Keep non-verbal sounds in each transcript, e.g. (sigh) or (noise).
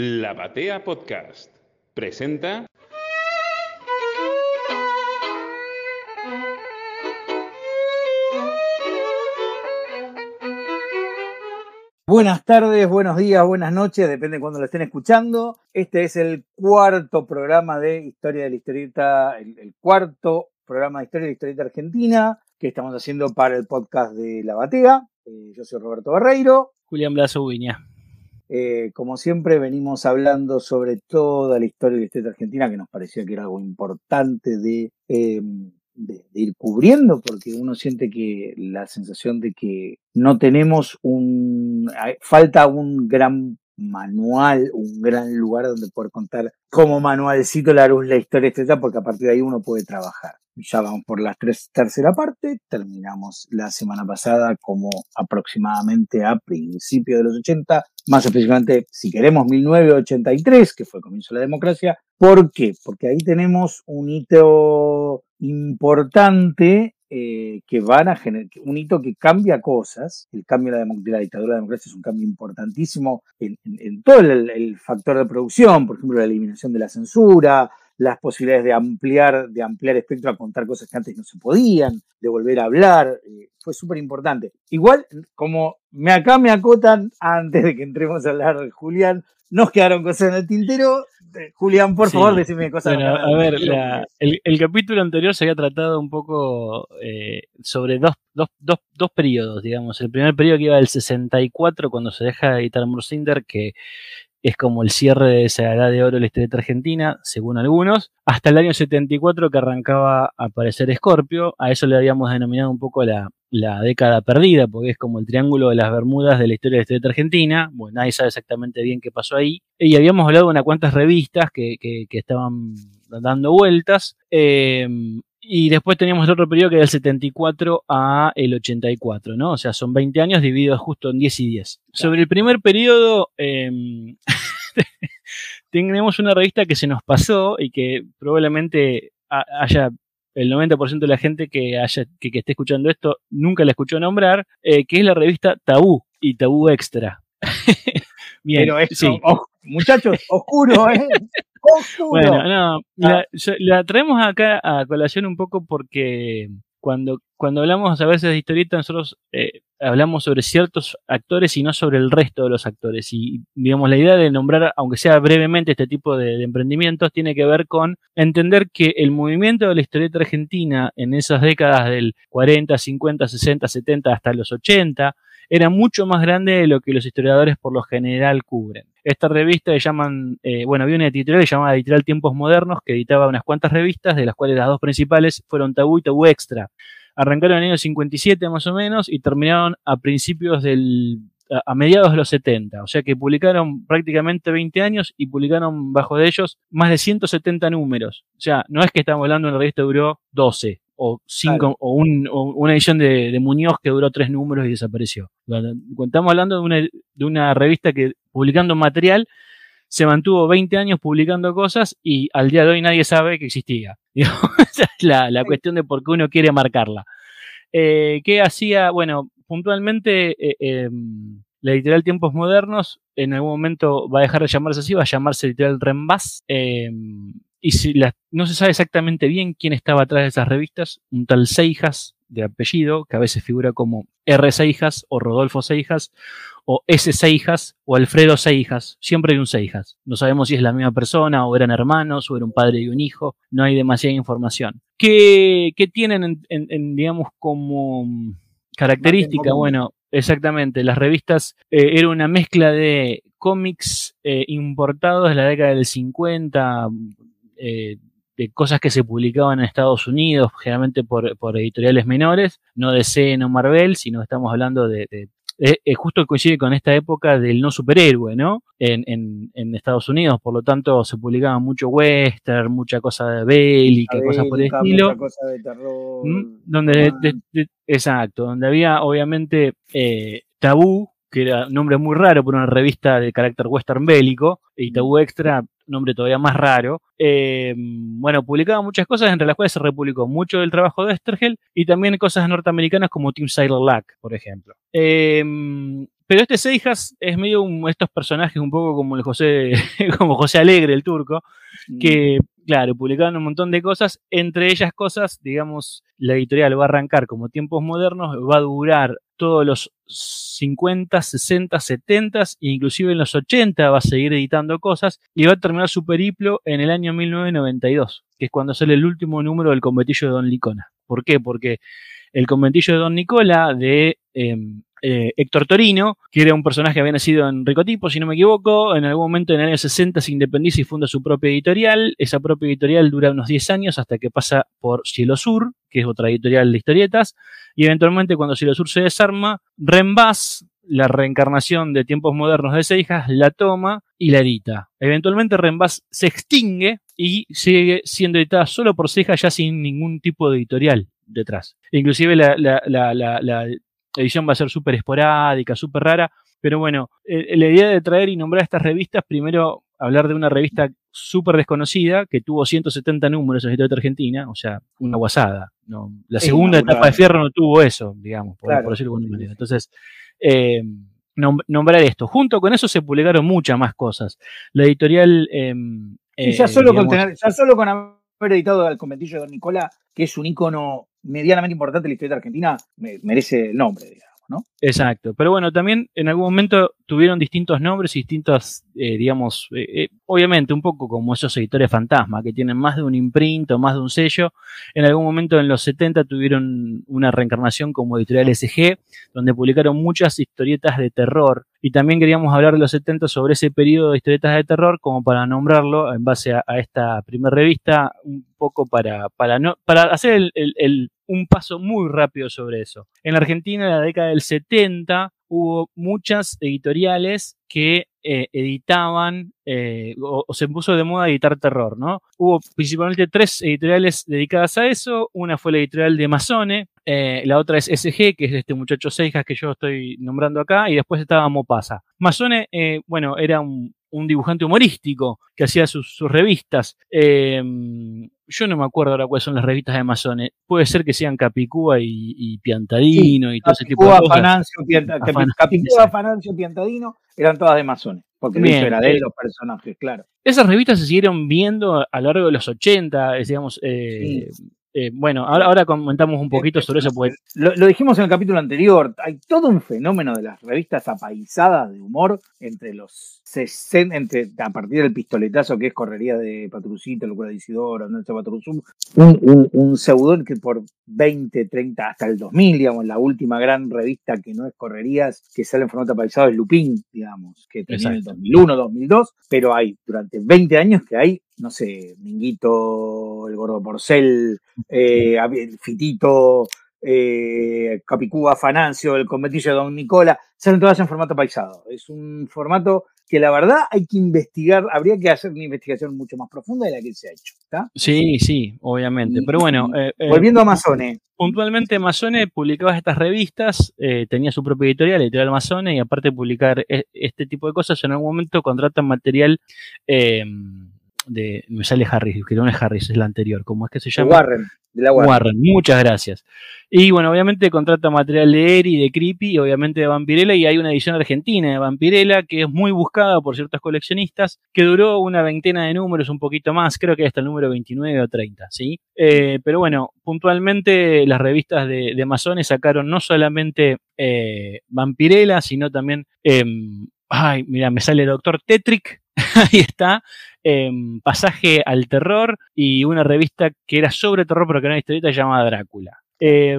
La Batea Podcast presenta. Buenas tardes, buenos días, buenas noches, depende de cuando lo estén escuchando. Este es el cuarto programa de Historia de la Historieta, el, el cuarto programa de Historia de la Historieta Argentina que estamos haciendo para el podcast de La Batea. Eh, yo soy Roberto Barreiro. Julián Blaso Viña. Eh, como siempre, venimos hablando sobre toda la historia de la argentina, que nos parecía que era algo importante de, eh, de, ir cubriendo, porque uno siente que la sensación de que no tenemos un. falta un gran manual, un gran lugar donde poder contar como manualcito la luz la historia historieta, porque a partir de ahí uno puede trabajar. Ya vamos por la tres, tercera parte, terminamos la semana pasada como aproximadamente a principios de los 80, más específicamente, si queremos, 1983, que fue el comienzo de la democracia. ¿Por qué? Porque ahí tenemos un hito importante eh, que van a generar, un hito que cambia cosas. El cambio de la, de la dictadura de la democracia es un cambio importantísimo en, en, en todo el, factor de producción, por ejemplo, la eliminación de la censura, las posibilidades de ampliar, de ampliar espectro a contar cosas que antes no se podían, de volver a hablar, eh, fue súper importante. Igual, como me acá me acotan, antes de que entremos a hablar de Julián, nos quedaron cosas en el tintero. Julián, por favor, sí. decime cosas. Bueno, a ver, la, el, el, capítulo anterior se había tratado un poco eh, sobre dos, dos, dos, dos, periodos, digamos. El primer periodo que iba del 64, cuando se deja de editar Mursinder, que es como el cierre de esa edad de oro de la historieta argentina, según algunos, hasta el año 74 que arrancaba a aparecer Scorpio, a eso le habíamos denominado un poco la, década perdida, porque es como el triángulo de las Bermudas de la historia de la historieta argentina, bueno, nadie sabe exactamente bien qué pasó ahí, y habíamos hablado de unas cuantas revistas que, que, que estaban dando vueltas, eh, y después teníamos el otro periodo que era del 74 a el 84, ¿no? O sea, son 20 años divididos justo en 10 y 10. Claro. Sobre el primer periodo, eh, (laughs) tenemos una revista que se nos pasó y que probablemente haya el 90% de la gente que, haya, que, que, esté escuchando esto nunca la escuchó nombrar, eh, que es la revista Tabú y Tabú Extra. (laughs) Bien, Pero esto, sí. oh, muchachos, oscuro, ¿eh? Bueno, no, la, la, traemos acá a colación un poco porque cuando, cuando hablamos a veces de historieta, nosotros eh, hablamos sobre ciertos actores y no sobre el resto de los actores. Y, digamos, la idea de nombrar, aunque sea brevemente, este tipo de, de emprendimientos tiene que ver con entender que el movimiento de la historieta argentina en esas décadas del 40, 50, 60, 70 hasta los 80 era mucho más grande de lo que los historiadores por lo general cubren. Esta revista le llaman, eh, bueno, había una editorial llamada Editorial Tiempos Modernos que editaba unas cuantas revistas, de las cuales las dos principales fueron Tabú y Tabú Extra. Arrancaron en el año 57 más o menos y terminaron a principios del a mediados de los 70, o sea que publicaron prácticamente 20 años y publicaron bajo de ellos más de 170 números. O sea, no es que estamos hablando de una revista que duró 12, o cinco, claro. o, un, o, una edición de, de, Muñoz que duró tres números y desapareció. Estamos hablando de una, de una revista que publicando material se mantuvo 20 años publicando cosas y al día de hoy nadie sabe que existía. (laughs) Esa es la, la, cuestión de por qué uno quiere marcarla. Eh, ¿Qué hacía? Bueno, puntualmente eh, eh, la editorial Tiempos Modernos en algún momento va a dejar de llamarse así, va a llamarse editorial Rembas. Y si la, no se sabe exactamente bien quién estaba atrás de esas revistas, un tal Seijas de apellido, que a veces figura como R. Seijas o Rodolfo Seijas o S. Seijas o Alfredo Seijas. Siempre hay un Seijas. No sabemos si es la misma persona o eran hermanos o era un padre y un hijo. No hay demasiada información. ¿Qué, qué tienen, en, en, en, digamos, como característica? Bueno, exactamente. Las revistas eh, era una mezcla de cómics eh, importados de la década del 50, eh, de cosas que se publicaban en Estados Unidos, generalmente por, por editoriales menores, no DC, no Marvel, sino estamos hablando de, de eh, justo coincide con esta época del no superhéroe, ¿no? En, en, en, Estados Unidos, por lo tanto se publicaban mucho western, mucha cosa de bélica, cosas por el estilo. Cosa de terror. Donde, ah. de, de, exacto, donde había obviamente eh, tabú, que era nombre muy raro por una revista de carácter western bélico, y tabú extra, nombre todavía más raro. Eh, bueno, publicaba muchas cosas, entre las cuales se republicó mucho del trabajo de Estergel y también cosas norteamericanas como Team Sailor Lack, por ejemplo. Eh, pero este Seijas es medio un, estos personajes un poco como el José, (laughs) como José Alegre, el turco, Mm. que, claro, publicaron un montón de cosas, entre ellas cosas, digamos, la editorial va a arrancar como tiempos modernos, va a durar todos los 50, 60, 70, inclusive en los 80 va a seguir editando cosas y va a terminar su periplo en el año 1992, que es cuando sale el último número del conventillo de Don Licona. ¿Por qué? Porque el conventillo de Don Nicola de eh, eh, Héctor Torino, que era un personaje que había nacido en Ricotipo, si no me equivoco, en algún momento en el año 60 se independiza y funda su propia editorial. Esa propia editorial dura unos 10 años hasta que pasa por Cielo Sur, que es otra editorial de historietas, y eventualmente cuando Cielo Sur se desarma, Rembas, la reencarnación de tiempos modernos de Seijas, la toma y la edita. Eventualmente Rembas se extingue y sigue siendo editada solo por Seijas ya sin ningún tipo de editorial detrás. Inclusive la, la, la, la edición va a ser súper esporádica, súper rara, pero bueno, eh, la idea de traer y nombrar estas revistas, primero hablar de una revista súper desconocida que tuvo 170 números en la historia de Argentina, o sea, una guasada. ¿no? La segunda etapa de Fierro no tuvo eso, digamos, por, claro. por decirlo de alguna manera. Entonces, eh, nombrar esto. Junto con eso se publicaron muchas más cosas. La editorial... Eh, sí, ya, solo digamos, con tener, ya solo con haber editado al conventillo de Don Nicola, que es un ícono medianamente importante la historia de Argentina, me, merece el nombre, digamos. ¿No? Exacto, pero bueno, también en algún momento tuvieron distintos nombres y distintas, eh, digamos, eh, eh, obviamente un poco como esos editores fantasma que tienen más de un imprint o más de un sello. En algún momento en los 70 tuvieron una reencarnación como editorial SG, donde publicaron muchas historietas de terror. Y también queríamos hablar de los 70 sobre ese periodo de historietas de terror, como para nombrarlo en base a, esta primera revista, un poco para, para, no, para hacer el un paso muy rápido sobre eso. En la Argentina, en la década del 70, hubo muchas editoriales que eh, editaban eh, o, se puso de moda editar terror, ¿no? Hubo principalmente tres editoriales dedicadas a eso. Una fue la editorial de Masone, eh, la otra es SG, que es este muchacho Seijas que yo estoy nombrando acá, y después estaba Mopasa. Masone, bueno, era un, un, dibujante humorístico que hacía sus, sus revistas. Eh, yo no me acuerdo ahora cuáles son las revistas de Masone. Puede ser que sean Capicúa y, y Piantadino sí, y todo ese tipo de cosas. Pianta, Afan Capicúa, Fanancio, Piantadino, eran todas de Masone. Porque Bien, era de los personajes, claro. Esas revistas se siguieron viendo a lo largo de los 80, digamos, eh, sí. Eh, bueno, ahora, ahora, comentamos un poquito sobre eso. Porque... Lo, lo, dijimos en el capítulo anterior. Hay todo un fenómeno de las revistas apaisadas de humor entre los 60, entre, a partir del pistoletazo que es Correría de Patrucito, Locura de Isidoro, Nelson Patruzum, un, un, un pseudón que por 20, 30, hasta el 2000, digamos, la última gran revista que no es Correrías, que sale en formato apaisado es Lupín, digamos, que tenía en el 2001, 2002, pero hay durante 20 años que hay no sé, Minguito, el gordo Porcel, eh, Fitito, eh, Capicúa, Fanancio, el conventillo de Don Nicola, salen todas en formato paisado. Es un formato que la verdad hay que investigar, habría que hacer una investigación mucho más profunda de la que se ha hecho. Sí, sí, obviamente. Pero bueno. Eh, Volviendo a Masone. Puntualmente Masone publicaba estas revistas, eh, tenía su propia editorial, editorial Masone, y aparte de publicar este tipo de cosas, en algún momento contratan material eh, de, me sale Harris, que no es Harris, es la anterior, ¿cómo es que se llama? Warren, de la Warren. Warren. Muchas gracias. Y bueno, obviamente contrata material de Eri, de Creepy y obviamente de Vampirella y hay una edición argentina de Vampirella que es muy buscada por ciertos coleccionistas, que duró una veintena de números, un poquito más, creo que hasta el número 29 o 30, ¿sí? Eh, pero bueno, puntualmente las revistas de, de Masones sacaron no solamente eh, Vampirella, sino también, eh, ay, mira, me sale Doctor Tetrick, (laughs) ahí está, eh, Pasaje al Terror y una revista que era sobre terror, pero que era una historieta llamada Drácula. Eh,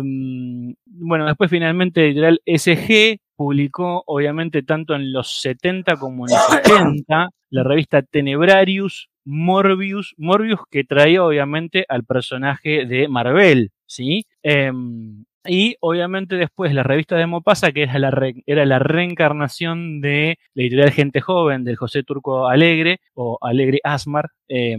bueno, después finalmente Editorial SG publicó, obviamente, tanto en los 70 como en los (coughs) 80, la revista Tenebrarius, Morbius, Morbius que traía obviamente al personaje de Marvel, ¿sí? Eh, y obviamente después la revista de Mopasa, que era la, la reencarnación de la editorial Gente Joven del José Turco Alegre, o Alegre Asmar, eh,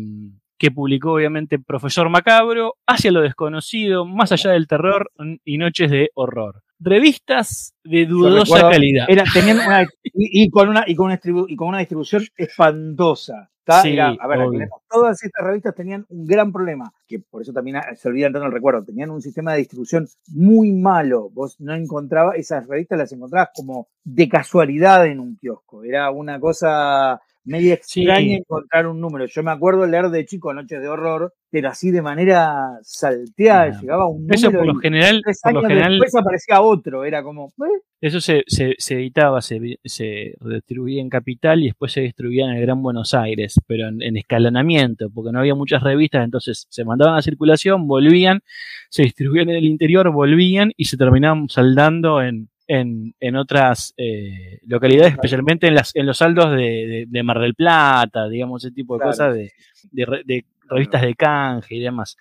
que publicó obviamente Profesor Macabro, Hacia lo desconocido, Más allá del terror y Noches de horror. Revistas de dudosa calidad. tenían y, con una, y, con y con una distribución espantosa. a ver, todas estas revistas tenían un gran problema, que por eso también se olvida tanto el recuerdo. Tenían un sistema de distribución muy malo. Vos no encontrabas, esas revistas las encontrabas como de casualidad en un kiosco. Era una cosa medio extraña encontrar un número. Yo me acuerdo leer de chico Noches de Horror, pero así de manera salteada, llegaba un número. Eso por lo general, por lo general después aparecía otro, era como. ¿eh? Eso se, se, editaba, se, se, distribuía en Capital y después se distribuía en el Gran Buenos Aires, pero en, escalonamiento, porque no había muchas revistas, entonces se mandaban a circulación, volvían, se distribuían en el interior, volvían y se terminaban saldando en, en, en otras eh, localidades, especialmente en, las, en los saldos de, de, Mar del Plata, digamos, ese tipo de cosas, de, de, revistas de canje y demás.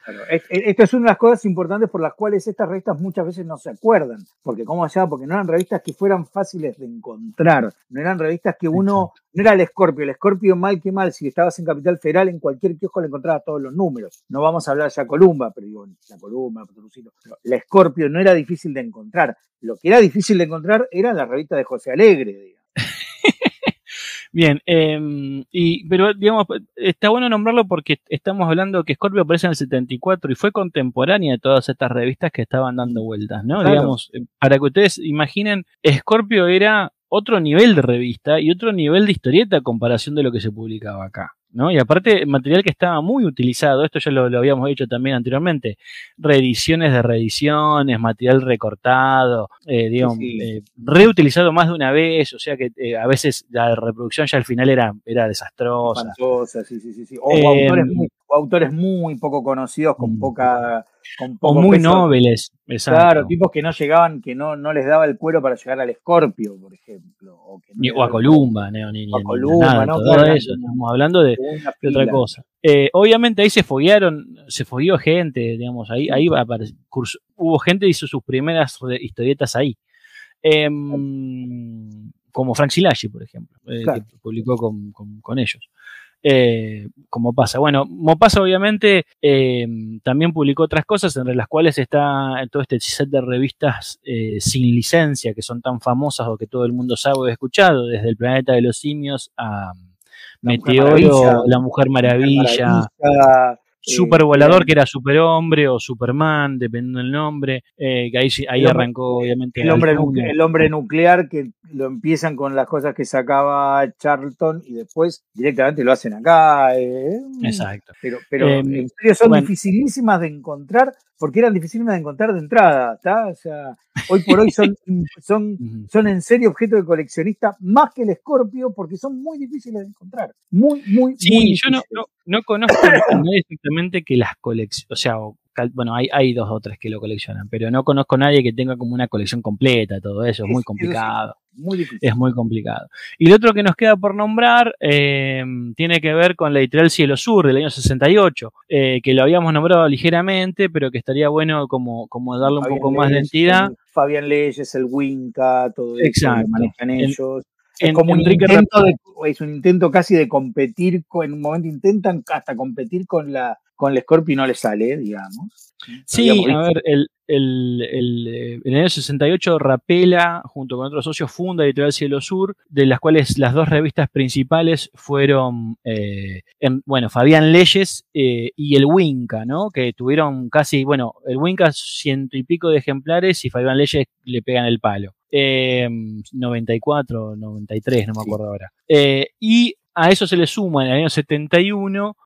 Esto es una de las cosas importantes por las cuales estas revistas muchas veces no se acuerdan, porque ¿cómo allá? Porque no eran revistas que fueran fáciles de encontrar, no eran revistas que uno, no era el Scorpio, el Scorpio mal que mal, si estabas en Capital Federal, en cualquier kiosco le encontrabas todos los números. No vamos a hablar ya Columba, pero digo, la Columba, pero la Scorpio no era difícil de encontrar. Lo que era difícil de encontrar era la revista de José Alegre, digamos. Bien, em, y, pero digamos, está bueno nombrarlo porque estamos hablando que Scorpio aparece en el 74 y fue contemporánea de todas estas revistas que estaban dando vueltas, ¿no? Digamos, eh, para que ustedes imaginen, Scorpio era otro nivel de revista y otro nivel de historieta a comparación de lo que se publicaba acá. ¿No? Y aparte, material que estaba muy utilizado, esto ya lo, habíamos hecho también anteriormente, reediciones de reediciones, material recortado, eh, digamos, eh, reutilizado más de una vez, o sea que eh, a veces la reproducción ya al final era, era desastrosa. sí, sí, sí. O, autores muy, autores muy poco conocidos, con mm. poca o muy nobles, Claro, tipos que no llegaban, que no, no les daba el cuero para llegar al Escorpio, por ejemplo. O, a Columba, no, ni, a Columba, no, todo eso. Estamos hablando de, otra cosa. Eh, obviamente ahí se foguearon, se fogueó gente, digamos, ahí, ahí hubo gente que hizo sus primeras historietas ahí. Em, como Frank Silagi, por ejemplo, eh, que publicó con, con ellos. Eh, como pasa. Bueno, Mopasa obviamente eh, también publicó otras cosas, entre las cuales está todo este set de revistas eh, sin licencia, que son tan famosas o que todo el mundo sabe o ha escuchado, desde el planeta de los simios a Meteoro, La Mujer Maravilla Super Volador, que era Superhombre o Superman, dependiendo del nombre, eh, que ahí, ahí arrancó obviamente. El hombre, el hombre nuclear, que lo empiezan con las cosas que sacaba Charlton y después directamente lo hacen acá. Eh. Exacto. Pero, pero em, en serio son dificilísimas de encontrar porque eran dificilísimas de encontrar de entrada, ¿está? O sea, hoy por hoy son, (laughs) son, son en serio objeto de coleccionista más que el Scorpio porque son muy difíciles de encontrar. Muy, muy, sí, yo no, no, conozco exactamente que las colecciones, o sea, bueno, hay, hay dos o tres que lo coleccionan, pero no conozco a nadie que tenga como una colección completa, de todo eso, es muy complicado. Muy es muy complicado. Y lo otro que nos queda por nombrar eh, tiene que ver con la editorial Cielo Sur del año 68, eh, que lo habíamos nombrado ligeramente, pero que estaría bueno como, como darle un poco más de entidad. Fabián Leyes, el Winca, todo eso que manejan ellos. es como un intento, es un intento casi de competir, en un momento intentan hasta competir con la con el Scorpio no le sale, digamos. Sí, a ver, el, el, el, eh, en el año 68 Rapela, junto con otros socios, funda Editorial Cielo Sur, de las cuales las dos revistas principales fueron, eh, bueno, Fabián Leyes eh, y el Winca, ¿no? Que tuvieron casi, bueno, el Winca ciento y pico de ejemplares y Fabián Leyes le pegan el palo. 94, 93, no me acuerdo ahora. y a eso se le suma en el año 71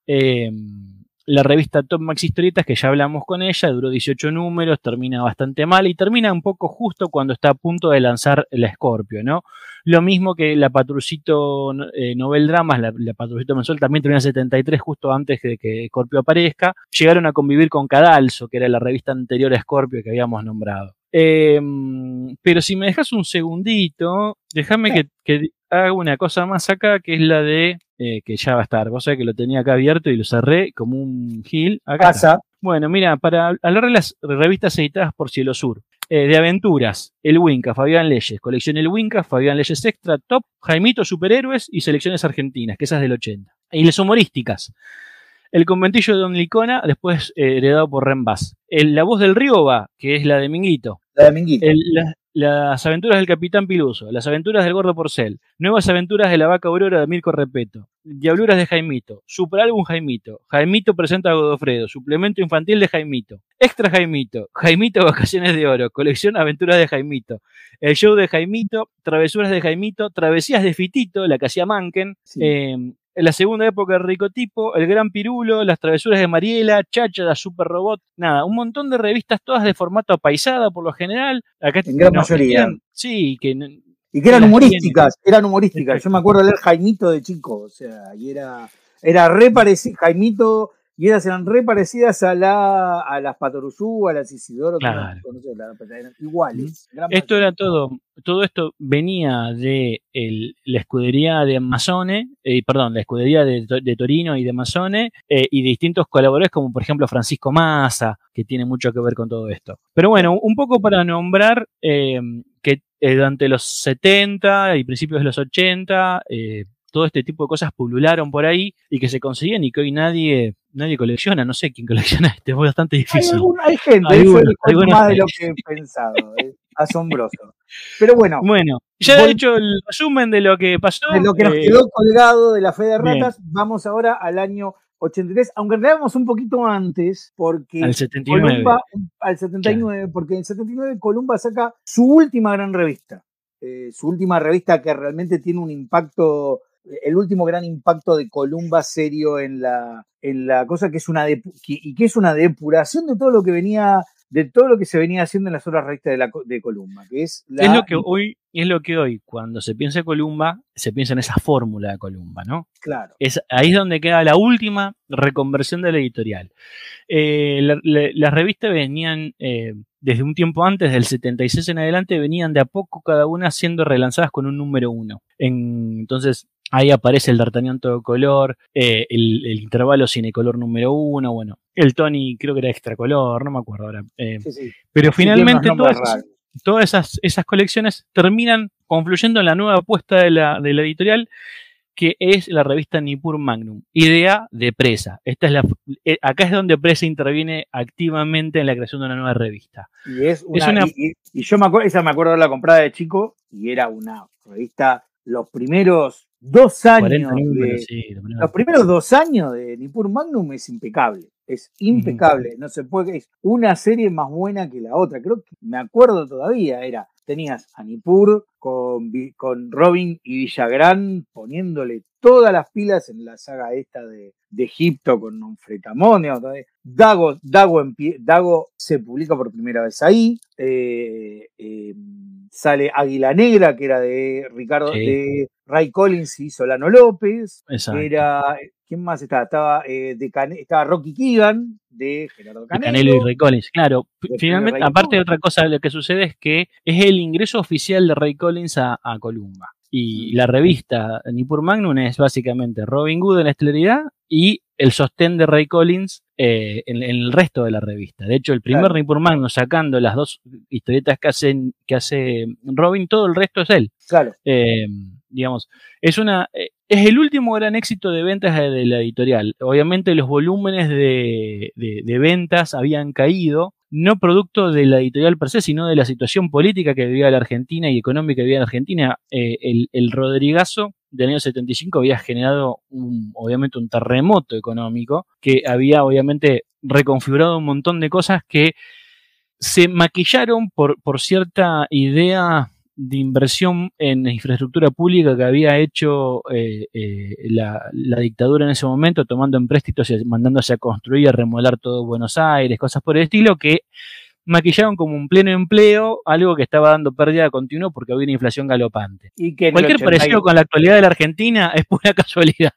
la revista Top Max Historietas, que ya hablamos con ella, duró 18 números, termina bastante mal y termina un poco justo cuando está a punto de lanzar la Scorpio, ¿no? Lo mismo que la Patrucito eh, Novel Dramas, la, la, Patrucito Mensual, también termina en 73, justo antes de que Scorpio aparezca. Llegaron a convivir con Cadalso, que era la revista anterior a Scorpio que habíamos nombrado. Em, pero si me dejas un segundito, déjame que, que haga una cosa más acá, que es la de eh, que ya va a estar. Vos sabés que lo tenía acá abierto y lo cerré como un gil. Acá Pasa. Bueno, mira, para hablar de las revistas editadas por Cielo Sur. Eh, de aventuras, El Winca, Fabián Leyes, colección El Winca, Fabián Leyes Extra, Top, Jaimito Superhéroes y selecciones argentinas, que esas del 80. Y las humorísticas. El conventillo de Don Licona, después eh, heredado por Rembas. El, la voz del río va, que es la de Minguito. La de Minguito. El, la, las aventuras del Capitán Piluso, Las aventuras del Gordo Porcel, Nuevas aventuras de la Vaca Aurora de Mirko Repeto, Diabluras de Jaimito, Superálbum Jaimito, Jaimito presenta a Godofredo, Suplemento Infantil de Jaimito, Extra Jaimito, Jaimito Vacaciones de Oro, Colección Aventuras de Jaimito, El Show de Jaimito, Travesuras de Jaimito, Travesías de Fitito, la que hacía Manken, Sí. eh, en la segunda época de Ricotipo, El Gran Pirulo, Las Travesuras de Mariela, Chacha, la Super Robot, nada, un montón de revistas todas de formato apaisada por lo general. Acá En gran mayoría. Sí, que Y que eran humorísticas, eran humorísticas. Yo me acuerdo de leer Jaimito de chico, o sea, y era, era re parecido, Jaimito, y ellas eran re parecidas a la, a las Patoruzú, a las Isidoro, Claro. eran, no sé, eran iguales. esto era todo, todo esto venía de el- la escudería de Mazzone, eh, perdón, la escudería de, de Torino y de Mazzone, eh, y de distintos colaboradores como por ejemplo Francisco Massa, que tiene mucho que ver con todo esto. Pero bueno, un poco para nombrar eh, que durante los 70 y principios de los 80, eh, todo este tipo de cosas pulularon por ahí y que se conseguían y que hoy nadie, nadie colecciona, no sé quién colecciona este, es bastante Hay, difícil. algún- hay gente, Algunos- algunos más de hay. lo que he pensado, es asombroso. Pero bueno, Bueno, ya he hecho el resumen de lo que pasó. de lo que nos eh, quedó colgado de la fe de bien. ratas, vamos ahora al año 83, aunque vamos un poquito antes, porque al 79. Columba al 79, porque en el 79 Columba saca su última gran revista. Eh, su última revista que realmente tiene un impacto, el último gran impacto de Columba serio en la, en la cosa que es una que- y que es una depuración de todo lo que venía, de todo lo que se venía haciendo en las otras revistas de, la, de Columba, que es la es lo que hoy, es lo que hoy, cuando se piensa en Columba, se piensa en esa fórmula de Columba, ¿no? claro, Es, ahí es donde queda la última reconversión de la editorial. Eh, la- la- las revistas venían, eh, desde un tiempo antes, del 76 en adelante, venían de a poco cada una siendo relanzadas con un número uno. En- entonces, ahí aparece el D'Artagnan todo color, eh, el, el intervalo cinecolor número uno, bueno, el Tony creo que era extra color, no me acuerdo ahora. eh, sí, sí. pero Sí, finalmente todas, raros. todas esas, esas colecciones terminan confluyendo en la nueva apuesta de la, de la editorial, que es la revista Nippur Magnum, idea de Presa. Esta es la, eh, acá es donde Presa interviene activamente en la creación de una nueva revista. Y es una, Es una- y, y- y yo me acuerdo, esa me acuerdo de la comprada de chico, y era una revista, los primeros dos 40 años números, de, sí, los primeros dos años de Nippur Magnum es impecable. Es impecable. No se puede. Es una serie más buena que la otra. Creo que me acuerdo todavía. Era. Tenías a Nippur con, con Robin y Villagrán poniéndole todas las pilas en la saga esta de, de Egipto con Nonfretamonio. Dago, Dago, Dago se publica por primera vez ahí. eh, eh, sale Águila Negra, que era de Ricardo, Sí. de Ray Collins y Solano López. Exacto. Era, ¿quién más estaba? Estaba, eh, de estaba Rocky Keegan, de Gerardo de Canelo. Canelo y Ray Collins, claro. De Finalmente, aparte de otra cosa, lo que sucede es que es el ingreso oficial de Ray Collins a, a Columba. Y Mm. la revista Nippur Magnum es básicamente Robin Hood en la estelaridad y el sostén de Ray Collins eh, en, en el resto de la revista. De hecho, el primer Claro. Nippur Magnum sacando las dos historietas que, hacen, que hace Robin, todo el resto es él. Claro, Eh, digamos, es una eh, es el último gran éxito de ventas de, la editorial. Obviamente los volúmenes de ventas habían caído, no producto de la editorial per se, sino de la situación política que vivía la Argentina y económica que vivía la Argentina. Eh, el, el Rodrigazo del año 75 había generado un- obviamente un terremoto económico que había obviamente reconfigurado un montón de cosas que se maquillaron por, por cierta idea de inversión en infraestructura pública que había hecho eh, eh, la, la dictadura en ese momento, tomando empréstitos y mandándose a construir a remodelar todo Buenos Aires, cosas por el estilo, que maquillaron como un pleno empleo, algo que estaba dando pérdida continua porque había una inflación galopante. y que Cualquier el 80 parecido con la actualidad de la Argentina es pura (laughs) casualidad.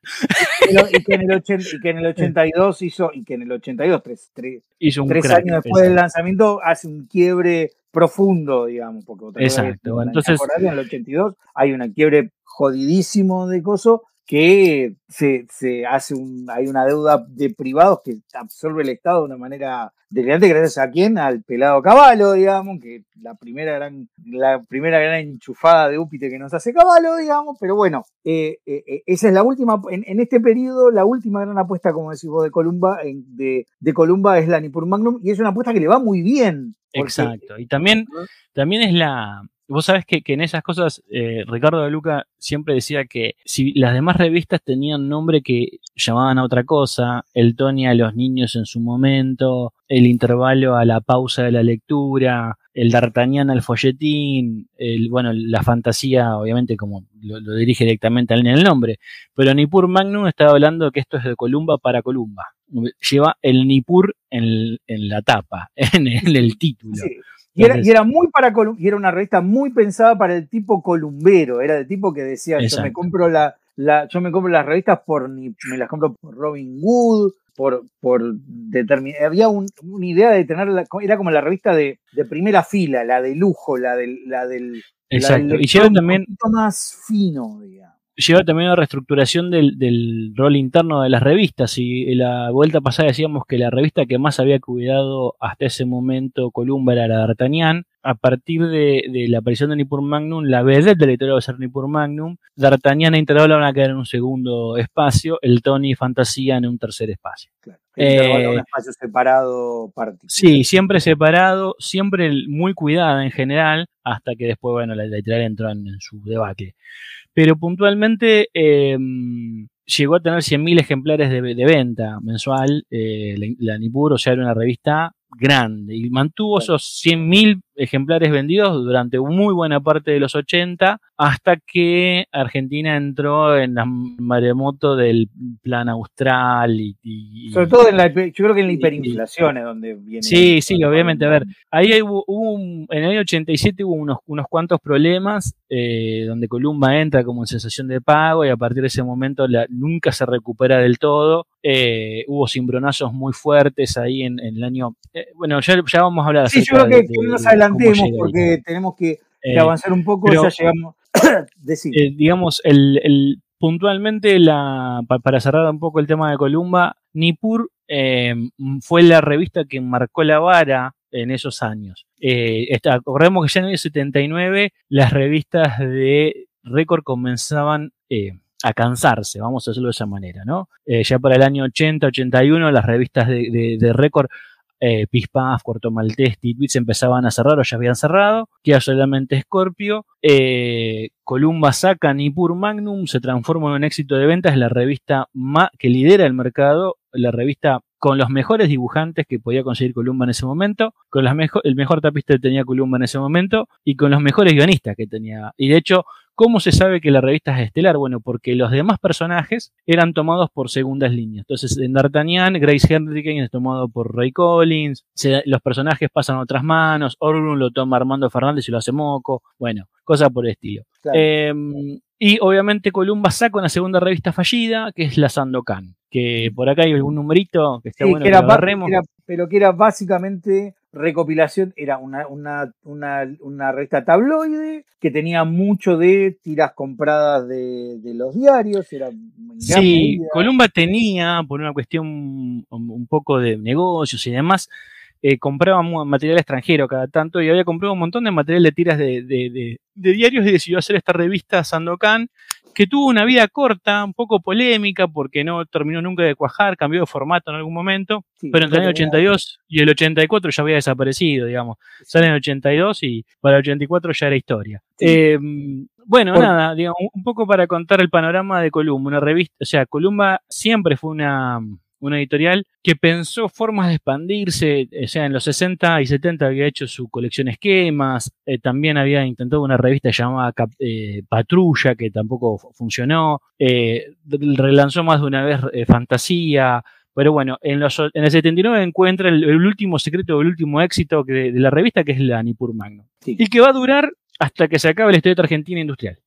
y que en el 80 y que en el 82 hizo, y que en el 82, tres, tres, Hizo un tres crack, años después del lanzamiento, hace un quiebre profundo, digamos, porque otra Exacto, ¿me entonces- en el 82 hay un quiebre jodidísimo de coso, que se, se hace un, hay una deuda de privados que absorbe el Estado de una manera delirante gracias a quién, al pelado caballo, digamos, que la primera gran, la primera gran enchufada de Úpite que nos hace caballo, digamos, pero bueno, eh, eh, eh, esa es la última, en, este periodo, la última gran apuesta, como decís vos, de Columba, de, de Columba es la Nipur Magnum, y es una apuesta que le va muy bien. Exacto, y también, también es la, Vos sabés que, en esas cosas, eh, Ricardo de Luca siempre decía que si las demás revistas tenían nombre que llamaban a otra cosa, el Tony a los niños en su momento, el intervalo a la pausa de la lectura, el D'Artagnan al folletín, el, bueno, la fantasía, obviamente, como lo, dirige directamente en el nombre, pero Nippur Magnum estaba hablando que esto es de Columba para Columba. Lleva el Nippur en, la tapa, (laughs) en el, título. Y era, muy para y era una revista muy pensada para el tipo columbero, era el tipo que decía, yo me compro la, la, yo me compro las revistas por me las compro por Robin Wood, por, por. Había una idea de tenerla, era como la revista de, de, primera fila, la de lujo, la del, la del, Exacto. y lleva también. Un más fino, digamos lleva también a una reestructuración del, del, rol interno de las revistas. Y en la vuelta pasada decíamos que la revista que más había cuidado hasta ese momento Columba era la D'Artagnan. A partir de, la aparición de Nippur Magnum, la vedette de la editorial va a ser Nippur Magnum. D'Artagnan e Intervalo van a quedar en un segundo espacio. El Tony Fantasía en un tercer espacio. Claro. Eh, un espacio separado particular. Sí, siempre separado, siempre muy cuidada en general, hasta que después, bueno, la editorial entró en, en su debate pero puntualmente em, llegó a tener 100.000 ejemplares de, venta mensual, eh, la, la, Nipur, o sea, era una revista grande y mantuvo esos 100.000 ejemplares vendidos durante muy buena parte de los 80 hasta que Argentina entró en la maremoto del plan austral y, sobre todo en la, yo creo que en la hiperinflación es donde viene sí sí obviamente. A ver ahí hubo, en el año 87 hubo unos, unos cuantos problemas eh, donde Columba entra como en sensación de pago y a partir de ese momento la, nunca se recupera del todo. Eh, hubo cimbronazos muy fuertes ahí en, el año eh, bueno ya, ya, vamos a hablar sí yo creo que, nos adelantemos porque tenemos que, eh, avanzar un poco ya llegamos (coughs) digamos el, puntualmente la para cerrar un poco el tema de Columba Nippur fue la revista que marcó la vara en esos años. Eh, recordemos que ya en el año 79 las revistas de récord comenzaban a cansarse, vamos a decirlo de esa manera, ¿no? Eh, ya para el año 80, 81, las revistas de, de, récord, eh, Pispaf, Cuarto Maltés, Titwits empezaban a cerrar o ya habían cerrado, queda solamente Scorpio, eh, Columba saca Nippur Magnum, se transforma en un éxito de ventas, la revista que lidera el mercado, la revista con los mejores dibujantes que podía conseguir Columba en ese momento, con las el mejor tapista que tenía Columba en ese momento y con los mejores guionistas que tenía. Y de hecho, ¿Cómo se sabe que la revista es estelar? Bueno, porque los demás personajes eran tomados por segundas líneas. Entonces, en D'Artagnan, Grace Henriken es tomado por Ray Collins, los personajes pasan a otras manos, Orlun lo toma Armando Fernández y lo hace Moco, bueno, cosas por el estilo. Em, y obviamente Columba saca una segunda revista fallida, que es la Sandokan, que por acá hay algún numerito que está bueno que, pero que era básicamente recopilación, era una, una, una, revista tabloide que tenía mucho de tiras compradas de, los diarios. Era sí, Columba tenía, por una cuestión un poco de negocios y demás, eh, compraba material extranjero cada tanto y había comprado un montón de material de tiras de, de, diarios y decidió hacer esta revista Sandokan que tuvo una vida corta, un poco polémica, porque no terminó nunca de cuajar, cambió de formato en algún momento, pero entre el 82 y el 84 ya había desaparecido, digamos. Sale en el 82 y para el 84 ya era historia. Em, bueno, nada, digamos, un poco para contar el panorama de Columba, una revista, o sea, Columba siempre fue una una editorial que pensó formas de expandirse, o sea, en los 60 y 70 había hecho su colección esquemas, eh, también había intentado una revista llamada eh, Patrulla, que tampoco funcionó, eh, relanzó más de una vez Fantasía, pero bueno, en, los, en el 79 encuentra el, último secreto, el último éxito de, la revista, que es la Nipur Magno. Y que va a durar hasta que se acabe la historieta argentina industrial.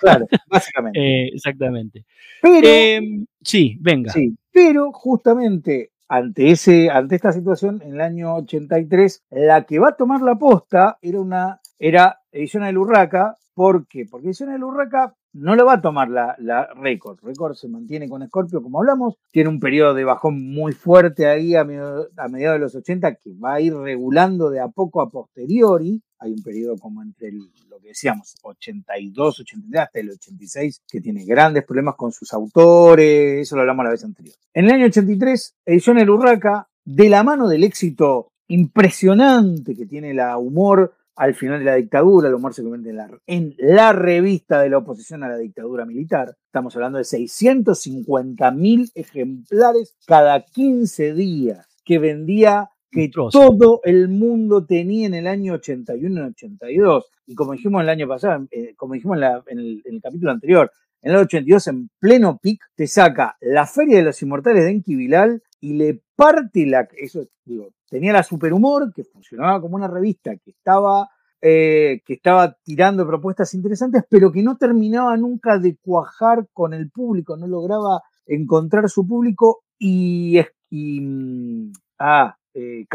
Claro, básicamente. (laughs) exactamente. Pero, sí, venga. Sí, pero justamente ante, ese, ante esta situación, en el año 83, la que va a tomar la posta era una era Edición del Urraca. ¿Por qué? Porque Edición del Urraca no lo va a tomar la, la Record. Record se mantiene con Scorpio, como hablamos. Tiene un periodo de bajón muy fuerte ahí a, mediados de los 80 que va a ir regulando de a poco a posteriori. Hay un periodo como entre lo que decíamos, 82, 83 hasta el 86, que tiene grandes problemas con sus autores. Eso lo hablamos la vez anterior. En el año 83, Edición El Urraca, de la mano del éxito impresionante que tiene la humor al final de la dictadura, el humor se convierte en la, en la revista de la oposición a la dictadura militar. Estamos hablando de 650 mil ejemplares cada 15 días que vendía que todo el mundo tenía en el año 81 y 82. Y como dijimos el año pasado, eh, como dijimos en, el, en, el, capítulo anterior, en el 82, en pleno pic, te saca la Feria de los Inmortales de Enki Bilal y le parte la. Eso, digo, tenía la Superhumor, que funcionaba como una revista que estaba, eh, que estaba tirando propuestas interesantes, pero que no terminaba nunca de cuajar con el público, no lograba encontrar su público y, y mm, ah, eh,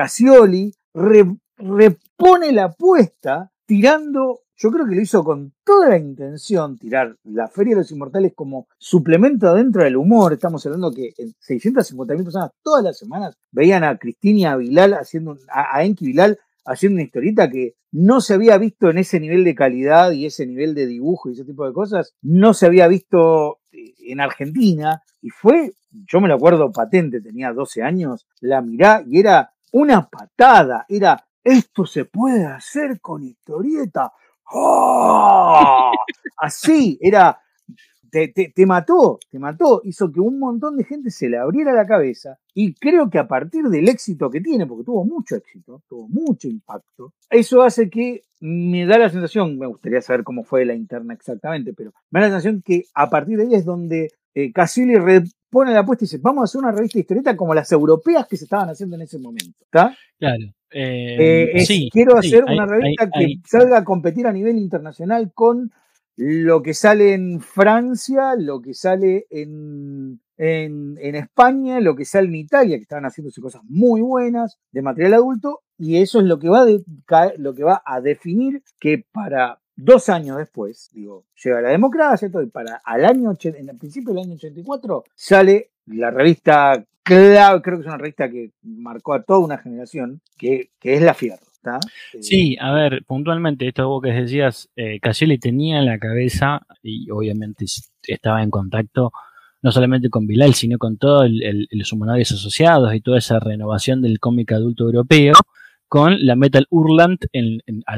repone la apuesta tirando yo creo que lo hizo con toda la intención tirar la Feria de los Inmortales como suplemento dentro del humor. Estamos hablando que 650.000 personas todas las semanas veían a Cristina Vilal haciendo, a, Enki Vilal haciendo una historieta que no se había visto en ese nivel de calidad y ese nivel de dibujo y ese tipo de cosas. No se había visto eh, en Argentina y fue, yo me lo acuerdo patente, tenía 12 años, la mirá y era una patada, era esto se puede hacer con historieta. ¡Oh! Así, era, te, te, mató, te mató, hizo que un montón de gente se le abriera la cabeza y creo que a partir del éxito que tiene, porque tuvo mucho éxito, tuvo mucho impacto, eso hace que me da la sensación, me gustaría saber cómo fue la interna exactamente, pero me da la sensación que a partir de ahí es donde eh, repone la apuesta y dice, vamos a hacer una revista historieta como las europeas que se estaban haciendo en ese momento. ¿Está? Claro. Eh, eh, sí, quiero hacer una revista que salga a competir a nivel internacional con lo que sale en Francia, lo que sale en, en, España, lo que sale en Italia, que estaban haciéndose cosas muy buenas de material adulto, y eso es lo que va, lo que va a definir que para dos años después, digo, llega la democracia, todo, y para al año, en el principio del año 84, sale la revista clave, creo que es una revista que marcó a toda una generación, que, es La Fierro. Eh, sí, a ver, puntualmente, esto que decías, eh, tenía en la cabeza, y obviamente estaba en contacto no solamente con Bilal, sino con todos los humanidades asociados y toda esa renovación del cómic adulto europeo, con la Metal Urland a,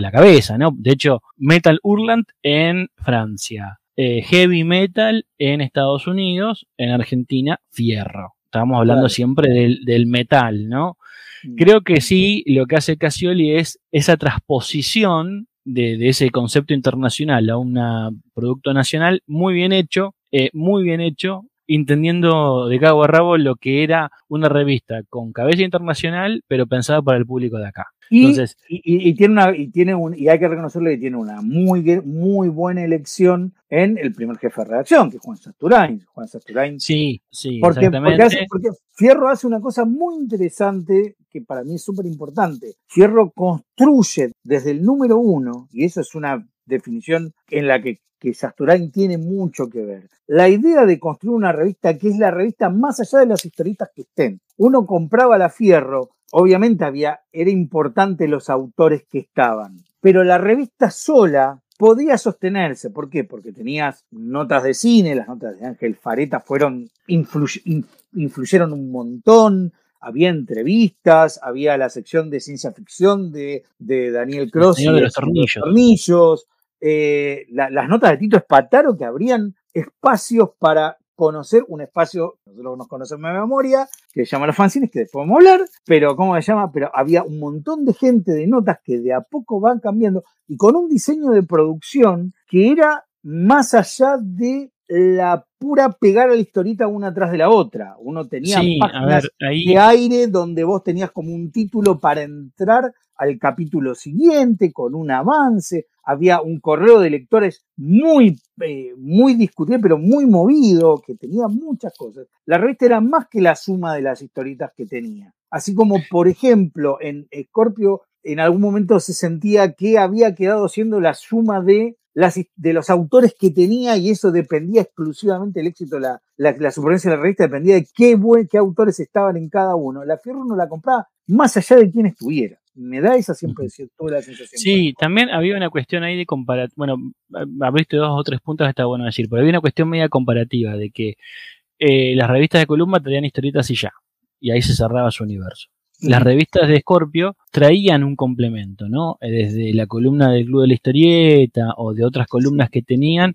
la, cabeza, ¿no? De hecho, Metal Urland en Francia, eh, heavy metal en Estados Unidos, en Argentina, fierro. Estábamos hablando siempre del, metal, ¿no? Mm. Creo que sí, lo que hace Casioli es esa transposición de, ese concepto internacional a un producto nacional muy bien hecho, eh, muy bien hecho, entendiendo de cabo a rabo lo que era una revista con cabeza internacional, pero pensada para el público de acá. Y, y, tiene una, y tiene un, y hay que reconocerle que tiene una muy, muy buena elección en el primer jefe de redacción, que es Juan Sasturain. Juan Sasturain. Sí, sí, porque, exactamente. Porque, Fierro hace una cosa muy interesante que para mí es súper importante. Fierro construye desde el número uno, y eso es una definición en la que, que Sasturain tiene mucho que ver. La idea de construir una revista que es la revista más allá de las historietas que estén. Uno compraba la Fierro obviamente había, era importante los autores que estaban, pero la revista sola podía sostenerse. ¿Por qué? Porque tenías notas de cine, las notas de Ángel Fareta fueron, influyeron un montón, había entrevistas, había la sección de ciencia ficción de, Daniel Cross de los tornillos. tornillos eh, las notas de Tito Espataro que abrían espacios para conocer un espacio, nosotros nos conocemos de memoria, que se llama Los Fanzines, que después vamos a hablar, pero ¿cómo se llama? Pero había un montón de gente de notas que de a poco van cambiando y con un diseño de producción que era más allá de la pura pegar a la historieta una atrás de la otra. Uno tenía páginas de aire donde vos tenías como un título para entrar al capítulo siguiente con un avance. Había un correo de lectores muy, eh, muy discutible, pero muy movido, que tenía muchas cosas. La revista era más que la suma de las historietas que tenía. Así como, por ejemplo, en Scorpio en algún momento se sentía que había quedado siendo la suma de las, de los autores que tenía y eso dependía exclusivamente del éxito, la, la, la supervivencia de la revista dependía de qué, buen, qué autores estaban en cada uno. La Fierro no la compraba más allá de quién estuviera. Me da esa siempre, toda la sensación. Sí, también había una cuestión ahí de comparar, bueno, abriste dos o tres puntos, está bueno decir, pero había una cuestión media comparativa de que eh, las revistas de Columba traían historietas y ya, y ahí se cerraba su universo. Las revistas de Scorpio traían un complemento, ¿no? Eh, desde la columna del Club de la Historieta o de otras columnas que tenían,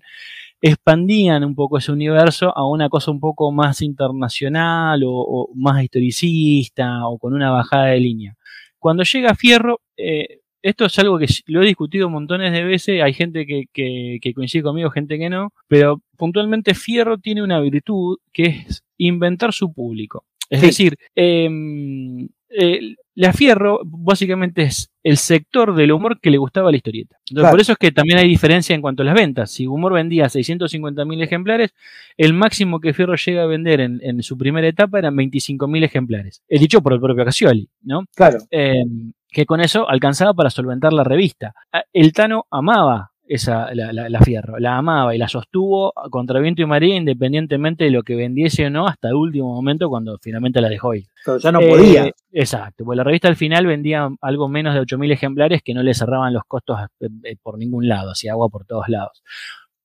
expandían un poco ese universo a una cosa un poco más internacional o, más historicista o con una bajada de línea. Cuando llega Fierro, eh, esto es algo que lo he discutido montones de veces, hay gente que, que, coincide conmigo, gente que no, pero puntualmente Fierro tiene una virtud que es inventar su público. Es decir, em, eh, la Fierro básicamente es el sector del humor que le gustaba la historieta. Por eso es que también hay diferencia en cuanto a las ventas. Si Humor vendía 650.000 ejemplares, el máximo que Fierro llega a vender en, su primera etapa eran 25.000 ejemplares. Es dicho por el propio Casioli, ¿no? Claro. Eh, que con eso alcanzaba para solventar la revista. Ah, el Tano amaba esa, la, la, Fierro. La amaba y la sostuvo contra viento y María independientemente de lo que vendiese o no hasta el último momento cuando finalmente la dejó ir. Pero ya no podía. Eh, exacto, pues la revista al final vendía algo menos de 8.000 ejemplares que no le cerraban los costos eh, por ningún lado, hacía agua por todos lados.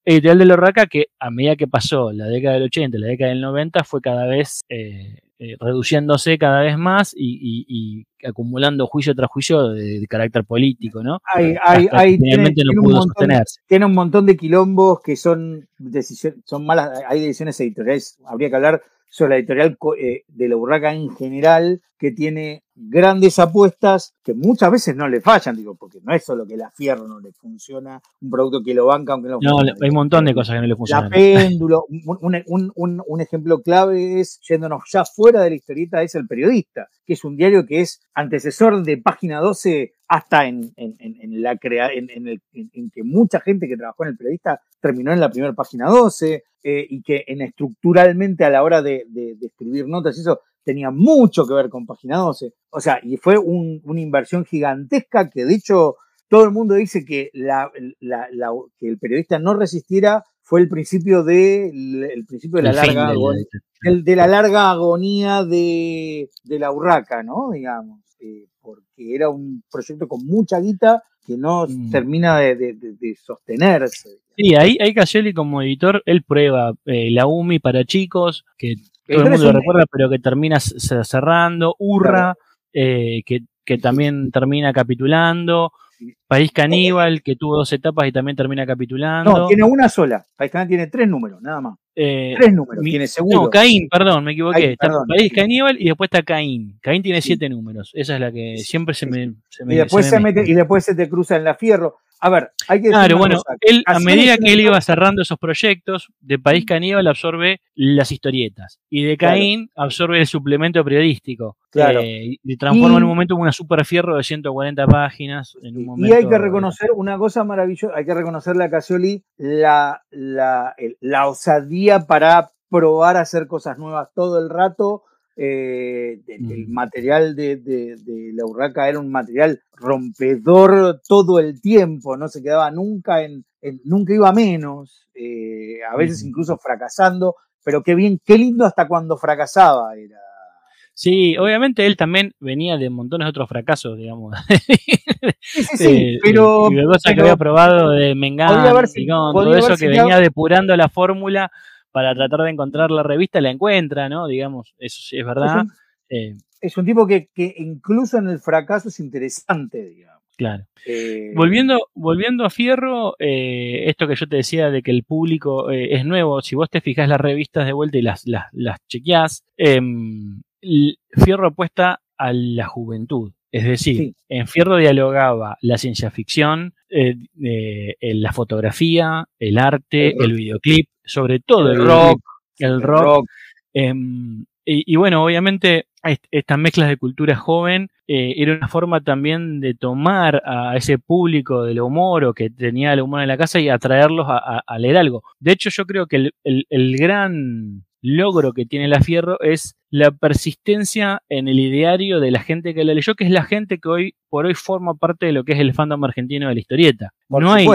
El ideal de Lorraca que a medida que pasó la década del 80 y la década del 90 fue cada vez eh, reduciéndose cada vez más y, acumulando juicio tras juicio de, carácter político, ¿no? Hay, hay, tiene, no pudo montón, Tiene un montón de quilombos que son decisiones, son malas, hay decisiones editoriales, habría que hablar sobre la editorial eh, de la Urraca en general, que tiene grandes apuestas que muchas veces no le fallan, digo, porque no es solo que la Fierro no le funciona, un producto que lo banca aunque no No, hay un montón de cosas que no le funcionan. La péndulo, un, ejemplo clave es, yéndonos ya fuera de la historieta, es El Periodista, que es un diario que es antecesor de Página 12 hasta en, la crea en, en, que mucha gente que trabajó en El Periodista terminó en la primera Página 12, eh, y que en estructuralmente a la hora de, de, de escribir notas, eso tenía mucho que ver con Página 12. O sea, y fue una inversión gigantesca que de hecho todo el mundo dice que, la, que el periodista no resistiera fue el principio de, el principio de la, larga, agonía, de la larga agonía de, la urraca, ¿no? Digamos, eh, porque era un proyecto con mucha guita que no mm. termina de, sostenerse. Sí, ahí, ahí Caselli como editor, él prueba eh, la UMI para chicos, que todo el mundo lo recuerda, pero que termina cerrando, Urra, eh, que, que, también termina capitulando, País Caníbal, que tuvo dos etapas y también termina capitulando. No, tiene una sola, País Caníbal tiene tres números, nada más. Eh, tres números, tiene seguro. No, Caín, perdón, me equivoqué. está País Caníbal y después está Caín. Caín tiene siete números, esa es la que siempre se me... Se me y, después se, mete, y después se te cruza en la fierro. A ver, hay que Claro, bueno, él, a medida que él iba cerrando esos proyectos, de País Caníbal absorbe las historietas y de Caín absorbe el suplemento periodístico. Claro. Eh, y transforma en un momento en una super fierro de 140 páginas. En un momento, y hay que reconocer una cosa maravillosa, hay que reconocerle a Casioli la, la, la osadía para probar a hacer cosas nuevas todo el rato eh, el mm. material de, de, la urraca era un material rompedor todo el tiempo, no se quedaba nunca en, nunca iba menos, eh, a veces incluso fracasando, pero qué bien, qué lindo hasta cuando fracasaba era. Sí, obviamente él también venía de montones de otros fracasos, digamos. Sí, sí, sí, (laughs) eh, pero. Y de cosas que había probado de Mengán, todo eso que venía depurando la fórmula para tratar de encontrar la revista, la encuentra, ¿no? Digamos, eso sí es verdad. Es un, eh, tipo que, incluso en el fracaso es interesante, digamos. Claro. Eh, volviendo, volviendo a Fierro, eh, esto que yo te decía de que el público es nuevo, si vos te fijas las revistas de vuelta y las, las, las chequeás, em, Fierro apuesta a la juventud. Es decir, en Fierro dialogaba la ciencia ficción, la fotografía, el arte, el videoclip, sobre todo el, rock. El rock. Em, y, bueno, obviamente estas mezclas de cultura joven eh, era una forma también de tomar a ese público del humor o que tenía el humor en la casa y atraerlos a, leer algo. De hecho, yo creo que el, el, gran logro que tiene la Fierro es la persistencia en el ideario de la gente que la leyó, que es la gente que hoy por hoy forma parte de lo que es el fandom argentino de la historieta. no hay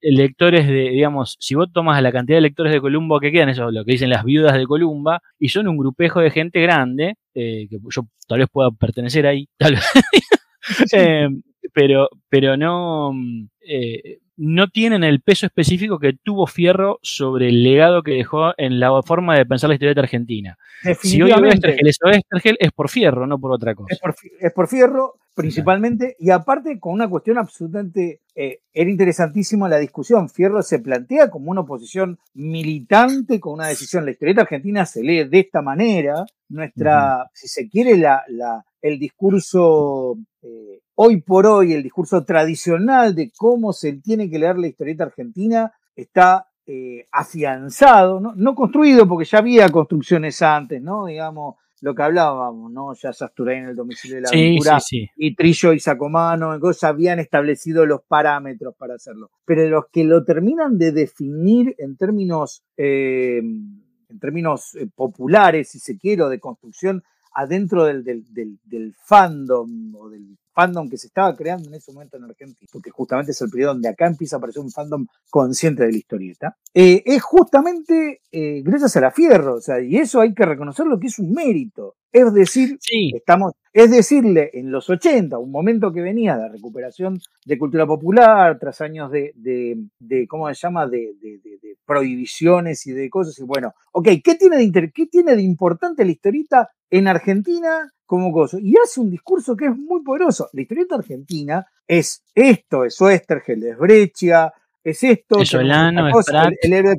lectores de, digamos, si vos tomas la cantidad de lectores de Columba que quedan, eso lo que dicen las viudas de Columba, y son un grupejo de gente grande, eh, que yo tal vez pueda pertenecer ahí, tal vez. (laughs) (laughs) Eh, pero, pero no, eh, no tienen el peso específico que tuvo Fierro sobre el legado que dejó en la forma de pensar la historieta argentina. Si hoy Westergel es Westergel, es por Fierro, no por otra cosa. Es por, Fierro, principalmente, y aparte con una cuestión absolutamente, eh, era interesantísimo la discusión. Fierro se plantea como una oposición militante con una decisión. La historieta argentina se lee de esta manera. Nuestra, si se quiere, la, la, el discurso eh, hoy por hoy el discurso tradicional de cómo se tiene que leer la historieta argentina está eh, afianzado, ¿no? construido porque ya había construcciones antes, ¿no? Digamos, lo que hablábamos, ¿no? Ya Sasturey en el domicilio de la aventura y Trillo y Sacomano, ya habían establecido los parámetros para hacerlo. Pero los que lo terminan de definir en términos, eh, en términos populares, si se quiere, o de construcción adentro del, del, del, fandom o del fandom que se estaba creando en ese momento en Argentina, porque justamente es el periodo donde acá empieza a aparecer un fandom consciente de la historieta, eh, es justamente eh, gracias a la Fierro, o sea, y eso hay que reconocerlo que es un mérito. Es decir, estamos, es decirle, en los 80, un momento que venía de recuperación de cultura popular, tras años de, de, ¿cómo se llama?, de, de, prohibiciones y de cosas, y bueno, ok, ¿qué tiene de, qué tiene de importante la historieta en Argentina como cosa. Y hace un discurso que es muy poderoso. La historieta argentina es esto, es Oestergel, es Breccia, es esto. Es Solano, es, el, héroe,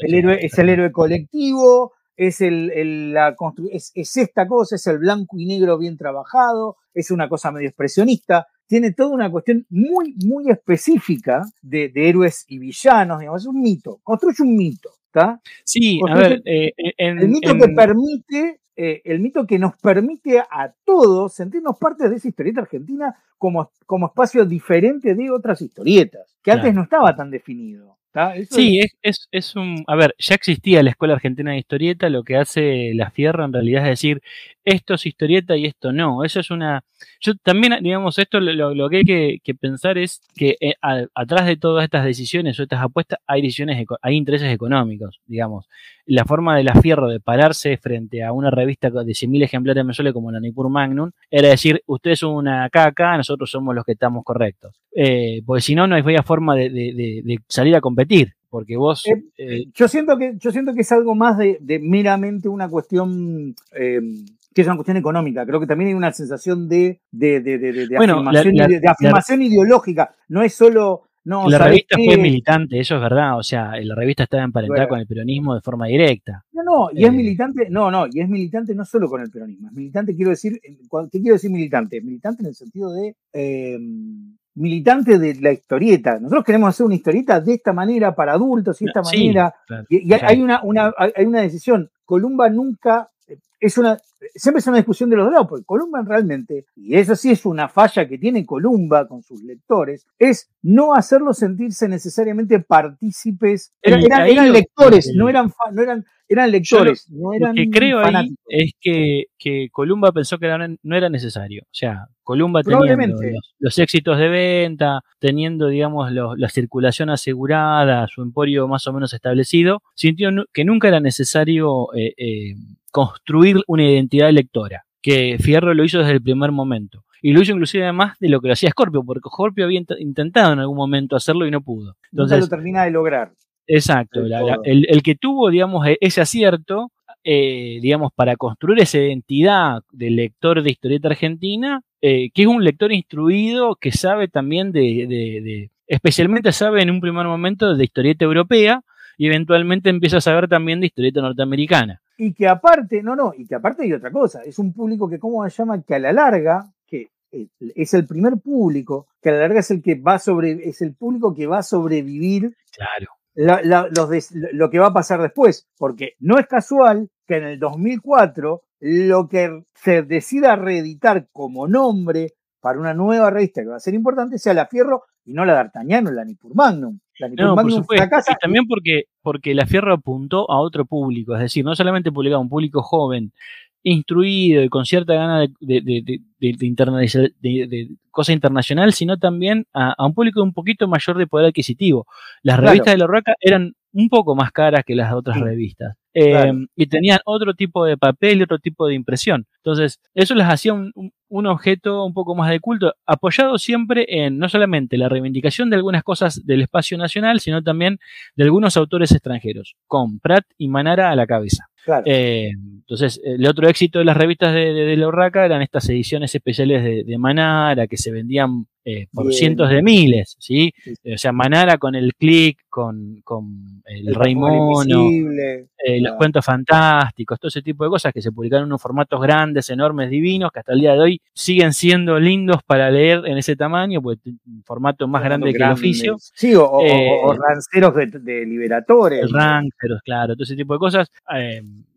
el, héroe, es el héroe colectivo, es, el, la es, es, esta cosa, es el blanco y negro bien trabajado, es una cosa medio expresionista. Tiene toda una cuestión muy, muy específica de, de héroes y villanos, digamos, es un mito, construye un mito. ¿está? Sí, a ver, eh, el mito que permite eh, el mito que nos permite a todos sentirnos parte de esa historieta argentina como, como espacio diferente de otras historietas, que antes no estaba tan definido. Sí, es, es, un. A ver, ya existía la Escuela Argentina de Historieta, lo que hace la Fierra en realidad es decir, esto es historieta y esto no. Eso es una. Yo también, digamos, esto lo, que hay que, pensar es que eh, atrás de todas estas decisiones o estas apuestas hay decisiones, hay intereses económicos, digamos. La forma de la Fierro de pararse frente a una revista de 100.000 ejemplares mensuales como la Nippur Magnum era decir, ustedes son una caca, nosotros somos los que estamos correctos. Eh, porque si no, no hay forma de, salir a competir porque vos eh, yo siento que yo siento que es algo más de, meramente una cuestión que es una cuestión económica. Creo que también hay una sensación de, de, de, de afirmación, ideológica. No es solo. No, la revista fue militante, eso es verdad. O sea, la revista estaba emparentada con el peronismo de forma directa. No, no, y es eh, militante, no, no, y es militante no solo con el peronismo. Es militante, quiero decir, ¿qué quiero decir militante? Militante en el sentido de. Eh, militante de la historieta. Nosotros queremos hacer una historieta de esta manera para adultos y de esta manera. y, hay, una, una, hay una decisión. Columba nunca es una, siempre es una discusión de los dos lados, porque Columba realmente, y eso sí es una falla que tiene Columba con sus lectores, es no hacerlos sentirse necesariamente partícipes. Eran, lectores, no eran, no eran, eran lectores, no eran Lo que creo ahí es que, que Columba pensó que no era necesario. O sea, Columba teniendo los, éxitos de venta, teniendo, digamos, la circulación asegurada, su emporio más o menos establecido, sintió que nunca era necesario eh, eh, construir una identidad lectora, que Fierro lo hizo desde el primer momento. Y lo hizo inclusive más de lo que lo hacía Scorpio, porque Scorpio había intentado en algún momento hacerlo y no pudo. Entonces lo termina de lograr. Exacto, el, que tuvo, digamos, e, ese acierto, eh, digamos, para construir esa identidad del lector de historieta argentina, eh, que es un lector instruido que sabe también de, de, especialmente sabe en un primer momento de historieta europea y eventualmente empieza a saber también de historieta norteamericana. Y que aparte, no, no, y que aparte hay otra cosa, es un público que, ¿cómo se llama? Que a la larga, que eh, es el primer público, que a la larga es el que va sobre, es el público que va a sobrevivir. Claro. Lo que va a pasar después, porque no es casual que en el 2004 lo que se decida reeditar como nombre para una nueva revista que va a ser importante sea la Fierro y no la D'Artagnan o la Nippur Magnum. La Nippur No, Magnum fracasa Y también porque, porque la Fierro apuntó a otro público, es decir, no solamente publicaba a un público joven, instruido y con cierta gana de, de, de, de- cosa internacional, sino también a, a un público un poquito mayor de poder adquisitivo. Las Claro. revistas de la Roca eran un poco más caras que las otras Sí. revistas. Eh, Claro. Y tenían otro tipo de papel y otro tipo de impresión. Entonces, eso les hacía un- un objeto un poco más de culto, apoyado siempre en no solamente la reivindicación de algunas cosas del espacio nacional, sino también de algunos autores extranjeros, con Pratt y Manara a la cabeza. Claro. Eh, entonces, el otro éxito de las revistas de, de, de la Urraca eran estas ediciones especiales de, de Manara que se vendían eh, por Bien. cientos de miles, ¿sí? Sí. O sea, Manara con el click, con, con el, El Rey Mono, eh, los cuentos fantásticos, todo ese tipo de cosas que se publicaron en unos formatos grandes, enormes, divinos, que hasta el día de hoy siguen siendo lindos para leer en ese tamaño, porque t- un formato más grande que el oficio. Sí, o, Eh, o ranceros de, de liberadores. Pero claro, todo ese tipo de cosas.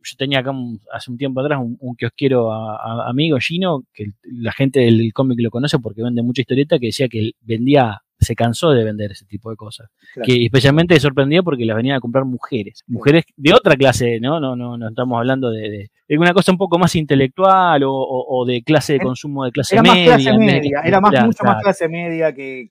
Yo tenía acá un- hace un tiempo atrás un, un kiosquero a- a- amigo Gino, que la gente del cómic lo conoce porque vende mucha historieta, que decía que vendía, se cansó de vender ese tipo de cosas. Claro. Que especialmente le sorprendía porque las venían a comprar mujeres. Mujeres de otra clase, ¿no? No, no, no estamos hablando de, de- de una cosa un poco más intelectual o, o- o de clase de consumo de clase Era más media. clase media, era más, claro, mucho más clase media que.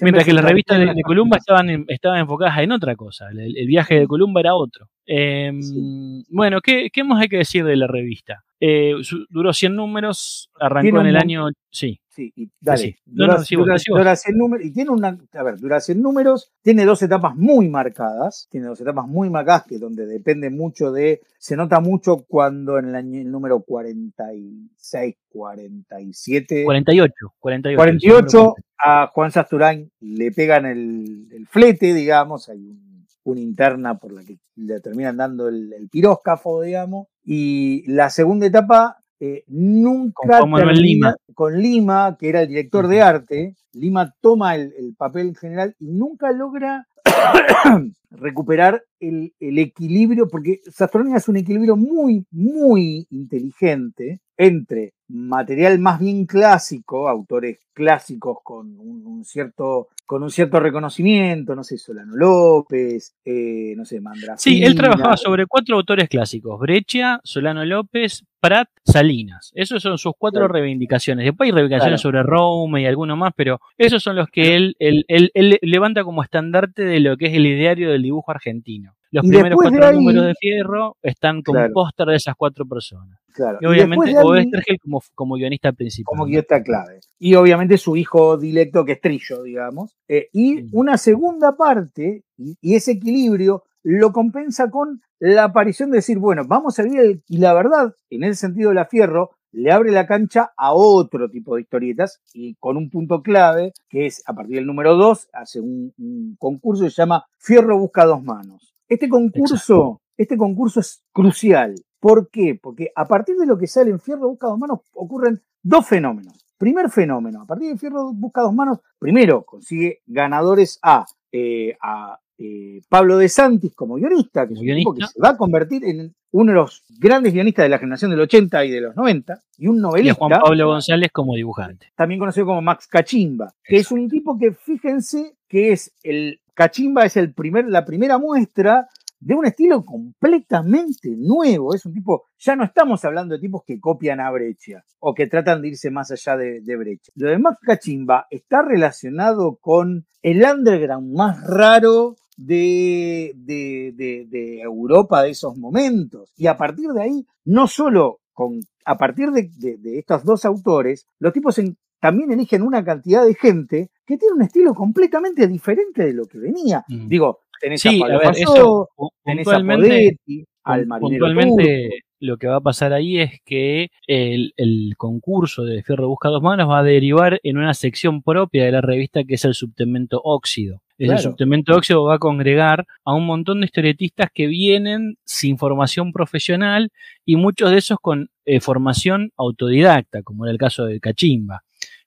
Mientras que las revistas de, Columba estaban, en- estaban enfocadas en otra cosa. El, el viaje de Columba era otro. Eh, Sí. Bueno, ¿qué, ¿qué más hay que decir de la revista? Eh, duró 100 números, arrancó en el año. Sí, Sí, y dale. Sí. No, Dura, no, sí, vos, dura- sí, vos. dura 100 números y tiene una, a ver, dura 100 números, tiene dos etapas muy marcadas, tiene dos etapas muy marcadas que donde depende mucho de, se nota muo cuando en el, año, el número 46, 47, 48. 48, 48 a Juan Sasturain le pegan el, el flete, digamos, hay un- una interna por la que le terminan dando el, el piróscafo, digamos, y la segunda etapa eh, nunca Con termina- Lima. con Lima, que era el director de arte, Lima toma el, el papel general y nunca logra (coughs) recuperar el, el equilibrio, porque Sasturain es un equilibrio muy, muy inteligente entre material más bien clásico, autores clásicos con un, un cierto con un cierto reconocimiento, no sé, Solano López, eh, no sé, Mandrafina. Sí, él trabajaba sobre cuatro autores clásicos: Breccia, Solano López, Prat, Salinas. Esas son sus cuatro Claro. reivindicaciones. Después hay reivindicaciones Claro. sobre Rome y alguno más, pero esos son los que él, él, él- él levanta como estandarte de lo que es el ideario del dibujo argentino. Los Y primeros después de cuatro ahí- números de Fierro están con Claro. póster de esas cuatro personas. Claro. Y obviamente de Oestergel como, como guionista principal. como guionista clave. Y obviamente su hijo directo, que es Trillo, digamos. Eh, y Sí. una segunda parte, y, y ese equilibrio lo compensa con la aparición de decir, bueno, vamos a el, y la verdad, en ese sentido, la Fierro le abre la cancha a otro tipo de historietas y con un punto clave, que es a partir del número 2, hace un, un concurso que se llama Fierro busca dos manos. Este concurso, este concurso es crucial. ¿Por qué? Porque a partir de lo que sale en Fierro busca dos manos ocurren dos fenómenos. Primer fenómeno, a partir de Fierro busca dos manos, primero consigue ganadores a, eh, a eh, Pablo de Santis como guionista, que es un tipo que guionista. se va a convertir en uno de los grandes guionistas de la generación del 80 y de los 90, y un Y a novelista Juan Pablo González como dibujante. también conocido como Max Cachimba, que es un tipo que fíjense que es el Cachimba es el primer, la primera muestra de un estilo completamente nuevo. Es un tipo, ya no estamos hablando de tipos que copian a Breccia o que tratan de irse más allá de, de Breccia. Lo de Max Cachimba está relacionado con el underground más raro de, de, de- de Europa de esos momentos. Y a partir de ahí, no solo con, a partir de, estos dos autores, los tipos en- también eligen una cantidad de gente que tiene un estilo completamente diferente de lo que venía. Mm. Digo, tenés Sí, a a Pablo ver, Fayó, eso pu- tenés a puntualmente, Podetti, al marinero puntualmente turco. lo que va a pasar ahí es que el, el concurso de Fierro Busca Dos Manos va a derivar en una sección propia de la revista que es el subtemento óxido. Claro. subtemento óxido va a congregar a un montón de historietistas que vienen sin formación profesional y muchos de esos con eh, formación autodidacta, como era el caso de Cachimba,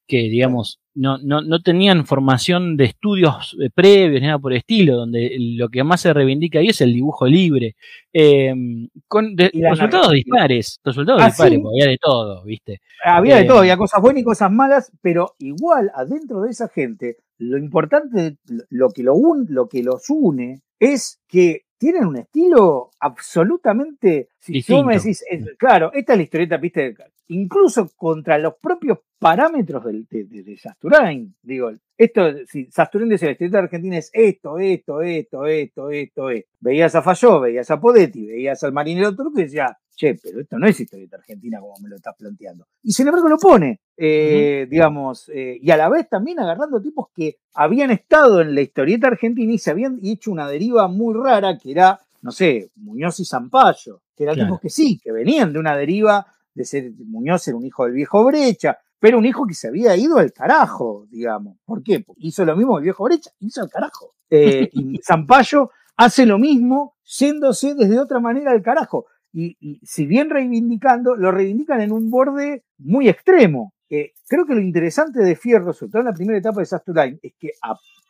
que digamos no, no, no tenían formación de estudios eh, previos ni nada por el estilo, donde lo que más se reivindica ahí es el dibujo libre. Eh, con resultados dispares, resultados ah, dispares, había de todo, ¿viste? Había de todo, había cosas buenas y cosas malas, pero igual adentro de esa gente, lo importante, lo que, lo, lo que los une es que tienen un estilo absolutamente. Si tú me decís, claro, esta es la historieta, viste, incluso contra los propios parámetros de, de, Sasturain. Digo, esto, si Sasturain dice la historieta argentina es esto, esto, esto, esto, esto, esto. Veías a Falló, veías a Podetti, veías al marinero truco y decía, che, pero esto no es historieta argentina como me lo estás planteando. Y sin embargo lo pone, eh, digamos, eh, y a la vez también agarrando tipos que habían estado en la historieta argentina y se habían hecho una deriva muy rara que era, no sé, Muñoz y Zampayo, que eran tipos que sí, que venían de una deriva de ser Muñoz era un hijo del viejo Brecha, pero un hijo que se había ido al carajo, digamos. ¿Por qué? Porque hizo lo mismo el viejo Brecha, hizo al carajo. Eh, y (laughs) Zampayo hace lo mismo, yéndose desde otra manera al carajo. Y, si bien reivindicando, lo reivindican en un borde muy extremo. creo que lo interesante de Fierro, sobre todo en la primera etapa de Sasturain, es que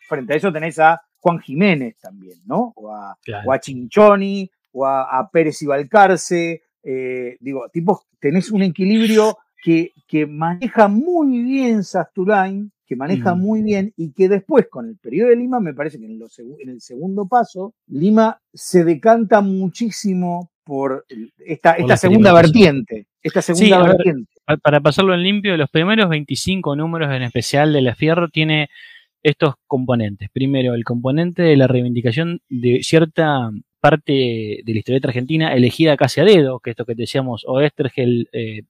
frente a eso tenés a Juan Jiménez también, ¿no? O a, Chinchoni, o a, Pérez y Balcarce, eh, digo, tipos, tenés un equilibrio que, que maneja muy bien Sasturain, que maneja muy bien y que después con el periodo de Lima, me parece que en, en el segundo paso, Lima se decanta muchísimo por esta, esta segunda vertiente. Esta segunda vertiente. para pasarlo en limpio, los primeros 25 números en especial de La Fierro tiene estos componentes. Primero, el componente de la reivindicación de cierta parte de la historieta argentina elegida casi a dedo, que esto que decíamos, Oestergel, eh,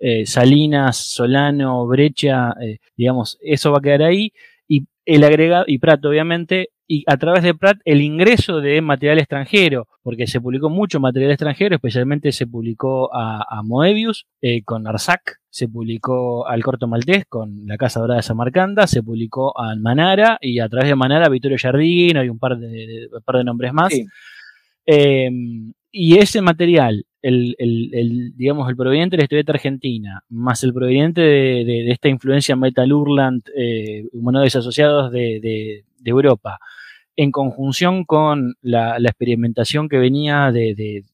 eh, Salinas, Solano, Brecha, eh, digamos, eso va a quedar ahí. Y el agregado, y Pratt obviamente, y a través de Pratt el ingreso de material extranjero, porque se publicó mucho material extranjero, especialmente se publicó a, Moebius con Arzac, se publicó al Corto Maltés con La Casa Dorada de Samarcanda, se publicó a Manara y a través de Manara Vittorio Jardín, hay un par de, par de nombres más. Em, y ese material, el, digamos, el proveniente de la historieta argentina, más el proveniente de, esta influencia Metal Urland, eh, humanoides asociados de, Europa, en conjunción con la, experimentación que venía de,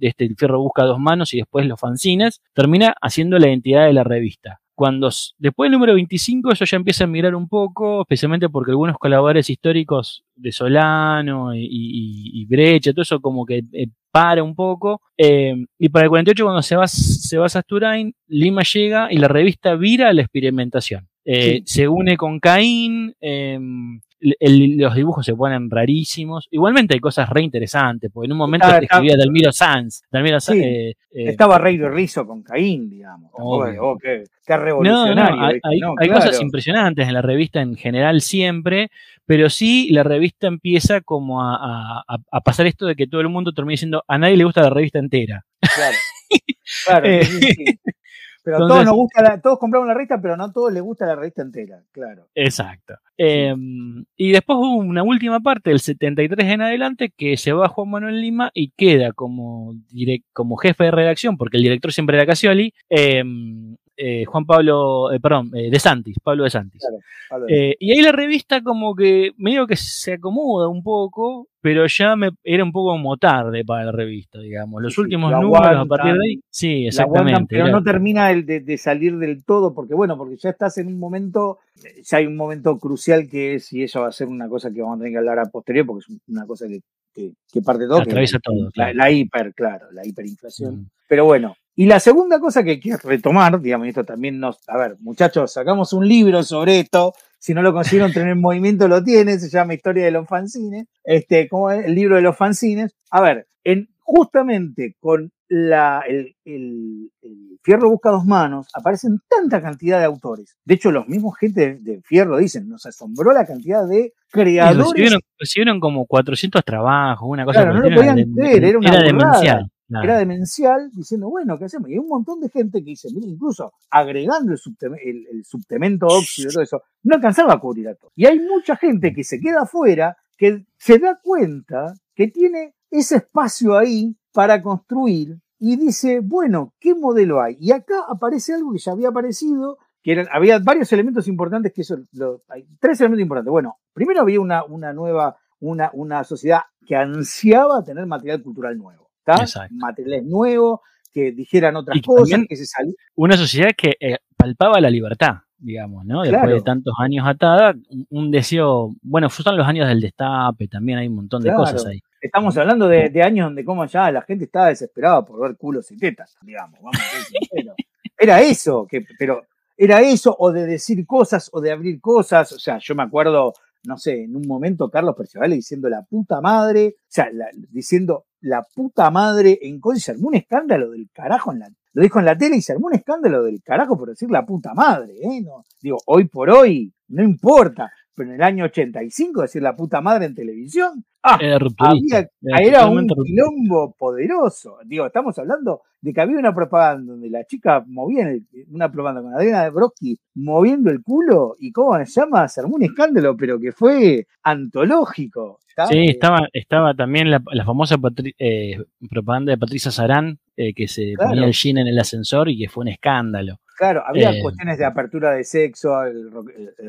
este El Fierro Busca Dos Manos y después los fanzines, termina haciendo la identidad de la revista. Cuando después del número 25 eso ya empieza a migrar un poco, especialmente porque algunos colaboradores históricos de Solano y, Brecha, todo eso como que eh, para un poco. Eh, y para el 48 cuando se va, se va a Sasturain, Lima llega y la revista vira a la experimentación. Eh, se une con Caín, los dibujos se ponen rarísimos. Igualmente hay cosas re interesantes, porque en un momento te escribía Delmiro Sanz. Eh, eh, estaba Rey de Rizo con Caín, digamos. Oh, qué, revolucionario. hay, cosas impresionantes en la revista en general siempre, pero sí la revista empieza como a, pasar esto de que todo el mundo termina diciendo a nadie le gusta la revista entera. Claro. (laughs) claro eh, pero todos nos gusta todos compramos la revista, pero no a todos les gusta la revista entera, claro. Exacto. Em, y después hubo una última parte, del 73 en adelante, que se va Juan Manuel Lima y queda como, como jefe de redacción, porque el director siempre era Casioli, em, eh, Juan Pablo, eh, perdón, eh, De Santis, Pablo De Santis. y ahí la revista como que medio que se acomoda un poco, pero ya me era un poco como tarde para la revista, digamos. Los últimos números a partir de ahí, sí, exactamente. pero no termina de, salir del todo, porque bueno, porque ya estás en un momento, ya hay un momento crucial que es, y eso va a ser una cosa que vamos a tener que hablar a posterior, porque es una cosa que, que, parte de todo. Atraviesa todo. La, hiper, claro, la hiperinflación. Mm. Pero bueno, y la segunda cosa que quiero retomar, digamos, esto también nos. A ver, muchachos, sacamos un libro sobre esto. Si no lo consiguieron tener en movimiento, lo tiene. Se llama Historia de los fanzines. Este, como es el libro de los fanzines. A ver, en, justamente con la, el, el, Fierro busca dos manos, aparecen tanta cantidad de autores. De hecho, los mismos gente de, Fierro dicen, nos asombró la cantidad de creadores. Recibieron, como 400 trabajos, una cosa claro, no lo podían creer, era, una era demencial. Era demencial, diciendo, bueno, ¿qué hacemos? Y hay un montón de gente que dice, mira, incluso agregando el, el, subtemento óxido y todo eso, no alcanzaba a cubrir a todo. Y hay mucha gente que se queda afuera, que se da cuenta que tiene ese espacio ahí para construir y dice, bueno, ¿qué modelo hay? Y acá aparece algo que ya había aparecido, que eran, había varios elementos importantes que eso, hay tres elementos importantes. Bueno, primero había una, una nueva, una, una sociedad que ansiaba tener material cultural nuevo, ¿está? Materiales nuevos, que dijeran otras cosas, que se salía. Una sociedad que eh, palpaba la libertad, digamos, ¿no? Después de tantos años atada, un, deseo, bueno, fueron los años del destape, también hay un montón de cosas ahí. Estamos hablando de, años donde como ya la gente estaba desesperada por ver culos y tetas, digamos, vamos a Era eso, que, pero era eso, o de decir cosas, o de abrir cosas. O sea, yo me acuerdo, no sé, en un momento Carlos Percival diciendo la puta madre, o sea, diciendo la puta madre en cosas, se armó un escándalo del carajo en la, lo dijo en la tele y se armó un escándalo del carajo por decir la puta madre, ¿eh? No, digo, hoy por hoy, no importa, pero en el año 85 decir la puta madre en televisión, ah, había, era, un quilombo poderoso. Digo, estamos hablando de que había una propaganda donde la chica movía una propaganda con Adriana de Broski moviendo el culo y cómo se llama, se armó un escándalo, pero que fue antológico. Sí, estaba, estaba también la, famosa eh, propaganda de Patricia Sarán, eh, que se ponía el jean en el ascensor y que fue un escándalo. Claro, había eh, cuestiones de apertura de sexo, el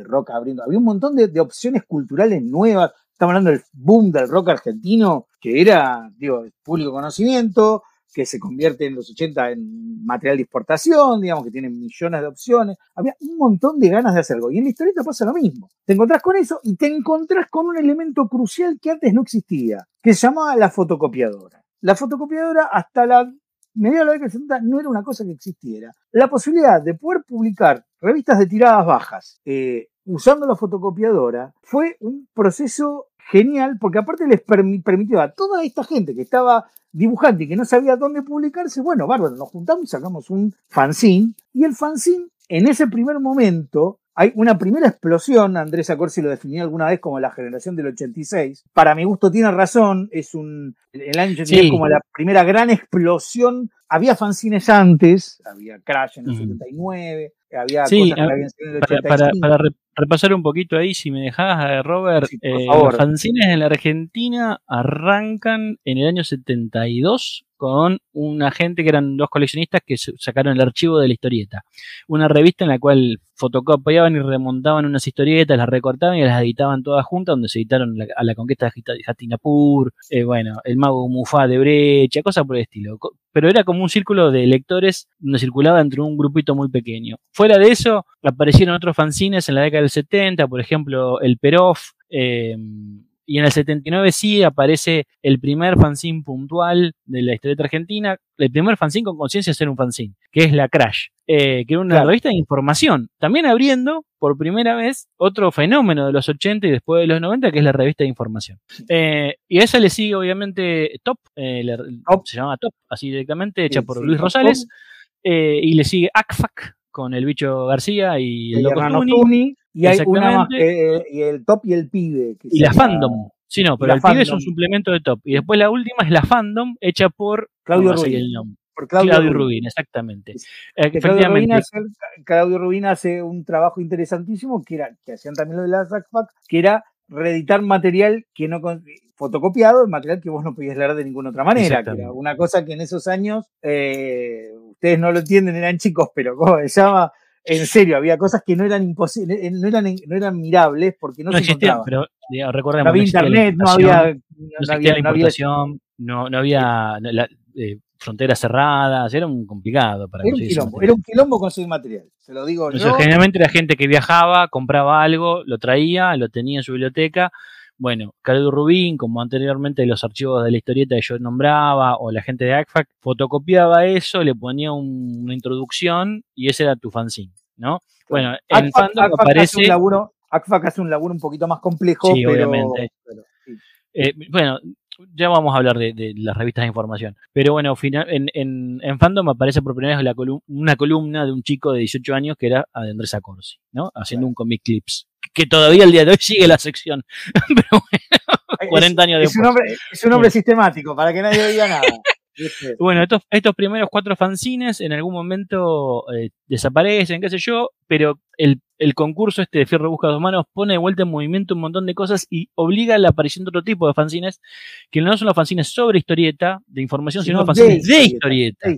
rock, abriendo, había un montón de, opciones culturales nuevas. Estamos hablando del boom del rock argentino, que era, digo, público conocimiento, que se convierte en los 80 en material de exportación, digamos, que tiene millones de opciones. Había un montón de ganas de hacer algo. Y en la historieta pasa lo mismo. Te encontrás con eso y te encontrás con un elemento crucial que antes no existía, que se llamaba la fotocopiadora. La fotocopiadora hasta la mediados de la década 70 no era una cosa que existiera. La posibilidad de poder publicar revistas de tiradas bajas eh, usando la fotocopiadora fue un proceso genial porque aparte les permitió a toda esta gente que estaba dibujante y que no sabía dónde publicarse, bueno, bárbaro, nos juntamos y sacamos un fanzine y el fanzine en ese primer momento hay una primera explosión, Andrés Acorsi lo definió alguna vez como la generación del 86. Para mi gusto tiene razón, es un el año 86 como la primera gran explosión. Había fanzines antes, había Crash en el 79, había cosas que habían sido en el 85. Para, para, repasar un poquito ahí, si me dejás, eh, Robert, eh, los fanzines en la Argentina arrancan en el año 72 con una gente que eran dos coleccionistas que sacaron el archivo de la historieta. Una revista en la cual fotocopiaban y remontaban unas historietas, las recortaban y las editaban todas juntas, donde se editaron a la conquista de Hastinapur, eh, bueno, el mago Mufá de Brecha, cosas por el estilo. Pero era como un círculo de lectores donde circulaba entre un grupito muy pequeño. Fuera de eso, aparecieron otros fanzines en la década del 70, por ejemplo, el Perof, eh, y en el 79 sí aparece el primer fanzine puntual de la historieta argentina, el primer fanzine con conciencia de ser un fanzine, que es la Crash, eh, que era una revista de información, también abriendo por primera vez otro fenómeno de los 80 y después de los 90, que es la revista de información. Eh, y a esa le sigue obviamente Top, eh, se llama Top, así directamente, hecha por Luis Rosales, y le sigue ACFAC con el bicho García y el, Loco Tuni y hay una más, que, y el top y el pibe. y la fandom. Sí, no, pero el pibe es un suplemento de top. Y después la última es la fandom hecha por Claudio Rubín. Por Claudio, Rubín. exactamente. Eh, Claudio, Rubín hace, Claudio Rubín hace un trabajo interesantísimo que era, que hacían también lo de la Zackpack, que era reeditar material que no fotocopiado, material que vos no podías leer de ninguna otra manera. Que era una cosa que en esos años, eh, ustedes no lo entienden, eran chicos, pero ¿cómo se llama? En serio, había cosas que no eran imposibles, eh, no eran, no eran mirables porque no, se existían. Pero recordemos, no había internet, no había, no, había la importación, no, no había la, eh, fronteras cerradas, era un complicado para era un quilombo, era un quilombo conseguir material, se lo digo yo. Generalmente la gente que viajaba, compraba algo, lo traía, lo tenía en su biblioteca bueno, Caldo Rubín, como anteriormente los archivos de la historieta que yo nombraba, o la gente de ACFAC, fotocopiaba eso, le ponía una introducción y ese era tu fanzine, ¿no? Bueno, en Fandom aparece... Hace un laburo, ACFAC hace un laburo un poquito más complejo, sí, obviamente. Eh, bueno, ya vamos a hablar de, las revistas de información. Pero bueno, final, en, en, en Fandom aparece por primera vez la una columna de un chico de 18 años que era Andrés Acorsi, ¿no? Haciendo un comic clips. Que todavía el día de hoy sigue la sección. (laughs) Pero bueno, 40 años después. Es un hombre, es un hombre sistemático, para que nadie diga nada. (laughs) Bueno, estos, estos primeros cuatro fanzines en algún momento eh, desaparecen, qué sé yo, pero el, concurso este de Fierro Busca dos Manos pone de vuelta en movimiento un montón de cosas y obliga a la aparición de otro tipo de fanzines, que no son los fanzines sobre historieta, de información, sino, los fanzines de, historieta.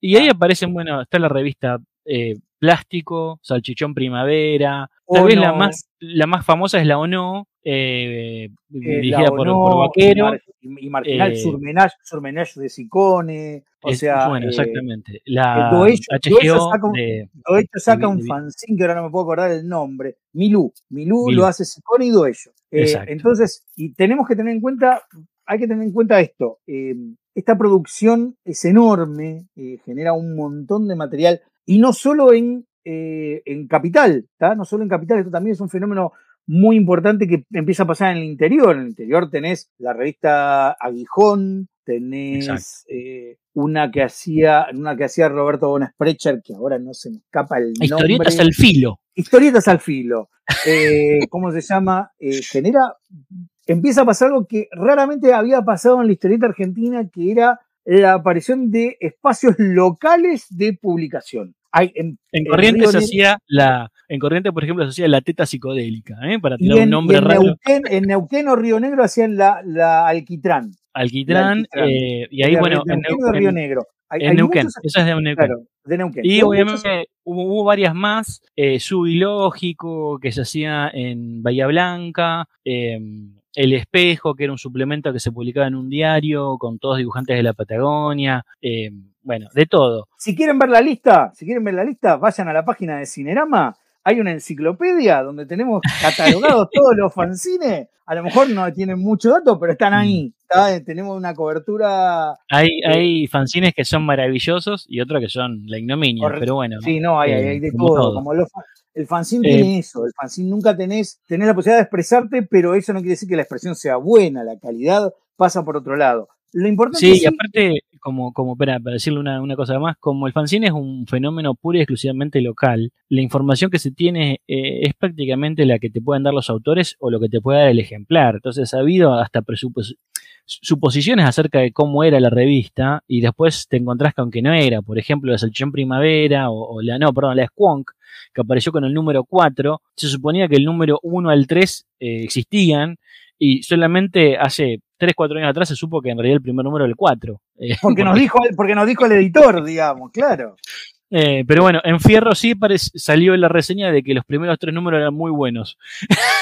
Y ahí aparecen, bueno, está la revista eh, Plástico, Salchichón Primavera. Tal vez la más, la más famosa es la ONO, eh, dirigida por, por, Vaquero. Y, Marginal eh, Surmenage, de Sicone. O sea, bueno, exactamente. La HGO saca un, de, saca un fanzine que ahora no me puedo acordar el nombre. Milú. Milú, lo hace Sicone y Doello. entonces, y tenemos que tener en cuenta, hay que tener en cuenta esto esta producción es enorme, eh, genera un montón de material, y no solo en, eh, en capital, no solo en capital, esto también es un fenómeno muy importante que empieza a pasar en el interior. En el interior tenés la revista Aguijón, tenés eh, una que hacía una que hacía Roberto Bonasprecher, que ahora no se me escapa el nombre. Historietas al filo. Historietas al filo. ¿Cómo se llama? genera empieza a pasar algo que raramente había pasado en la historieta argentina, que era la aparición de espacios locales de publicación. en, Corrientes hacía la, en Corrientes, por ejemplo, se hacía la teta psicodélica, ¿eh? para tener un nombre en raro. Neuquén, en Neuquén o Río Negro hacían la, la Alquitrán. Alquitrán, eh, y ahí, bueno, en Neuquén, Río Negro. en Neuquén, esa es de Neuquén. Claro, de Neuquén. Y obviamente hubo, varias más, eh, Subilógico, que se hacía en Bahía Blanca, eh, el Espejo, que era un suplemento que se publicaba en un diario con todos dibujantes de la Patagonia. Eh, bueno, de todo. Si quieren ver la lista, si quieren ver la lista, vayan a la página de Cinerama. Hay una enciclopedia donde tenemos catalogados (laughs) todos los fanzines. A lo mejor no tienen mucho dato, pero están ahí. Mm. Tenemos una cobertura. Hay, hay fanzines que son maravillosos y otros que son la ignominia, pero bueno. Sí, no, hay, hay de todo. Como los, el fanzine tiene eh, eso, el fanzine nunca tenés, tenés la posibilidad de expresarte, pero eso no quiere decir que la expresión sea buena, la calidad pasa por otro lado. Lo importante sí, y aparte, como, como para, decirle una, una, cosa más, como el fanzine es un fenómeno puro y exclusivamente local, la información que se tiene eh, es prácticamente la que te pueden dar los autores o lo que te puede dar el ejemplar. Entonces ha habido hasta suposiciones acerca de cómo era la revista y después te encontrás que aunque no era, por ejemplo, la Salchichón Primavera o, la, no, perdón, la Squonk, que apareció con el número 4, se suponía que el número 1 al 3 eh, existían y solamente hace 3, 4 años atrás se supo que en realidad el primer número era el 4. Eh, porque, (laughs) nos dijo, porque nos dijo el editor, digamos, claro. Eh, pero bueno, en Fierro sí salió la reseña de que los primeros tres números eran muy buenos.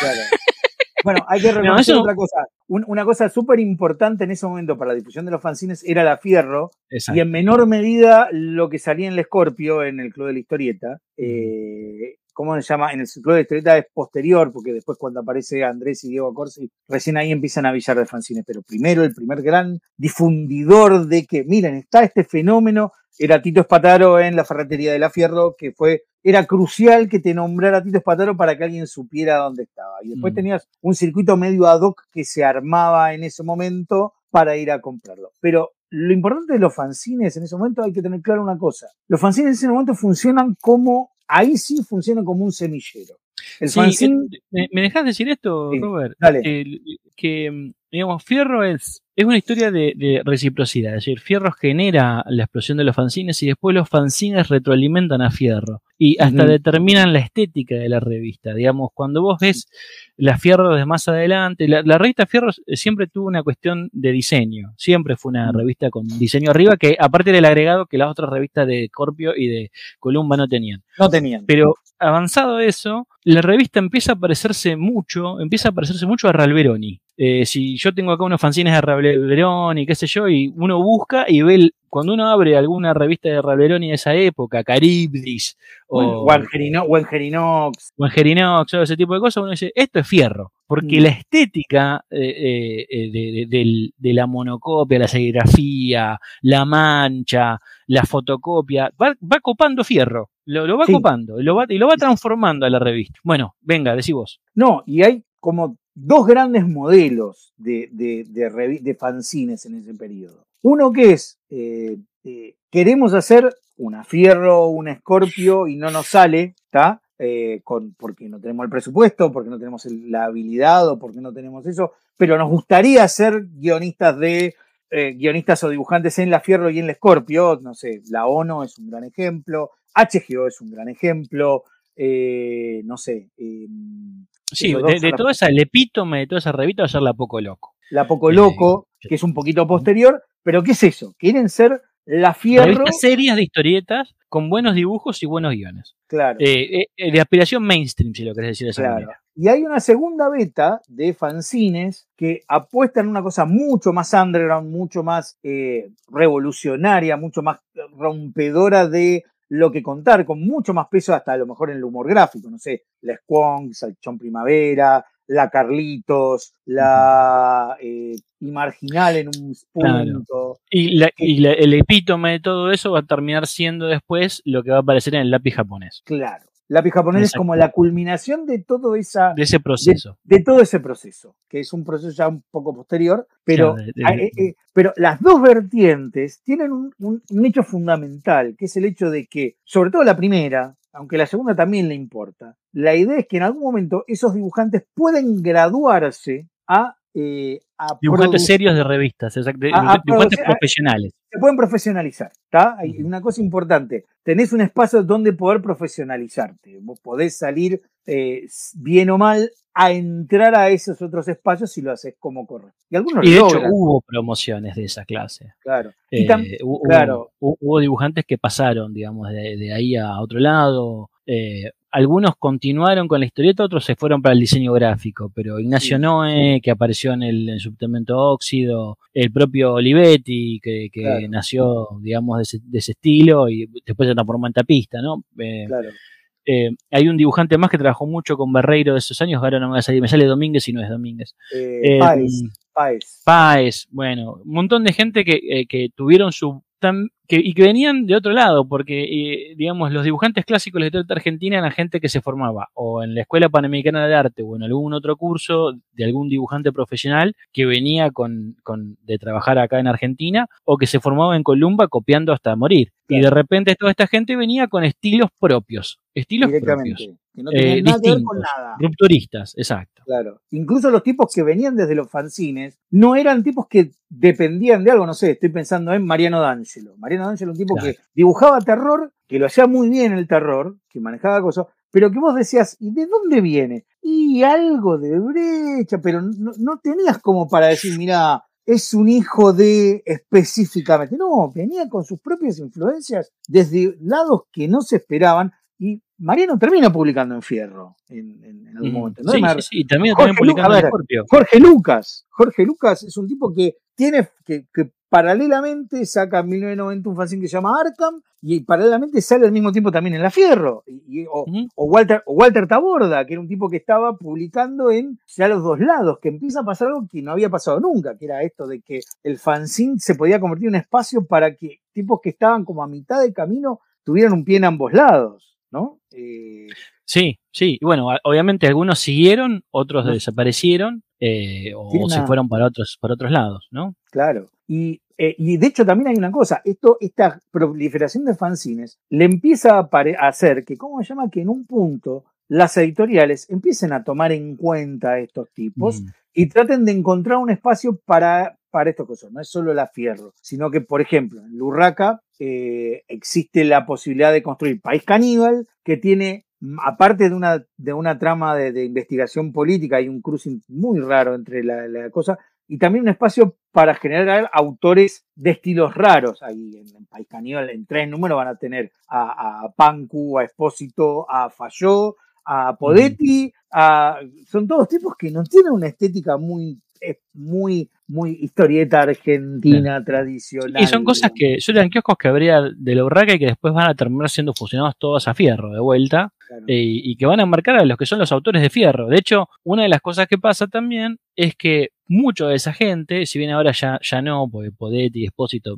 Claro. (laughs) Bueno, hay que reconocer otra cosa. una cosa súper importante en ese momento para la difusión de los fanzines era la Fierro. Y en menor medida lo que salía en el Scorpio, en el Club de la Historieta. Eh, ¿Cómo se llama? En el Club de la Historieta es posterior, porque después cuando aparece Andrés y Diego Corsi, recién ahí empiezan a avisar de fanzines. Pero primero, el primer gran difundidor de que, miren, está este fenómeno, era Tito Espataro en la ferretería de la Fierro, que fue era crucial que te nombrara Tito Espataro para que alguien supiera dónde estaba. Y después mm. tenías un circuito medio ad hoc que se armaba en ese momento para ir a comprarlo. Pero lo importante de los fanzines en ese momento hay que tener claro una cosa. Los fanzines en ese momento funcionan como, ahí sí funcionan como un semillero. El fanzine... ¿me, ¿me, dejas decir esto, Robert? Dale. que, digamos, Fierro es es una historia de, reciprocidad, es decir, Fierro genera la explosión de los fanzines y después los fanzines retroalimentan a Fierro y hasta determinan la estética de la revista. Digamos, cuando vos ves la Fierro de más adelante, la, revista Fierro siempre tuvo una cuestión de diseño, siempre fue una revista con diseño arriba que aparte del agregado que las otras revistas de Scorpio y de Columba no tenían. No tenían. Pero avanzado eso, la revista empieza a parecerse mucho, empieza a parecerse mucho a Ralberoni. Eh, si yo tengo acá unos fanzines de Rablerón y qué sé yo, y uno busca y ve, cuando uno abre alguna revista de Rablerón de esa época, Caribdis o Wangerinox, Wangerinox, o ese tipo de cosas, uno dice, esto es fierro, porque mm. la estética eh, eh, de, la monocopia, la serigrafía, la mancha, la fotocopia, va, copando fierro. Lo, va copando lo va, y lo va transformando a la revista. Bueno, venga, decí vos. No, y hay como dos grandes modelos de, de, de, fanzines en ese periodo. Uno que es, eh, eh, queremos hacer una Fierro, una Scorpio y no nos sale, ¿está? Eh, con, porque no tenemos el presupuesto, porque no tenemos la habilidad o porque no tenemos eso, pero nos gustaría ser guionistas de guionistas o dibujantes en la Fierro y en la Scorpio, no sé, la ONO es un gran ejemplo, HGO es un gran ejemplo, no sé, Sí, de, toda esa, el epítome de toda esa revista va a ser La Poco Loco. La Poco Loco, que es un poquito posterior, pero ¿qué es eso? Quieren ser La Fierro. Revistas serias de historietas con buenos dibujos y buenos guiones. Claro. Eh, eh, de aspiración mainstream, si lo querés decir de esa Claro. manera. Y hay una segunda beta de fanzines que apuestan en una cosa mucho más underground, mucho más eh, revolucionaria, mucho más rompedora de lo que contar, con mucho más peso hasta a lo mejor en el humor gráfico, no sé, la Squonk, Salchón Primavera, la Carlitos, la eh, Imarginal en un Claro. punto. Y, la- y la- el epítome de todo eso va a terminar siendo después lo que va a aparecer en el lápiz japonés. Claro. Lápiz japonés es como la culminación de todo esa De ese proceso. de todo ese proceso, que es un proceso ya un poco posterior, pero, Claro, de- de- ah, eh, eh, pero las dos vertientes tienen un, un- un hecho fundamental, que es el hecho de que, sobre todo la primera, aunque la segunda también le importa, la idea es que en algún momento esos dibujantes pueden graduarse a... eh, a Dibujantes serios de revistas, exact- de- A- a dibujantes profesionales. se pueden profesionalizar, ¿está? Hay una cosa importante, tenés un espacio donde poder profesionalizarte, vos podés salir eh, bien o mal a entrar a esos otros espacios si lo haces como corre. Y algunos Y de hecho hubo promociones de esa clase. claro. Eh, hu- hubo, claro. hu- hubo dibujantes que pasaron, digamos, de, de ahí a otro lado. Eh, algunos continuaron con la historieta, otros se fueron para el diseño gráfico, pero Ignacio Sí. Noé, que apareció en el, en Subtemento Óxido, el propio Olivetti, que, que Claro. nació, digamos, de ese, de ese estilo y después se transformó en tapista, ¿no? Eh, claro. Eh, hay un dibujante más que trabajó mucho con Berreiro de esos años, ahora no me va a salir, me sale Domínguez y no es Domínguez. Eh, Eh, Páez, Páez. Páez, bueno, un montón de gente que, eh, que tuvieron su... que, y que venían de otro lado, porque, eh, digamos, los dibujantes clásicos de la historieta argentina eran gente que se formaba o en la Escuela Panamericana de Arte o en algún otro curso de algún dibujante profesional que venía con, con- de trabajar acá en Argentina o que se formaba en Columba copiando hasta morir. Y de repente toda esta gente venía con estilos propios, estilos propios, Que no tenían eh, nada que ver con nada. rupturistas, exacto. Claro. Incluso los tipos que venían desde los fanzines no eran tipos que dependían de algo, no sé, estoy pensando en Mariano D'Angelo. Mariano D'Angelo, un tipo Claro. que dibujaba terror, que lo hacía muy bien el terror, que manejaba cosas, pero que vos decías, ¿y de dónde viene? Y algo de brecha, pero no, no tenías como para decir, mira, es un hijo de específicamente. No, venía con sus propias influencias desde lados que no se esperaban. Mariano termina publicando en Fierro en, en- en algún Mm, momento. ¿no? sí, Mar- sí, sí, también, Jorge también publicando Lu- en ver, Scorpio. Jorge Lucas. Jorge Lucas es un tipo que tiene que, que paralelamente saca en 1990 un fanzine que se llama Arkham y paralelamente sale al mismo tiempo también en La Fierro. Y- y- o, Ujú. o Walter, o Walter Taborda, que era un tipo que estaba publicando en ya los dos lados, que empieza a pasar algo que no había pasado nunca, que era esto de que el fanzine se podía convertir en un espacio para que tipos que estaban como a mitad de camino tuvieran un pie en ambos lados, ¿no? Eh, Sí, sí. Y bueno, obviamente algunos siguieron, otros No. desaparecieron eh, o se fueron para otros, para otros lados, ¿no? Claro. Y, eh, y de hecho también hay una cosa, esto, esta proliferación de fanzines le empieza a hacer que, ¿cómo se llama? Que en un punto las editoriales empiecen a tomar en cuenta a estos tipos Mm. y traten de encontrar un espacio para, para estas cosas. No es solo la fierro, sino que, por ejemplo, en Lurraca eh, existe la posibilidad de construir País Caníbal, que tiene, mm, aparte de una, de una trama de, de investigación política, hay un cruising muy raro entre la, la cosa, y también un espacio para generar autores de estilos raros. Ahí en, en País Caníbal, en tres números van a tener a, a Pancu, a Espósito, a Falló, a Podetti, a- son todos tipos que no tienen una estética muy, eh, muy, muy historieta argentina tradicional. Y son cosas que, yo eran kioscos que habría de la urraca y que después van a terminar siendo fusionados todos a fierro de vuelta Claro. eh, y que van a marcar a los que son los autores de fierro. De hecho, una de las cosas que pasa también es que mucho de esa gente, si bien ahora ya, ya no, porque Podetti y Espósito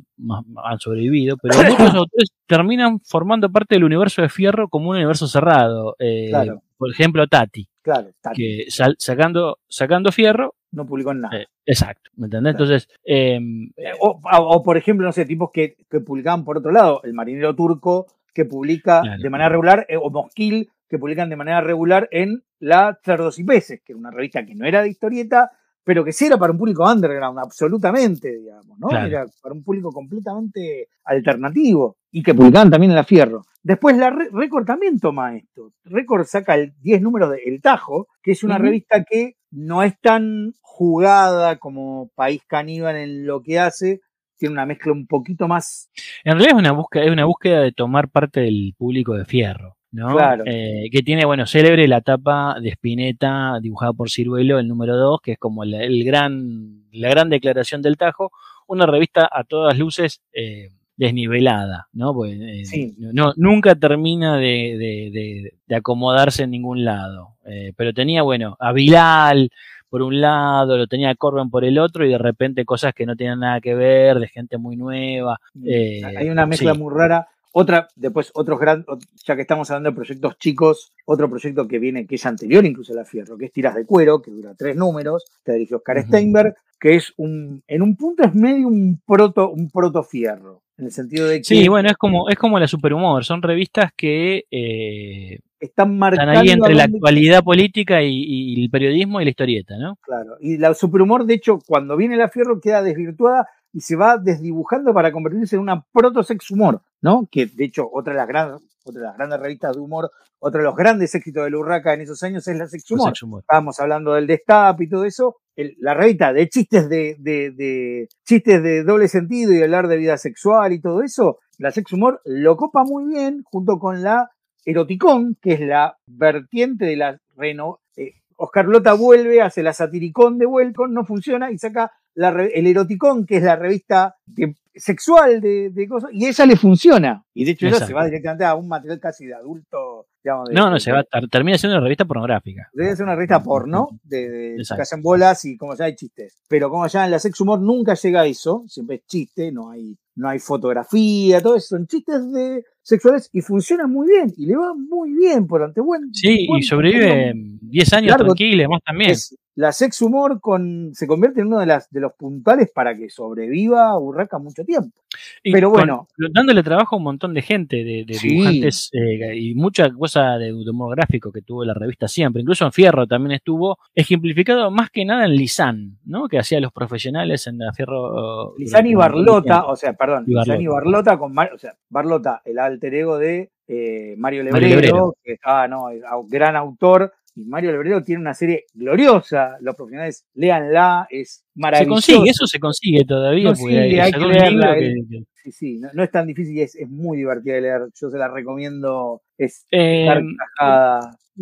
han sobrevivido, pero (laughs) muchos autores terminan formando parte del universo de fierro como un universo cerrado. Eh, Claro. Por ejemplo, Tati, Claro, Tati, que sal- sacando, sacando fierro, no publicó en nada. eh, exacto, ¿me entendés? Claro. Entonces, eh, Eh, O, o- por ejemplo, no sé, tipos que, que publicaban por otro lado, el marinero turco que publica Claro. de manera regular, eh, o Mosquil que publican de manera regular en la Cerdos y Peces, que era una revista que no era de historieta, pero que sí era para un público underground, absolutamente, digamos, ¿no? Claro. Era para un público completamente alternativo y que publicaban también en la Fierro. Después la Record también toma esto. Record saca el 10 números de El Tajo, que es una revista que no es tan jugada como País Caníbal en lo que hace, tiene una mezcla un poquito más. En realidad es una búsqueda, es una búsqueda de tomar parte del público de fierro. ¿no? Claro. Eh, que tiene, bueno, célebre la tapa de Spinetta dibujada por Ciruelo, el número 2, que es como la, el gran, la gran declaración del Tajo, una revista a todas luces eh, desnivelada, ¿no? Pues, eh, Sí. no, nunca termina de, de- de- de acomodarse en ningún lado. Eh, pero tenía, bueno, a Bilal por un lado, lo tenía a Corben por el otro, y de repente cosas que no tenían nada que ver, de gente muy nueva. Eh, Hay una mezcla sí. muy rara. Otra, después, otros grandes, ya que estamos hablando de proyectos chicos, otro proyecto que viene, que es anterior incluso a la Fierro, que es Tiras de Cuero, que dura tres números, que dirigió Oscar. Steinberg, que es un, en un punto es medio un proto, un proto Fierro, en el sentido de que Sí, bueno, es como, es como la superhumor, son revistas que eh, están marcando están ahí entre la actualidad política y, y el periodismo y la historieta, ¿no? Claro. Y la superhumor, de hecho, cuando viene la Fierro queda desvirtuada y se va desdibujando para convertirse en una proto-sex humor, ¿no? Que de hecho, otra de las grandes, otra de las grandes revistas de humor, otro de los grandes éxitos de la Urraca en esos años es la sex humor. Sex humor. Estábamos hablando del destape y todo eso. El- la revista de chistes de, de- de- chistes de doble sentido y hablar de vida sexual y todo eso, la sex humor lo copa muy bien junto con la eroticón, que es la vertiente de la reno. eh, Oscar Lota vuelve, hace la satiricón de vuelco, no funciona y saca la el eroticón, que es la revista de- sexual de, de cosas, y ella le funciona. Y de hecho ella se va directamente a un material casi de adulto. Digamos, de- No, no, se va, ter- termina siendo una revista pornográfica. Debe ser una revista porno, de, que hacen bolas y como ya hay chistes. Pero como ya en la sex humor nunca llega a eso, siempre es chiste, no hay, no hay fotografía, todo eso, son chistes de sexuales y funciona muy bien, y le va muy bien por ante buen. Sí, buen- y sobrevive 10 años tranquilo, y demás también. es- la sex humor con, se convierte en uno de, las, de los puntales para que sobreviva Urraca mucho tiempo. Y pero con- bueno. dándole trabajo a un montón de gente, de, de Sí. dibujantes eh, y mucha cosa de, de humor gráfico que tuvo la revista siempre. Incluso en Fierro también estuvo ejemplificado más que nada en Lisan, ¿no? Que hacía los profesionales en la Fierro. Lizani y durante un Barlota, o sea, perdón, Y y Barlota. Con Mar- o sea, Barlota, el alter ego de eh, Mario Mario Lebrero, que ah, no, gran autor, y Mario Lebrero tiene una serie gloriosa, los profesionales, léanla, es Se maravilloso. consigue, eso se consigue todavía. No, sí, hay sacó que leerla, el- que- Sí, sí, no, no es tan difícil y es, es muy divertida de leer, yo se la recomiendo, es Eh.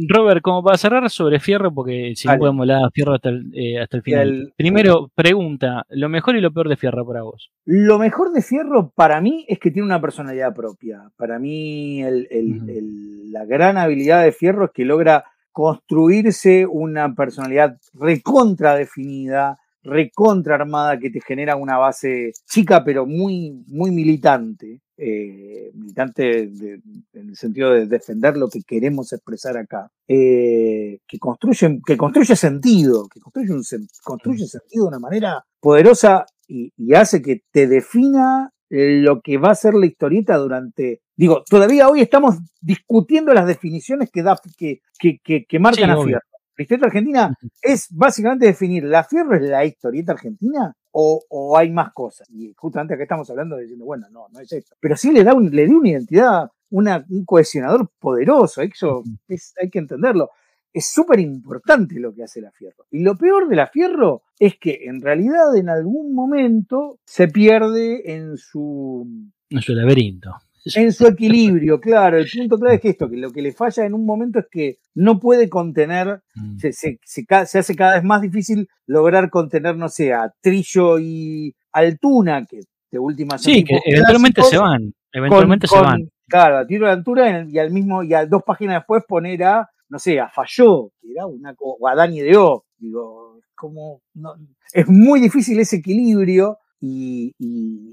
Robert, como para cerrar sobre Fierro, porque si Dale. no podemos hablar de Fierro hasta el, eh, hasta el final. el- Primero, pregunta, lo mejor y lo peor de Fierro para vos. Lo mejor de Fierro para mí es que tiene una personalidad propia. Para mí el- el- la gran habilidad de Fierro es que logra construirse una personalidad recontra definida, recontra armada que te genera una base chica pero muy, muy militante. eh, militante de- en el sentido de defender lo que queremos expresar acá. eh, que, construye, que construye sentido, que construye, un, construye sentido de una manera poderosa y, y hace que te defina lo que va a ser la historieta durante. Digo, todavía hoy estamos discutiendo las definiciones que, da, que, que, que, que marcan Sí, a obvio. Fierro. La historieta argentina es básicamente definir, ¿la Fierro es la historieta argentina? O, o hay más cosas. Y justamente acá estamos hablando de diciendo, bueno, no, no es esto. Pero sí le da un, le dio una identidad, una, un cohesionador poderoso. Eso es, hay que entenderlo. Es súper importante lo que hace la Fierro. Y lo peor de la Fierro es que en realidad en algún momento se pierde en su, En su laberinto. en su equilibrio. Claro, el punto clave es que esto, que lo que le falla en un momento es que no puede contener Mm. se, se- se hace cada vez más difícil lograr contener, no sé, a Trillo y Altuna, que de última son Sí, que eventualmente se van. Eventualmente con- se con- van. Claro, a tiro de altura y al mismo, y a dos páginas después poner a, no sé, a Falló, que era una, o a Dani de O. Digo, como, no- es muy difícil ese equilibrio y,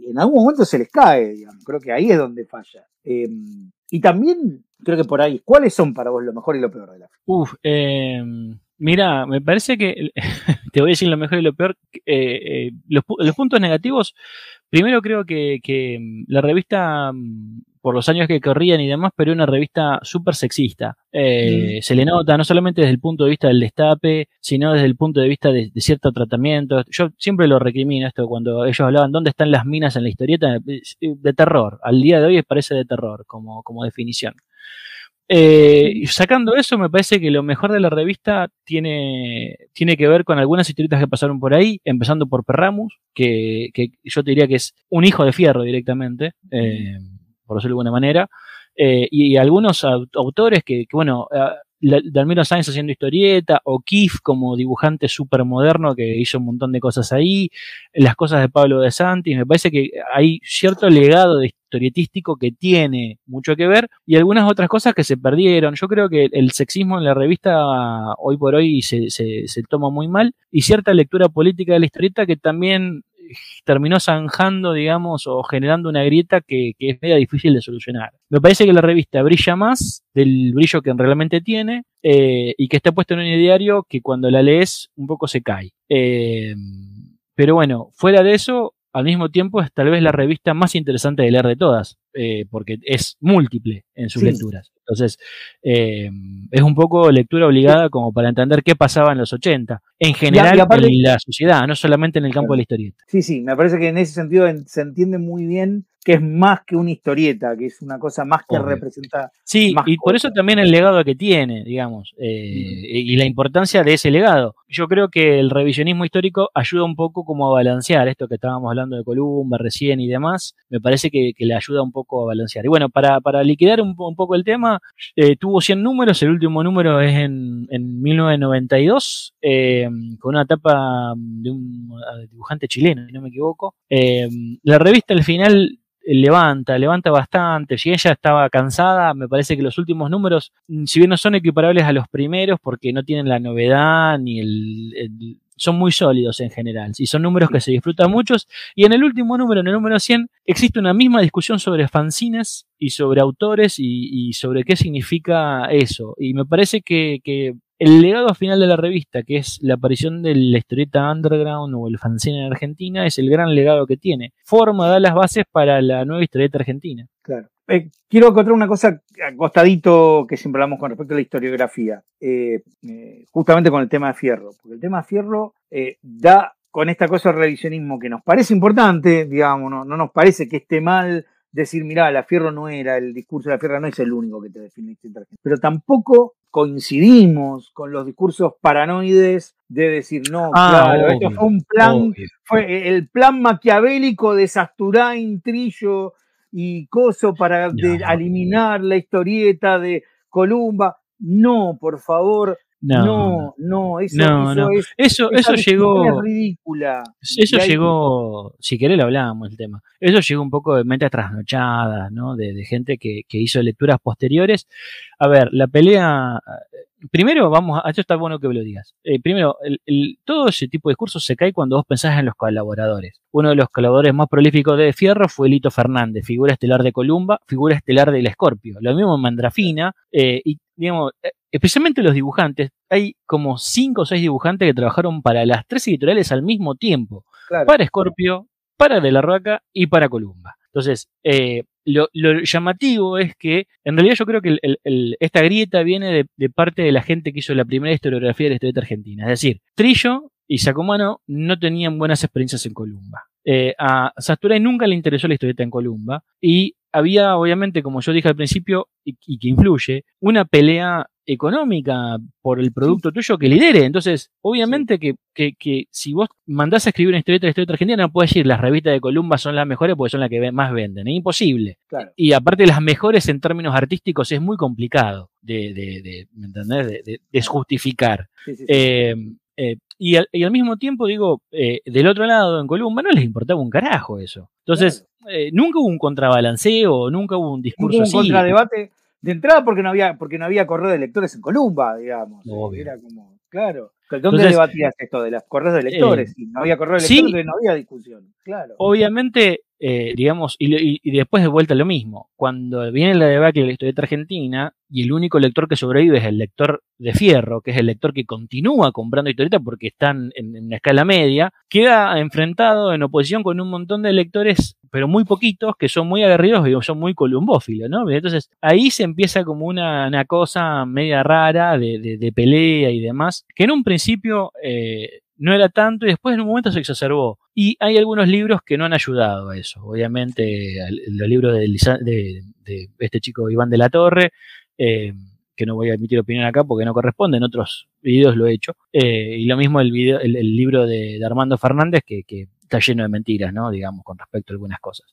en algún momento se les cae, digamos. Creo que ahí es donde falla. Eh, y también, creo que por ahí, ¿cuáles son para vos lo mejor y lo peor de la Uf, eh, mira, me parece que (laughs) te voy a decir lo mejor y lo peor. eh, eh, los, pu- los puntos negativos, primero creo que, mm, la revista, por los años que corrían y demás, pero era una revista súper sexista. Eh, Se le nota no solamente desde el punto de vista del destape, sino desde el punto de vista de, de cierto tratamiento. Yo siempre lo recrimino esto cuando ellos hablaban dónde están las minas en la historieta, eh, de terror. Al día de hoy parece de terror como, como definición. Eh, sacando eso, me parece que lo mejor de la revista tiene, tiene que ver con algunas historietas que pasaron por ahí, empezando por Perramus, que, que yo te diría que es un hijo de fierro directamente, eh, por decirlo de alguna manera, eh, y, algunos autores que, que bueno, Dalmiro Sáenz haciendo historieta, o Kif como dibujante súper moderno que hizo un montón de cosas ahí, las cosas de Pablo de Santis, me parece que hay cierto legado de historietístico que tiene mucho que ver y algunas otras cosas que se perdieron. Yo creo que el sexismo en la revista hoy por hoy se, se, se toma muy mal y cierta lectura política de la historieta que también (laughs) terminó zanjando, digamos, o generando una grieta que, es media difícil de solucionar. Me parece que la revista brilla más del brillo que realmente tiene eh, y que está puesto en un diario que cuando la lees un poco se cae. Eh, pero bueno, fuera de eso, al mismo tiempo es tal vez la revista más interesante de leer de todas, eh, porque es múltiple en sus lecturas. Entonces, eh, es un poco lectura obligada como para entender qué pasaba en los 80, en general en la sociedad, no solamente en el campo de la historieta. Sí, sí, me parece que en ese sentido se entiende muy bien que es más que una historieta, que es una cosa más que representa. Sí, y por eso también el legado que tiene, digamos, eh, y la importancia de ese legado. Yo creo que el revisionismo histórico ayuda un poco como a balancear esto que estábamos hablando de Columba recién y demás, me parece que, le ayuda un poco a balancear. Y bueno, para, para liquidar un, poco el tema, eh, tuvo 100 números, el último número es en, en 1992, eh, con una tapa de un dibujante chileno, si no me equivoco. la revista al final levanta, levanta bastante. Si ella estaba cansada, me parece que los últimos números, mm, si bien no son equiparables a los primeros, porque no tienen la novedad ni el, son muy sólidos en general. Y son números que se disfrutan muchos. Y en el último número, en el número 100, existe una misma discusión sobre fanzines y sobre autores y, sobre qué significa eso. Y me parece que, que el legado final de la revista, que es la aparición de la historieta underground o el fanzine en Argentina, es el gran legado que tiene. Forma, da las bases para la nueva historieta argentina. Claro. Eh, quiero encontrar una cosa acostadito que siempre hablamos con respecto a la historiografía, eh, eh, justamente con el tema de Fierro, porque el tema de Fierro da con esta cosa de revisionismo que nos parece importante, digamos, no, no nos parece que esté mal decir, mira, la Fierro no era, el discurso de la Fierro no es el único que te define Pero tampoco coincidimos con los discursos paranoides de decir, no, ah, claro, esto fue un plan, fue el plan maquiavélico de Sasturain, Trillo y Coso para eliminar la historieta de Columba. No, por favor, no, no, eso, eso, eso, llegó. ridícula. Eso llegó, si querés lo hablábamos el tema. Eso llegó un poco de mente trasnochadas, ¿no? De, gente que, hizo lecturas posteriores. A ver, la pelea. Primero, vamos a. Esto está bueno que me lo digas. Eh, primero, el, todo ese tipo de discursos se cae cuando vos pensás en los colaboradores. Uno de los colaboradores más prolíficos de Fierro fue Lito Fernández, figura estelar de Columba, figura estelar del Escorpio. Lo mismo en Mandrafina, eh, y digamos, eh, especialmente los dibujantes, hay como cinco o seis dibujantes que trabajaron para las tres editoriales al mismo tiempo. Para Scorpio, para De la Roca y para Columba. Entonces, eh, lo, llamativo es que, en realidad yo creo que esta grieta viene de, parte de la gente que hizo la primera historiografía de la historieta argentina. Es decir, Trillo y Sacomano no tenían buenas experiencias en Columba. Eh, a Sasturay nunca le interesó la historieta en Columba y había, obviamente, como yo dije al principio, y, que influye, una pelea económica por el producto tuyo que lidere. Entonces, obviamente que, que, si vos mandás a escribir una historieta de historieta argentina, no puedes decir las revistas de Columba son las mejores porque son las que más venden. Es imposible. Y aparte, las mejores en términos artísticos es muy complicado de, de, de ¿me entendés? De, de, justificar. Eh, eh, y, al, y, al, mismo tiempo, digo, eh, del otro lado, en Columba, no les importaba un carajo eso. Entonces, eh, nunca hubo un contrabalanceo, nunca hubo un discurso hubo un contradebate de entrada porque no había porque no había correo de lectores en Columba, digamos. Era como, claro. ¿Dónde debatías esto de los correos de lectores? si no había correo de lectores, no había discusión. Claro. Obviamente, digamos, y, y, después de vuelta lo mismo. Cuando viene la debacle de la historieta argentina, y el único lector que sobrevive es el lector de fierro, que es el lector que continúa comprando historietas porque están en, en escala media, queda enfrentado en oposición con un montón de lectores, pero muy poquitos, que son muy aguerridos y son muy columbófilos, ¿no? Entonces ahí se empieza como una, cosa media rara de, pelea y demás, que en un principio eh, no era tanto y después en un momento se exacerbó. Y hay algunos libros que no han ayudado a eso. Obviamente, los libros de, de, este chico Iván de la Torre, eh, que no voy a emitir opinión acá porque no corresponde, en otros videos lo he hecho. Eh, y lo mismo el, video, el, libro de, Armando Fernández, que, que, está lleno de mentiras, ¿no? Digamos, con respecto a algunas cosas.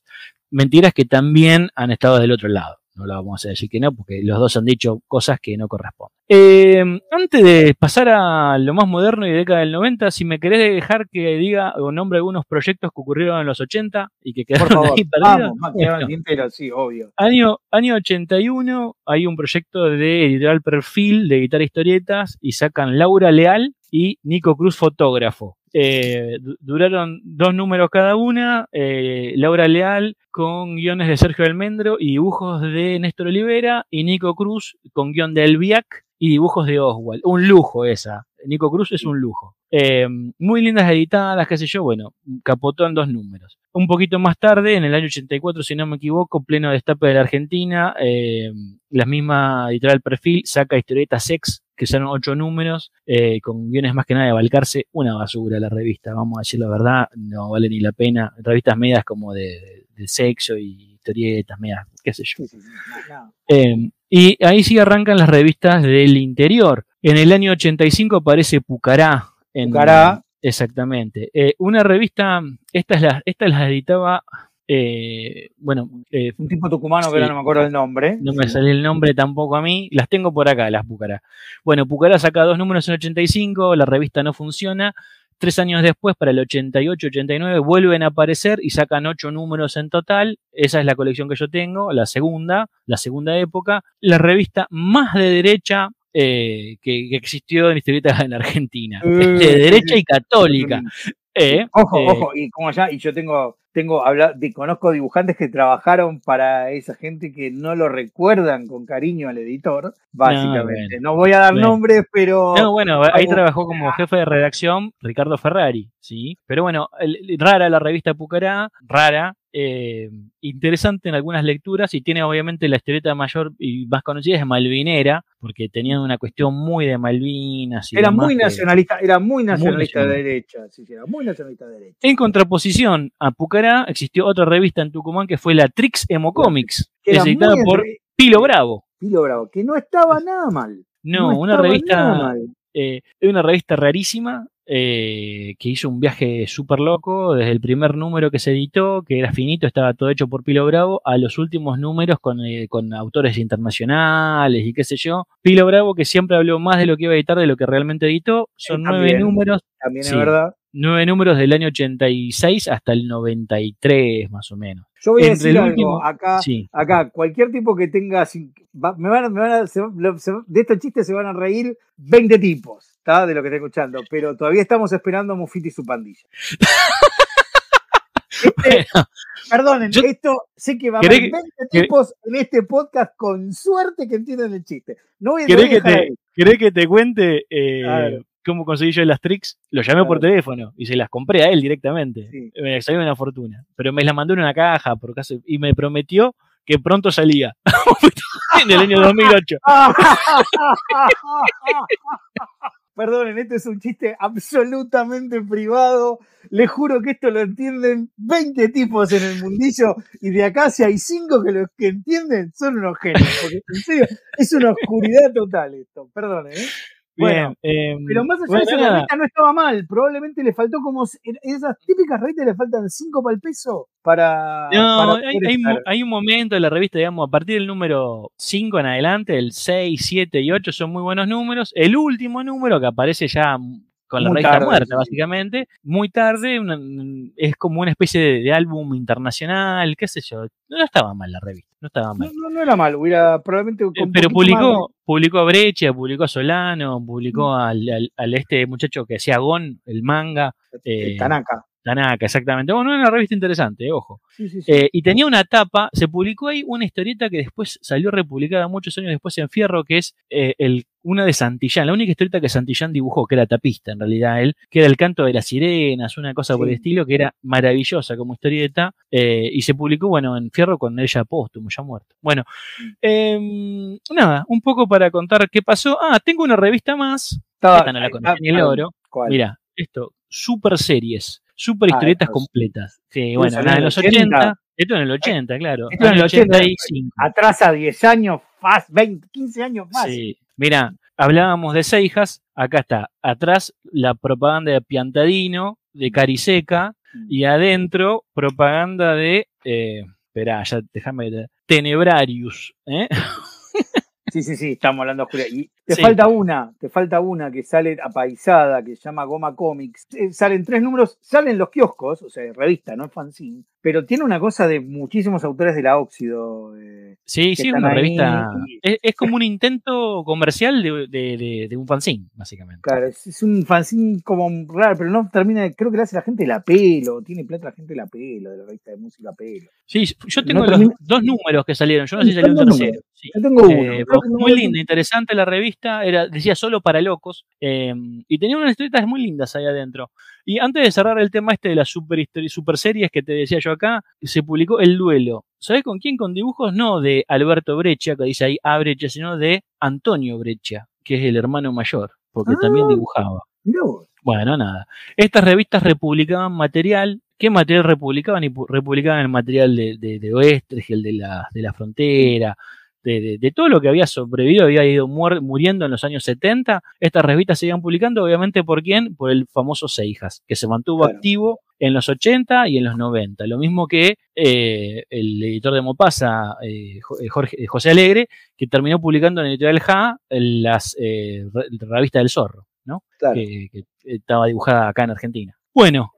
Mentiras que también han estado del otro lado no lo vamos a decir que no, porque los dos han dicho cosas que no corresponden. Eh, antes de pasar a lo más moderno y de década del 90, si me querés dejar que diga o nombre algunos proyectos que ocurrieron en los 80 y que quedaron Por favor, ahí perdidos. Vamos, sí, obvio. Año, año 81 hay un proyecto de editorial perfil de guitarra historietas y sacan Laura Leal y Nico Cruz fotógrafo. Eh, duraron dos números cada una. Eh, Laura Leal con guiones de Sergio Almendro y dibujos de Néstor Olivera. Y Nico Cruz con guion de Elviac y dibujos de Oswald. Un lujo esa. Nico Cruz es un lujo. Eh, muy lindas editadas, qué sé yo. Bueno, capotó en dos números. Un poquito más tarde, en el año 84, si no me equivoco, pleno destape de la Argentina, la misma editorial Perfil saca historietas sex que son ocho números, eh, con guiones más que nada de Balcarce, una basura la revista, vamos a decir la verdad, no vale ni la pena. Revistas medias como de, sexo y historietas medias, qué sé yo. Em, y ahí sí arrancan las revistas del interior. En el año 85 aparece Pucará. En, Pucará. Exactamente. Eh, una revista, esta, es la, esta las editaba eh, bueno, eh, un tipo tucumano que ahora no me acuerdo el nombre. No me sale el nombre tampoco a mí. Las tengo por acá, las Pucará. Bueno, Pucará saca dos números en 85, la revista no funciona. Tres años después, para el 88-89, vuelven a aparecer y sacan ocho números en total. Esa es la colección que yo tengo, la segunda, la segunda época. La revista más de derecha eh, que, existió en historietas en Argentina. de derecha y católica. Ojo, ojo, y como ya, y yo tengo tengo habla, conozco dibujantes que trabajaron para esa gente que no lo recuerdan con cariño al editor, básicamente. No, voy a dar nombres, pero. No, bueno, ahí trabajó como jefe de redacción Ricardo Ferrari, ¿sí? Pero bueno, rara la revista Pucará, rara, eh, interesante en algunas lecturas y tiene obviamente la historieta mayor y más conocida es Malvinera, porque tenían una cuestión muy de Malvinas. era, muy nacionalista, era muy nacionalista, de derecha, sí, era muy nacionalista de derecha. En contraposición a Pucará existió otra revista en Tucumán que fue la Trix Emo Comics, editada por Pilo Bravo. Pilo Bravo, que no estaba nada mal. No, una revista, eh, una revista rarísima, eh, que hizo un viaje súper loco, desde el primer número que se editó, que era finito, estaba todo hecho por Pilo Bravo, a los últimos números con, eh, autores internacionales y qué sé yo. Pilo Bravo, que siempre habló más de lo que iba a editar de lo que realmente editó, son nueve números. También es verdad. Nueve números del año 86 hasta el 93, más o menos. Yo voy a decir algo, acá, acá, cualquier tipo que tenga, me van, me van de estos chistes se van a reír 20 tipos de lo que está escuchando, pero todavía estamos esperando a Mufiti y su pandilla. (laughs) Este, perdonen, esto sé que va a haber 20 tipos en este podcast con suerte que entienden el chiste. No voy a ¿Querés, que te, ¿Querés que te cuente eh, cómo conseguí yo las tricks? Lo llamé por teléfono y se las compré a él directamente. Me salió una fortuna. Pero me las mandó en una caja por caso, y me prometió que pronto salía. (laughs) en el año 2008. (laughs) Perdonen, este es un chiste absolutamente privado. Les juro que esto lo entienden 20 tipos en el mundillo y de acá si hay 5 que lo que entienden son unos genios. Porque en serio, es una oscuridad total esto. Perdonen, ¿eh? Bueno, em, pero más allá de eso, la revista no estaba mal. Probablemente le faltó como. Esas típicas revistas le faltan 5 para el peso para. No, hay, un momento de la revista, digamos, a partir del número 5 en adelante, el 6, 7 y 8 son muy buenos números. El último número que aparece ya con la revista muerta, básicamente. Muy tarde, es como una especie de, álbum internacional, qué sé yo. No estaba mal la revista, no estaba mal. No, no, era mal, hubiera probablemente. Eh, pero publicó, publicó a Brecha, publicó a Solano, publicó al, al, este muchacho que hacía Gon, el manga. Eh, Tanaka. Tanaka, exactamente. Bueno, era una revista interesante, ojo. Eh, y tenía una tapa, se publicó ahí una historieta que después salió republicada muchos años después en Fierro, que es eh, el, una de Santillán, la única historieta que Santillán dibujó, que era tapista en realidad él, que era el canto de las sirenas, una cosa por el estilo, que era maravillosa como historieta, eh, y se publicó, bueno, en Fierro con ella póstumo, ya muerto. Bueno, em, nada, un poco para contar qué pasó. Ah, tengo una revista más, esta no la conocí ni el oro. Mira, esto, super series super ah, historietas completas. Sí, bueno, en los 80, esto en el 80, claro. Esto en el 85. Atrás a 10 años, más, 20, 15 años más. Sí. Mira, hablábamos de Seijas, acá está, atrás la propaganda de Piantadino, de Cariseca, Mm. y adentro propaganda de, eh, esperá, ya déjame, Tenebrarius, ¿eh? (laughs) Sí, sí, sí, estamos hablando de oscuridad. Y te Sí. falta una, te falta una que sale apaisada, que se llama Goma Comics. Eh, salen tres números, salen los kioscos, o sea, revista, no es fanzine, pero tiene una cosa de muchísimos autores de la Óxido. eh, Sí, sí, una ahí revista. Es, es como un intento comercial de, de- de- de un fanzine, básicamente. claro, es, es un fanzine como raro, pero no termina, creo que le hace la gente la pelo, tiene plata la gente la pelo, de la revista de música pelo. Sí, yo tengo No los termina- dos números que salieron, yo no sé si salió un tercero. números. Sí. Yo tengo uno. Eh, no muy linda, interesante la revista, era, decía solo para locos, eh, y tenía unas historietas muy lindas ahí adentro. Y antes de cerrar el tema este de las super, super series que te decía yo acá, se publicó El Duelo. ¿Sabes con quién? Con dibujos no de Alberto Breccia, que dice ahí A Breccia, sino de Antonio Breccia, que es el hermano mayor, porque Ah. también dibujaba. Vos. Bueno, nada. Estas revistas republicaban material. ¿Qué material republicaban? Y republicaban el material de, de, de Oestres, el de la, de la frontera, de, de- de todo lo que había sobrevivido, había ido muer- muriendo en los años 70. Estas revistas se iban publicando, obviamente, ¿por quién? Por el famoso Seijas, que se mantuvo Claro. activo en los 80 y en los 90. Lo mismo que eh, el editor de Mopasa, eh, eh, Jorge, José Alegre, que terminó publicando en Editorial Ja las eh, re- revista del Zorro, ¿no? Claro. que, que estaba dibujada acá en Argentina. Bueno,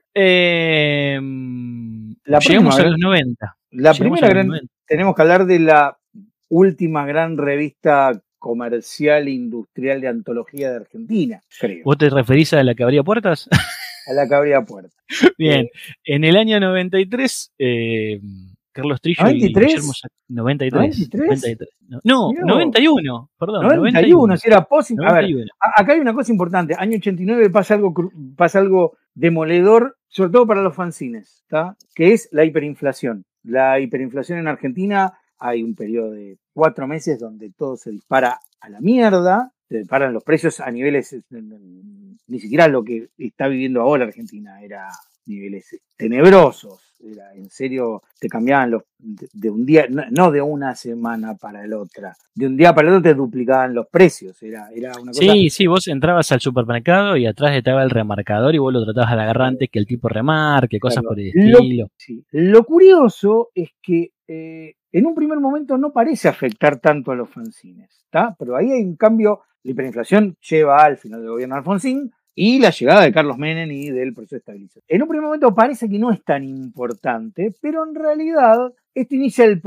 La llegamos próxima a los 90. La Llegamos primera gran, 90. tenemos que hablar de la última gran revista comercial e industrial de antología de Argentina, creo, ¿Vos te referís a la que abría puertas? a la que abría puerta. (laughs) Bien, en el año 93, eh, Carlos Trillo y 93? Guillermo Sa- 93. 93? 93. No, no, Mirá vos. 91, perdón. 91, si era posi- A ver, 91. acá hay una cosa importante. Año 89 pasa algo, pasa algo demoledor, sobre todo para los fanzines, ¿tá? que es la hiperinflación. La hiperinflación en Argentina, hay un periodo de cuatro meses donde todo se dispara a la mierda, se disparan los precios a niveles, eh, ni siquiera lo que está viviendo ahora Argentina, era niveles tenebrosos. Era, en serio, te cambiaban los de, de un día, no, no de una semana para la otra, de un día para el otro te duplicaban los precios. Era, era una cosa. Sí, sí, vos entrabas al supermercado y atrás estaba el remarcador y vos lo tratabas al agarrar antes que el tipo remarque, cosas Claro. por el Lo- estilo. Sí. Lo curioso es que eh, en un primer momento no parece afectar tanto a los fanzines. Pero ahí hay un cambio, la hiperinflación lleva al final del gobierno de Alfonsín y la llegada de Carlos Menem y del proceso de estabilización. En un primer momento parece que no es tan importante, pero en realidad esto inicia un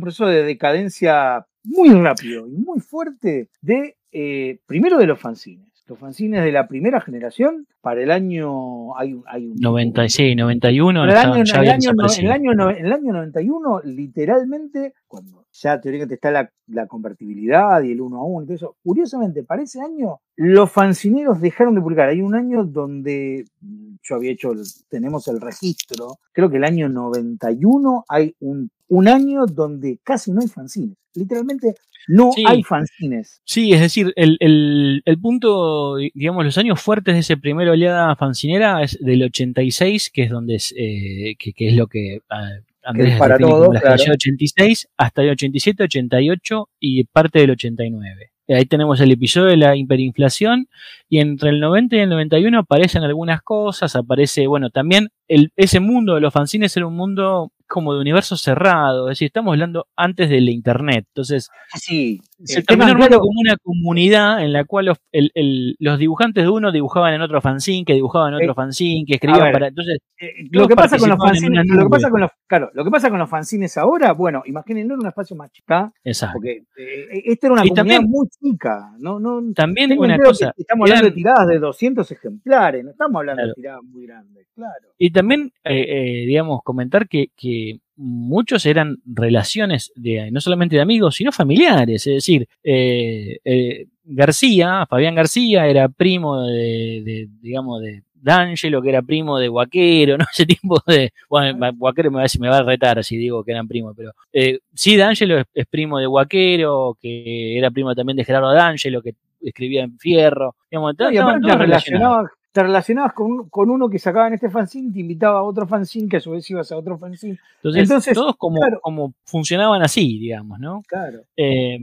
proceso de decadencia muy rápido y muy fuerte de, eh, primero de los fanzines. Los fanzines de la primera generación, para el año, hay, hay un 90, sí, 91, en el, año, el año, el año, el año 91, literalmente, cuando ya teóricamente está la, la convertibilidad y el uno a uno y todo eso, curiosamente, para ese año, los fancineros dejaron de publicar. Hay un año donde mm, yo había hecho, tenemos el registro, creo que el año 91 hay un, un año donde casi no hay fanzines. Literalmente no Sí. hay fanzines. Sí, es decir, el, el, el punto, digamos, los años fuertes de esa primera oleada fancinera es del 86, que es donde es, eh, que, que es lo que ah, Andrés para define como todo, la claro. generación 86, hasta el 87, 88 y parte del 89. Eh, Ahí tenemos el episodio de la hiperinflación y entre el 90 y el 91 aparecen algunas cosas, aparece, bueno, también el, ese mundo de los fanzines era un mundo como de universo cerrado, es decir, estamos hablando antes de la internet, entonces Sí, se terminó armando como una comunidad en la cual los, el- el- los dibujantes de uno dibujaban en otro fanzine, que dibujaban en otro Eh, fanzine, que escribían ver, para. Entonces, Eh, Todos lo que pasa con los fanzines, lo que pasa con los, claro, lo que pasa con los fanzines ahora, bueno, imagínense un espacio más chica, exacto. porque eh, esta era una Y comunidad también- muy chica, no, no, También una cosa. estamos hablando de tiradas de 200 ejemplares, no estamos hablando Claro. de tiradas muy grandes, claro. Y también, eh, eh, digamos, comentar que, que muchos eran relaciones de no solamente de amigos, sino familiares. Es decir, eh, eh, García, Fabián García, era primo de, de, digamos, de D'Angelo, que era primo de Guaquero, (laughs) ¿no? Ese tipo de. Bueno, Guaquero me va, a decir- me va a retar si digo que eran primos, pero. Eh, sí, D'Angelo es, es primo de Guaquero, que era primo también de Gerardo D'Angelo, que escribía en Fierro. Digamos, No, y aparte todos relacionados. relacionaba, te relacionabas con, con uno que sacaba en este fanzine, te invitaba a otro fanzine, que a su vez ibas a otro fanzine. Entonces, todos como, como funcionaban así, digamos, ¿no? Claro. Eh,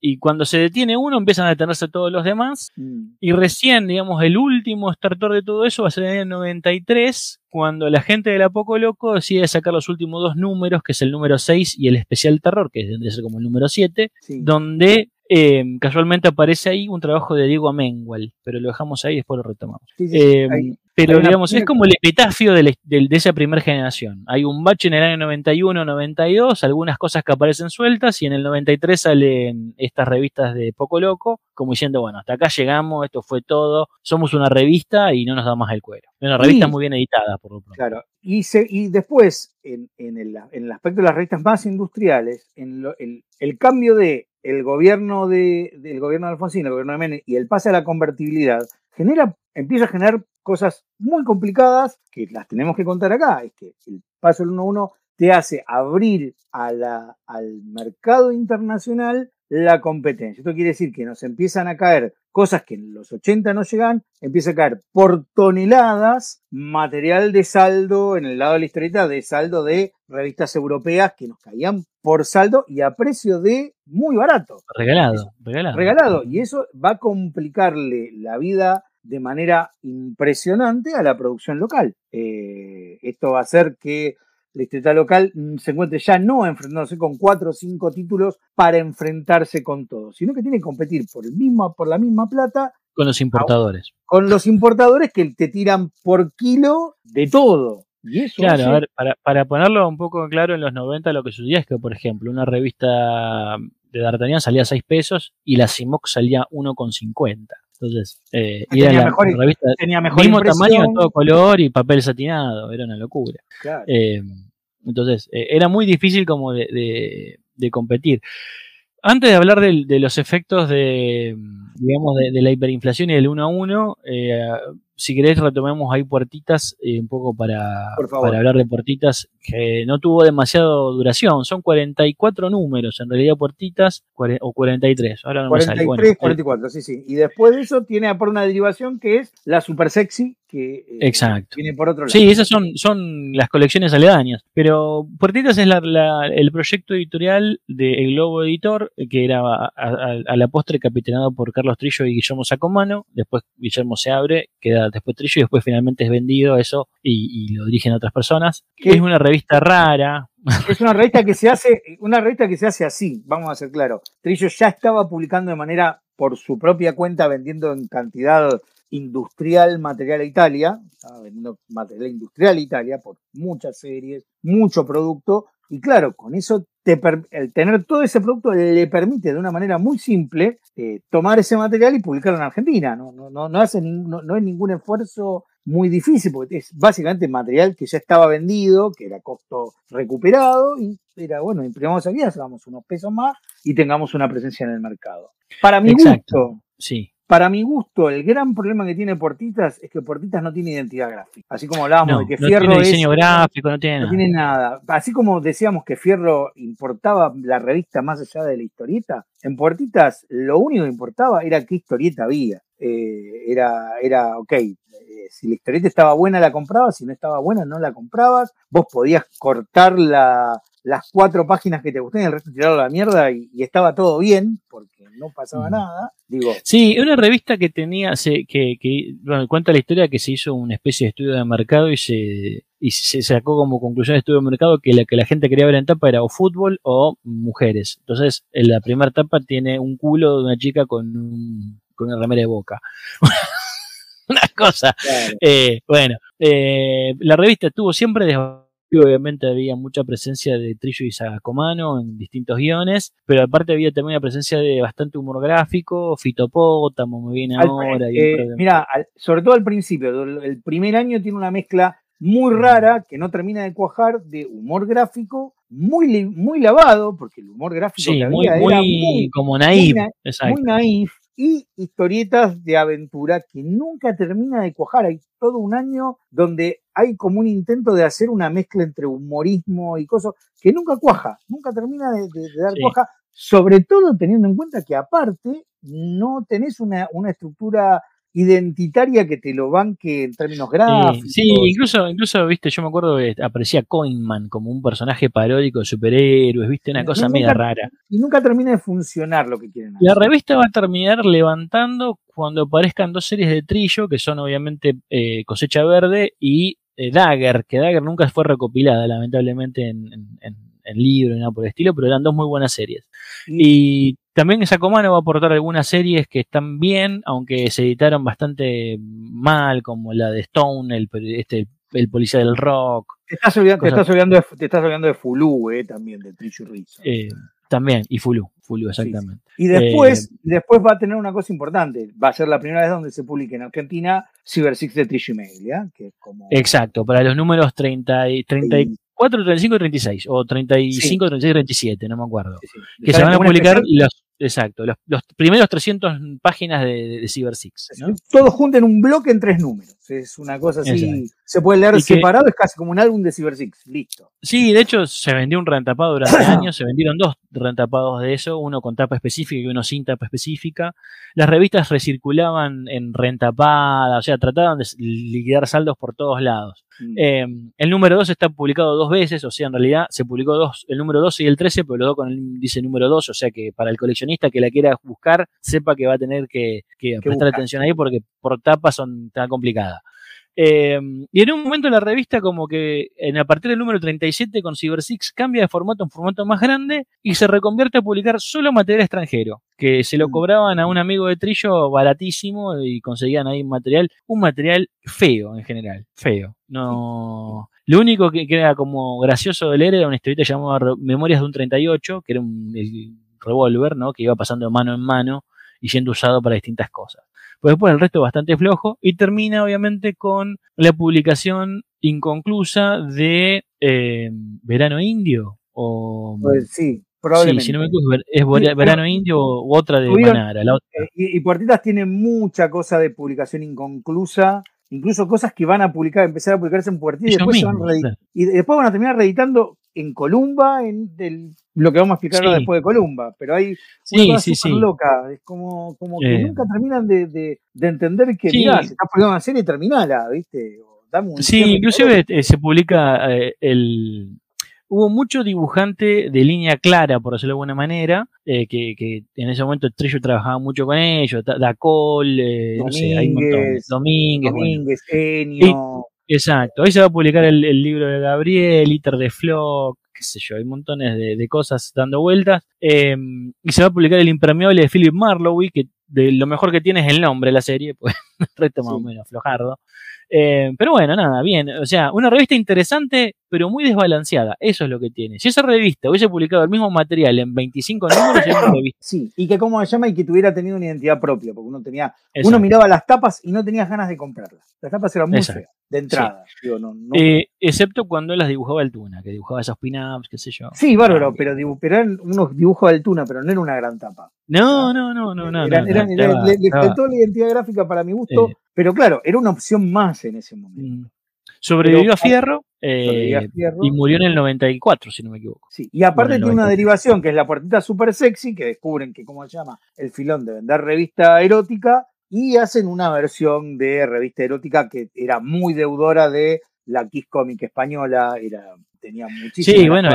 y cuando se detiene uno, empiezan a detenerse todos los demás. Mm. Y recién, digamos, el último starter de todo eso va a ser en el año 93, cuando la gente de La Poco Loco decide sacar los últimos dos números, que es el número 6 y el especial terror, que que ser como el número 7, Sí. donde eh, casualmente aparece ahí un trabajo de Diego Amengual, pero lo dejamos ahí y después lo retomamos. Sí, sí, Eh, hay- pero hay digamos, es como el epitafio de, la- del- de esa primera generación. Hay un bache en el año 91, 92, algunas cosas que aparecen sueltas y en el 93 salen estas revistas de Poco Loco, como diciendo, bueno, hasta acá llegamos, esto fue todo, somos una revista y no nos da más el cuero. Una revista Sí. muy bien editada, por lo pronto. Claro. Y, se, y después, en, en el, en el aspecto de las revistas más industriales, en lo- el, el cambio de el gobierno de, del gobierno de Alfonsín, el gobierno de Menem, y el pase a la convertibilidad, genera, empieza a generar cosas muy complicadas que las tenemos que contar acá. Es que el paso del 1-1 te hace abrir a al mercado internacional la competencia. Esto quiere decir que nos empiezan a caer cosas que en los 80 no llegan, empieza a caer por toneladas material de saldo en el lado de la historieta, de saldo de revistas europeas que nos caían por saldo y a precio de muy barato Regalado, regalado. regalado. Y eso va a complicarle la vida de manera impresionante a la producción local. Eh, esto va a hacer que la historieta local mm, se encuentre ya no enfrentándose con cuatro o cinco títulos para enfrentarse con todos, sino que tiene que competir por, el mismo, por la misma plata Con los importadores. con los importadores que te tiran por kilo de todo. Y eso Claro, hace- a ver, para, para ponerlo un poco claro, en los 90 lo que sucedía es que, por ejemplo, una revista de D'Artagnan salía a 6 pesos y la Simoc salía 1,50. Entonces, eh, y Tenía era la mejor- revista tenía mejor mismo impresión. tamaño, todo color y papel satinado, era una locura. Claro. Eh, entonces, eh, era muy difícil como de, de- de competir. Antes de hablar de los efectos de, digamos, de, la hiperinflación y del 1 a 1, eh, si querés retomemos ahí puertitas, eh, un poco para, para hablar de puertitas, que no tuvo demasiado duración, son 44 números, en realidad puertitas, o 43, ahora no me sale. 43, Bueno, eh, 44, sí, sí. Y después de eso tiene por una derivación que es la super sexy, que eh, Exacto. viene por otro lado. Sí, esas son, son las colecciones aledañas. Pero Puertitas es la- la- el proyecto editorial de El Globo Editor, que era a, a- a la postre capitaneado por Carlos Trillo y Guillermo Sacomano. Después Guillermo se abre, queda después Trillo y después finalmente es vendido eso y, y lo dirigen otras personas. ¿Qué? Es una revista rara. (laughs) Es una revista que se hace, una revista que se hace así, vamos a ser claros. Trillo ya estaba publicando de manera por su propia cuenta, vendiendo en cantidad industrial material a Italia, estaba vendiendo material industrial a Italia por muchas series, mucho producto, y claro, con eso te el tener todo ese producto le permite de una manera muy simple eh, tomar ese material y publicarlo en Argentina. No, no, no, no hace no, no es ningún esfuerzo muy difícil, porque es básicamente material que ya estaba vendido, que era costo recuperado, y era bueno, imprimamos aquí, hagamos unos pesos más y tengamos una presencia en el mercado. Para mi Exacto. gusto, Sí. Para mi gusto, el gran problema que tiene Portitas es que Portitas no tiene identidad gráfica. Así como hablábamos No, de que no Fierro tiene es- diseño gráfico, no tiene no nada. tiene nada. Así como decíamos que Fierro importaba la revista más allá de la historieta, en Puertitas lo único que importaba era qué historieta había. Eh, era, era, ok, eh, si la historieta estaba buena la comprabas, si no estaba buena no la comprabas, vos podías cortar la- las cuatro páginas que te gustaban y el resto tirarlo a la mierda y, y estaba todo bien, porque no pasaba Mm. nada. Digo, Sí, una revista que tenía, se, que, que bueno, cuenta la historia que se hizo una especie de estudio de mercado y se, y se sacó como conclusión de estudio de mercado que la que la gente quería ver en tapa era o fútbol o mujeres. Entonces, en la primera tapa tiene un culo de una chica con un, con una remera de boca. (laughs) una cosa. claro, Eh, bueno, eh, la revista estuvo siempre desde obviamente había mucha presencia de Trillo y Sacomano en distintos guiones, pero aparte había también una presencia de bastante humor gráfico, Fitopótamo me viene Al- ahora. eh, mira, al- sobre todo al principio, el primer año tiene una mezcla muy rara que no termina de cuajar de humor gráfico muy, muy lavado, porque el humor gráfico sí, que muy, había muy, era muy, como naive, na- exacto. muy naif y historietas de aventura que nunca termina de cuajar. Hay todo un año donde hay como un intento de hacer una mezcla entre humorismo y cosas que nunca cuaja, nunca termina de, de- de dar Sí. cuaja, sobre todo teniendo en cuenta que aparte no tenés una, una estructura identitaria que te lo banque en términos gráficos. sí, incluso, incluso, viste, yo me acuerdo que aparecía Coinman como un personaje paródico de superhéroes, viste, una cosa media rara. Y nunca termina de funcionar lo que quieren hacer. La revista va a terminar levantando cuando aparezcan dos series de Trillo, que son obviamente eh, Cosecha Verde y eh, Dagger, que Dagger nunca fue recopilada, lamentablemente, en, en, en libro y nada por el estilo, pero eran dos muy buenas series. Y también Sacomano va a aportar algunas series que están bien, aunque se editaron bastante mal, como la de Stone, el, este, el policía del rock. Te estás olvidando, te estás olvidando, de, Fulu, eh, también, de Trichu Rizzo. Eh, también, y Fulu, Fulu, exactamente. Y después, eh, después va a tener una cosa importante. Va a ser la primera vez donde se publique en Argentina Cyber Six de ¿ya? Que es como... Exacto, para los números 30 y 34, 35 y 36, o 35, 36 y 37, no me acuerdo. que se van a publicar los Exacto, los, primeros 300 páginas de, de, Cyber Six. Todo junto en un bloque en tres números. Es una cosa así. Se puede leer separado, es casi como un álbum de Cyber Six. Listo. Sí, de hecho, se vendió un rentapado durante (coughs) años. Se vendieron dos rentapados de eso, uno con tapa específica y uno sin tapa específica. Las revistas recirculaban en rentapada, o sea, trataban de liquidar saldos por todos lados. Mm. Em, el número 2 está publicado dos veces, o sea, en realidad se publicó dos, el número 12 y el 13, pero luego con el dice número 2, o sea que para el coleccionista que la quiera buscar, sepa que va a tener que, prestar atención ahí porque por tapa son tan complicadas. Em, y en un momento la revista como que en, a partir del número 37 con Cyber Six cambia de formato a un formato más grande y se reconvierte a publicar solo material extranjero, que se lo mm. cobraban a un amigo de Trillo baratísimo y conseguían ahí material, un material feo en general, feo. No, lo único que, era como gracioso de leer era una historieta llamada Memorias de un 38, que era un revólver, ¿no? Que iba pasando de mano en mano y siendo usado para distintas cosas. Pues después el resto bastante flojo y termina obviamente con la publicación inconclusa de eh, Verano Indio o pues sí, probablemente. Sí, si no me equivoco, es Verano Indio u otra de Manara. Eh, y, Puertitas tiene mucha cosa de publicación inconclusa incluso cosas que van a publicar, empezar a publicarse en Puertitas y después, van y después van a terminar reeditando en Columba, en del, lo que vamos a explicar después de Columba, pero hay sí, una cosa loca, es como, como que eh. nunca terminan de, de, de entender que, mira, si estás publicando una serie, terminala, ¿viste? sí, inclusive eh, se publica eh, el... Hubo mucho dibujante de línea clara, por decirlo de alguna manera, que, que, en ese momento Trillo trabajaba mucho con ellos, Dacol, eh, no sé, hay un montón. Domínguez, Domínguez, Enio. Exacto, ahí se va a publicar el, libro de Gabriel, Iter de Flock, qué sé yo, hay montones de, cosas dando vueltas. Em, y se va a publicar el impermeable de Philip Marlowe, que de lo mejor que tiene es el nombre de la serie, pues resto más o menos flojardo. Eh, pero bueno, nada, bien. O sea, una revista interesante, pero muy desbalanceada. Eso es lo que tiene. Si esa revista hubiese publicado el mismo material en 25 (coughs) números, una revista. Sí, y que como se llama, y que tuviera tenido una identidad propia, porque uno tenía, uno miraba las tapas y no tenías ganas de comprarlas. Las tapas eran muy feas, de entrada. Eh, excepto cuando las dibujaba Altuna, que dibujaba esos pin-ups, qué sé yo. Sí, bárbaro, ah, pero, eran unos dibujos de Altuna, pero no era una gran tapa. No, no, no, no, no. le, faltó la identidad gráfica para mi gusto, pero claro, era una opción más en ese momento. Mm. Sobrevivió a Fierro, eh, y murió en el 94, si no me equivoco. Sí, y aparte tiene una derivación que es la puertita super sexy, que descubren que, ¿cómo se llama? El filón de vender revista erótica, y hacen una versión de revista erótica que era muy deudora de la Kiss Comic española, era tenía muchísimo. Sí, bueno,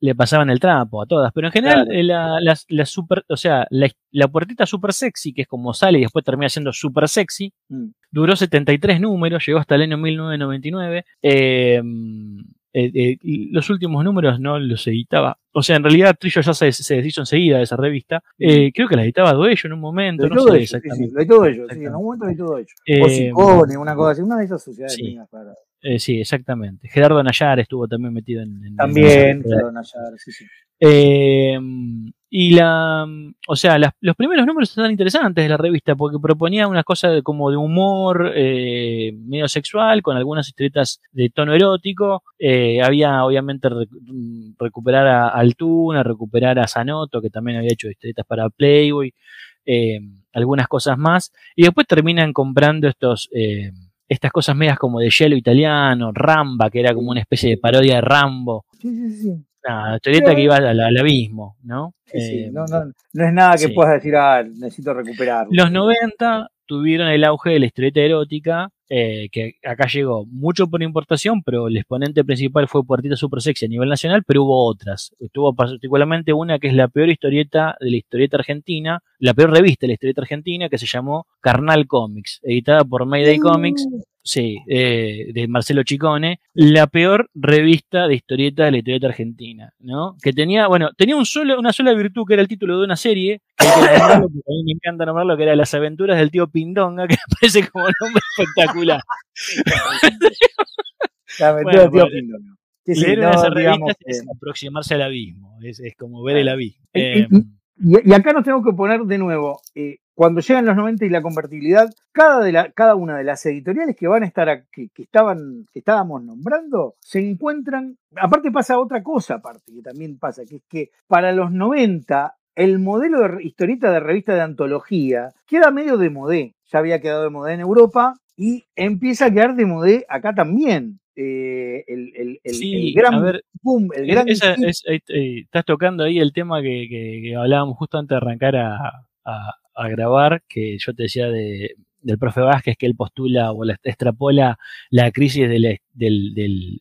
le, pasaban el trapo a todas, pero en general eh, la, super, o sea, la, puertita super sexy, que es como sale y después termina siendo super sexy, mm. duró 73 números, llegó hasta el año 1999. Em, eh, eh, los últimos números no los editaba. O sea, en realidad Trillo ya se, se deshizo enseguida de esa revista. Mm. creo que la editaba Doello en un momento, no sé exactamente. Sí, lo editó ellos, sí, en un momento lo editó ellos. o Sicone, una cosa así, una de esas sociedades para eh, sí, exactamente. Gerardo Nayar estuvo también metido en. también, Gerardo Nayar, sí, sí. Eh, y la. O sea, los primeros números están interesantes de la revista porque proponía una cosa como de humor eh, medio sexual, con algunas historietas de tono erótico. había, obviamente, recuperar a Altuna, recuperar a Sanoto, que también había hecho historietas para Playboy, algunas cosas más. Y después terminan comprando estos estas cosas medias como de hielo italiano, Ramba, que era como una especie de parodia de Rambo. Sí, sí, sí. Una historieta que iba al, abismo, ¿no? Sí, sí. Eh, no, no, no, es nada que puedas decir, ah, necesito recuperarlo. Los 90 tuvieron el auge de la historieta erótica, eh, que acá llegó mucho por importación, pero el exponente principal fue Puertita Super Sexy a nivel nacional, pero hubo otras. Estuvo particularmente una que es la peor historieta de la historieta argentina, la peor revista de la historieta argentina, que se llamó Carnal Comics, editada por Mayday Comics, Sí, eh, de Marcelo Chicone, la peor revista de historieta de la historieta argentina, ¿no? Que tenía, bueno, tenía un solo, una sola virtud que era el título de una serie, que a mí me encanta nombrarlo, que era Las aventuras del tío Pindonga, que (laughs) parece como nombre espectacular. (laughs) La aventura del tío Pindonga. Leer una esa revista es aproximarse al abismo, es, como ver el abismo. Eh, y, acá nos tenemos que poner de nuevo, eh, cuando llegan los 90 y la convertibilidad, cada, de la, cada una de las editoriales que van a estar, que, estaban, que estábamos nombrando, se encuentran, aparte pasa otra cosa, aparte que también pasa, que es que para los 90 el modelo de historieta de revista de antología queda medio de modé, ya había quedado de modé en Europa y empieza a quedar de modé acá también. Eh, el, gran boom, el gran... Estás tocando ahí el tema que, hablábamos justo antes de arrancar a, a grabar, que yo te decía de, del profe Vázquez, que él postula o la, extrapola la crisis de, la,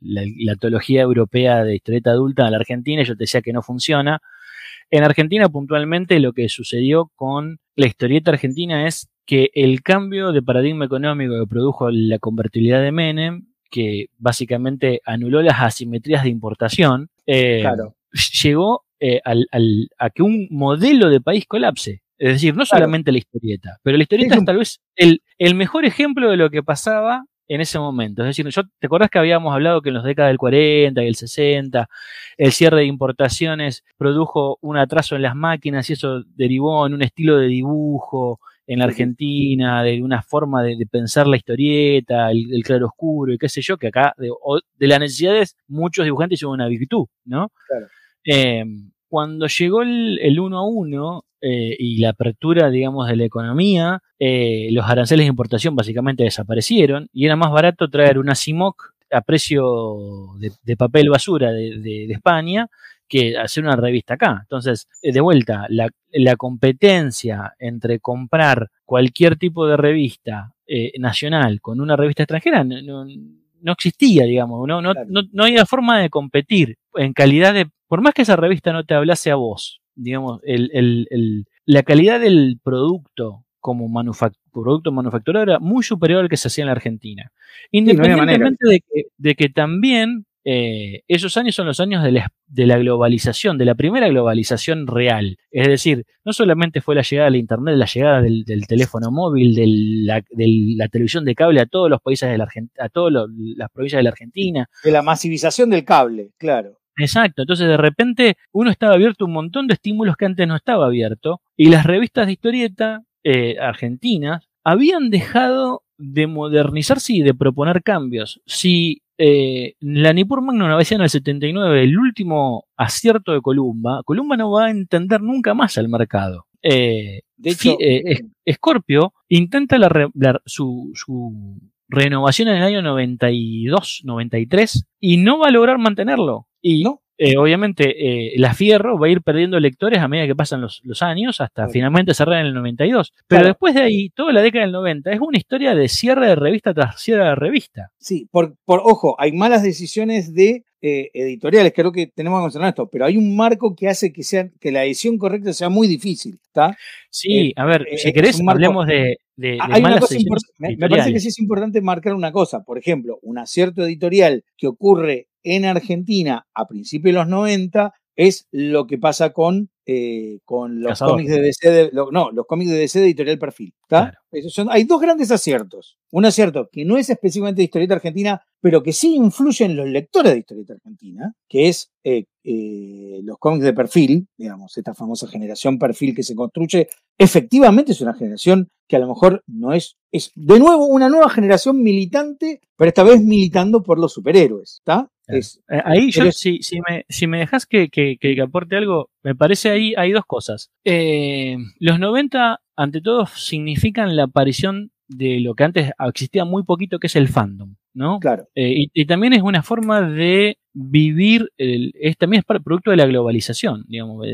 la, europea de historieta adulta en la Argentina, y yo te decía que no funciona. En Argentina, puntualmente, lo que sucedió con la historieta argentina es que el cambio de paradigma económico que produjo la convertibilidad de Menem, que básicamente anuló las asimetrías de importación, eh, llegó eh, a que un modelo de país colapse. Es decir, no solamente la historieta, pero la historieta es tal vez el, el, mejor ejemplo de lo que pasaba en ese momento. Es decir, yo, ¿te acordás que habíamos hablado que en los décadas del 40 y el 60 el cierre de importaciones produjo un atraso en las máquinas y eso derivó en un estilo de dibujo en la Argentina, de una forma de, pensar la historieta, el, el claro oscuro y qué sé yo, que acá de, de las necesidades muchos dibujantes hicieron una virtud, ¿no? Claro. Eh, cuando llegó el, el uno a uno eh, y la apertura, digamos, de la economía, eh, los aranceles de importación básicamente desaparecieron y era más barato traer una CIMOC a precio de, papel basura de, España que hacer una revista acá. Entonces, eh, de vuelta, la, competencia entre comprar cualquier tipo de revista nacional con una revista extranjera no, existía, digamos, no, no, no, no había forma de competir en calidad de por más que esa revista no te hablase a vos, digamos, el, el, la calidad del producto como producto manufacturado era muy superior al que se hacía en la Argentina. Independientemente de, que, de, que, también eh, esos años son los años de la, de la, globalización, de la primera globalización real. Es decir, no solamente fue la llegada del Internet, la llegada del, teléfono móvil, de la, la, televisión de cable a todos los países de la Argentina, a todas las provincias de la Argentina. De la masivización del cable, claro. Exacto, entonces de repente uno estaba abierto a un montón de estímulos que antes no estaba abierto y las revistas de historieta eh, argentinas habían dejado de modernizarse y de proponer cambios. Si eh, la Nippur Magnum aparecía en el 79, el último acierto de Columba, Columba no va a entender nunca más al mercado. Eh, de hecho, Scorpio intenta su, su, renovación en el año 92, 93 y no va a lograr mantenerlo. Y ¿No? Eh, obviamente eh, la Fierro va a ir perdiendo lectores a medida que pasan los, años hasta finalmente cerrar en el 92. Pero después de ahí, toda la década del 90 es una historia de cierre de revista tras cierre de revista. Sí, por, por ojo, hay malas decisiones de eh, editoriales, creo que tenemos que mencionar esto, pero hay un marco que hace que, sea, que la edición correcta sea muy difícil, ¿está? Sí, a ver, si querés, hablemos de, de, hay una cosa me, me, parece que sí es importante marcar una cosa, por ejemplo, un acierto editorial que ocurre en Argentina a principios de los 90 es lo que pasa con, eh, con los cómics de DC, de, no, los cómics de DC de editorial perfil. Son, hay dos grandes aciertos. Un acierto que no es específicamente de historieta argentina, pero que sí influye en los lectores de historieta argentina, que es eh, eh, los cómics de perfil, digamos, esta famosa generación perfil que se construye, efectivamente es una generación que a lo mejor no es, es de nuevo una nueva generación militante, pero esta vez militando por los superhéroes, ¿está? Eh, ahí yo, si, si, me, si me dejas que, que, que, aporte algo, me parece ahí hay dos cosas. Eh, los 90, ante todo, significan la aparición de lo que antes existía muy poquito, que es el fandom, ¿no? Claro. Eh, y, también es una forma de vivir, es, también es producto de la globalización, digamos,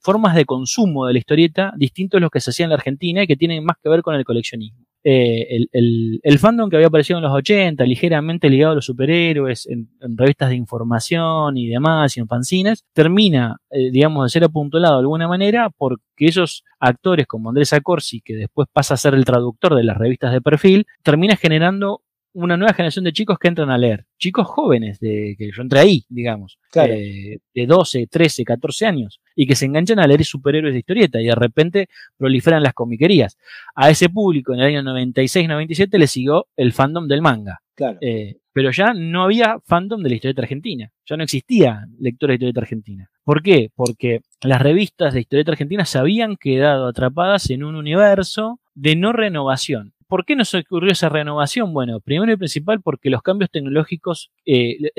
formas de consumo de la historieta distintos a los que se hacían en la Argentina y que tienen más que ver con el coleccionismo. Eh, el, fandom que había aparecido en los 80, ligeramente ligado a los superhéroes, en, revistas de información y demás, y en fanzines, termina, eh, digamos, de ser apuntolado de alguna manera porque esos actores como Andrés Acorsi, que después pasa a ser el traductor de las revistas de perfil, termina generando una nueva generación de chicos que entran a leer. Chicos jóvenes, de, que yo entré ahí, digamos, eh, de 12, 13, 14 años, y que se enganchan a leer superhéroes de historieta y de repente proliferan las comiquerías. A ese público en el año 96-97 le siguió el fandom del manga. Eh, pero ya no había fandom de la historieta argentina. Ya no existía lectura de historieta argentina. ¿Por qué? Porque las revistas de historieta argentina se habían quedado atrapadas en un universo de no renovación. ¿Por qué nos ocurrió esa renovación? Bueno, primero y principal porque los cambios tecnológicos, eh,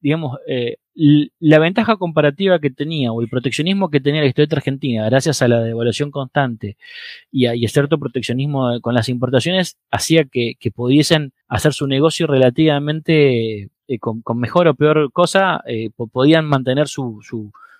digamos, eh, la ventaja comparativa que tenía o el proteccionismo que tenía la historia argentina, gracias a la devaluación constante y a, cierto proteccionismo con las importaciones, hacía que, pudiesen hacer su negocio relativamente eh, con, mejor o peor cosa, podían mantener su,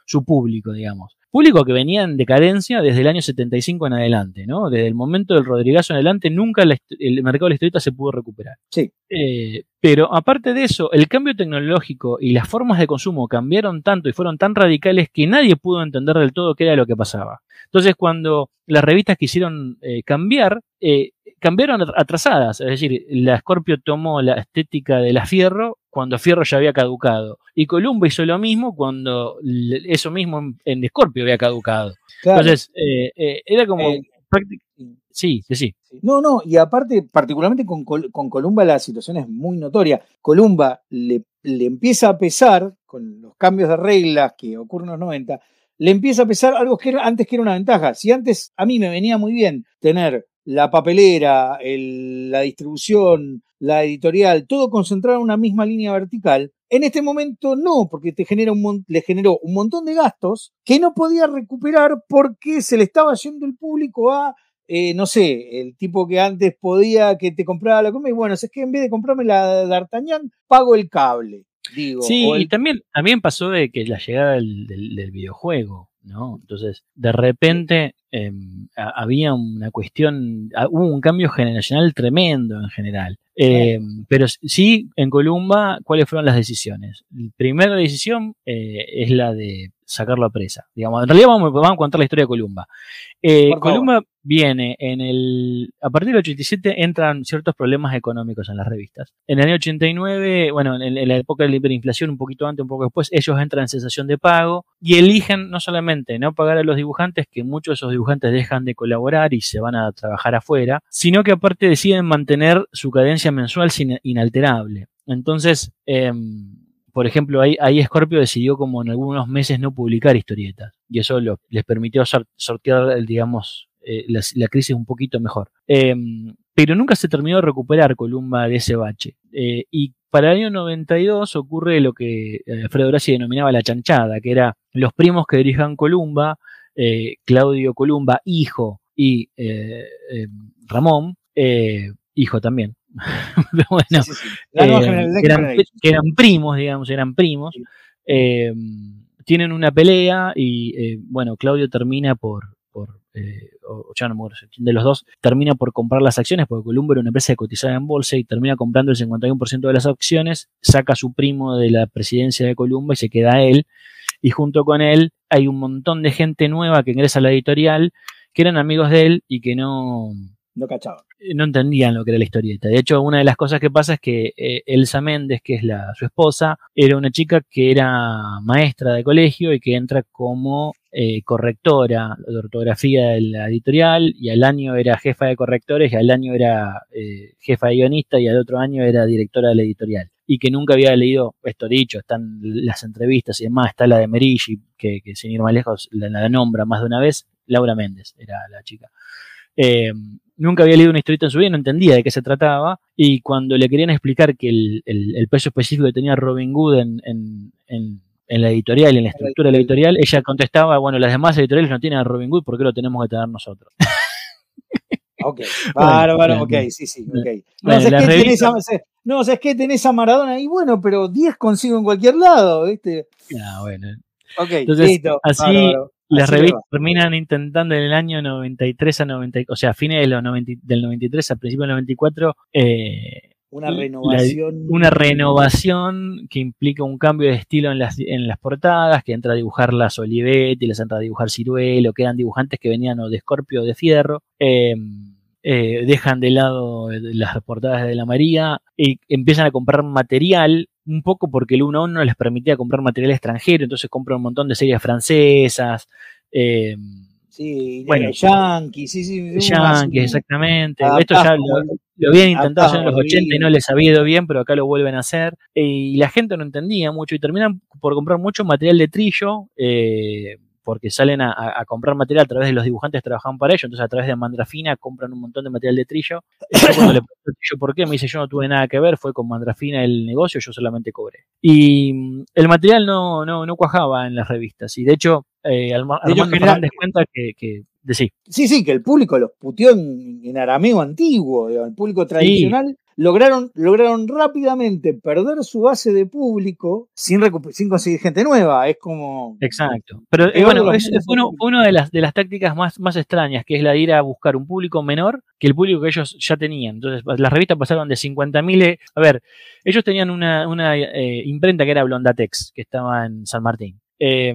su público, digamos. Público que venía en decadencia desde el año 75 en adelante, ¿no? Desde el momento del Rodrigazo en adelante, nunca el mercado de la historieta se pudo recuperar. Sí. Eh, pero aparte de eso, el cambio tecnológico y las formas de consumo cambiaron tanto y fueron tan radicales que nadie pudo entender del todo qué era lo que pasaba. Entonces, cuando las revistas quisieron eh, cambiar, eh, cambiaron atrasadas. Es decir, la Scorpio tomó la estética de la Fierro cuando Fierro ya había caducado. Y Columba hizo lo mismo cuando eso mismo en, Scorpio había caducado. Entonces, eh, era como... sí, sí, sí. No, no, y aparte, particularmente con, con Columba la situación es muy notoria. Columba le, le empieza a pesar, con los cambios de reglas que ocurren en los 90, le empieza a pesar algo que antes que era una ventaja. Si antes a mí me venía muy bien tener la papelera, la distribución, la editorial, todo concentrado en una misma línea vertical, en este momento no, porque te genera un, le generó un montón de gastos que no podía recuperar porque se le estaba yendo el público a, eh, no sé, el tipo que antes podía que te compraba la comida y bueno, es que en vez de comprarme la D'Artagnan, pago el cable sí, y también, también pasó de que la llegada del, videojuego, ¿no? Entonces, de repente em, había una cuestión, hubo un cambio generacional tremendo en general. Em, pero sí, en Columba, ¿cuáles fueron las decisiones? La primera decisión eh, es la de sacarlo a presa. Digamos, en realidad vamos, vamos a contar la historia de Columba. Eh, Columba viene en el. A partir del 87 entran ciertos problemas económicos en las revistas. En el año 89, bueno, en, la época de la hiperinflación, un poquito antes, un poco después, ellos entran en sensación de pago y eligen no solamente no pagar a los dibujantes, que muchos de esos dibujantes dejan de colaborar y se van a trabajar afuera, sino que aparte deciden mantener su cadencia mensual sin, inalterable. Entonces, eh, por ejemplo, ahí, ahí Scorpio decidió como en algunos meses no publicar historietas y eso les permitió sortear, digamos, eh, la, crisis un poquito mejor. Em, pero nunca se terminó de recuperar Columba de ese bache. Eh, y para el año 92 ocurre lo que eh, Alfredo Grassi denominaba la chanchada, que era los primos que dirijan Columba, Claudio Columba, hijo, y Ramón, hijo también, (laughs) bueno, eran, eran, primos, digamos, eran primos. Eh, tienen una pelea y, eh, bueno, Claudio termina por, por eh, o ya no me de los dos, termina por comprar las acciones, porque Columbo era una empresa cotizada en bolsa y termina comprando el 51% de las acciones, saca a su primo de la presidencia de Columba y se queda él, y junto con él hay un montón de gente nueva que ingresa a la editorial, que eran amigos de él y que no... No cachaban no entendían lo que era la historieta. De hecho, una de las cosas que pasa es que eh, Elsa Méndez, que es la, su esposa, era una chica que era maestra de colegio y que entra como eh, correctora de ortografía de la editorial y al año era jefa de correctores y al año era eh, jefa de guionista y al otro año era directora de la editorial. Y que nunca había leído, esto dicho, están las entrevistas y demás, está la de Merigi, que, que sin ir más lejos la, la nombra más de una vez, Laura Méndez era la chica. Eh, nunca había leído una historieta en su vida, no entendía de qué se trataba, y cuando le querían explicar que el, el, peso específico que tenía Robin Hood en, en, en, la editorial, en la estructura de la editorial, ella contestaba, bueno, las demás editoriales no tienen a Robin Hood, ¿por qué lo tenemos que tener nosotros? (laughs) Ok, bueno, ok, sí, sí, ok. No, es que o sea, es que tenés a Maradona y bueno, pero 10 consigo en cualquier lado, ¿viste? Ah, bueno. Ok, Entonces, listo. así bárbaro. Las Así revistas terminan intentando en el año 93 a 90, o sea, a fines de los 90 del 93 a principios del 94, eh, Una la- renovación. una renovación que implica un cambio de estilo en las, en las portadas, que entra a dibujar las Olivetti, les entra a dibujar Ciruelo, que eran dibujantes que venían o de Scorpio o de Fierro. eh, eh, dejan de lado las portadas de la María y empiezan a comprar material, un poco porque el 1 a 1 no les permitía comprar material extranjero, entonces compran un montón de series francesas, eh, Sí, Bueno. Yankee, sí, sí. Yankees, exactamente. adaptás Esto ya lo, habían intentado hacer en los adaptás 80 y no les había ido bien, pero acá lo vuelven a hacer. Eh, y la gente no entendía mucho y terminan por comprar mucho material de trillo, eh, porque salen a, comprar material a través de los dibujantes que trabajaban para ellos, entonces a través de Mandrafina compran un montón de material de trillo. Y yo cuando le pregunté trillo por qué, me dice yo no tuve nada que ver, fue con Mandrafina el negocio, yo solamente cobré. Y mm, el material no, no, no cuajaba en las revistas, y de hecho, eh, Armando Fernández cuenta que, que de sí, Sí, sí, que el público los puteó en, en arameo antiguo, el público tradicional. Lograron, lograron rápidamente perder su base de público sin, sin conseguir gente nueva. Es como. Exacto. Pero eh, bueno, es, fue, uno- una de las, de las tácticas más, más extrañas, que es la de ir a buscar un público menor que el público que ellos ya tenían. Entonces, las revistas pasaron de 50.000. eh, A ver, ellos tenían una, una eh, imprenta que era Blondatex, que estaba en San Martín. Eh,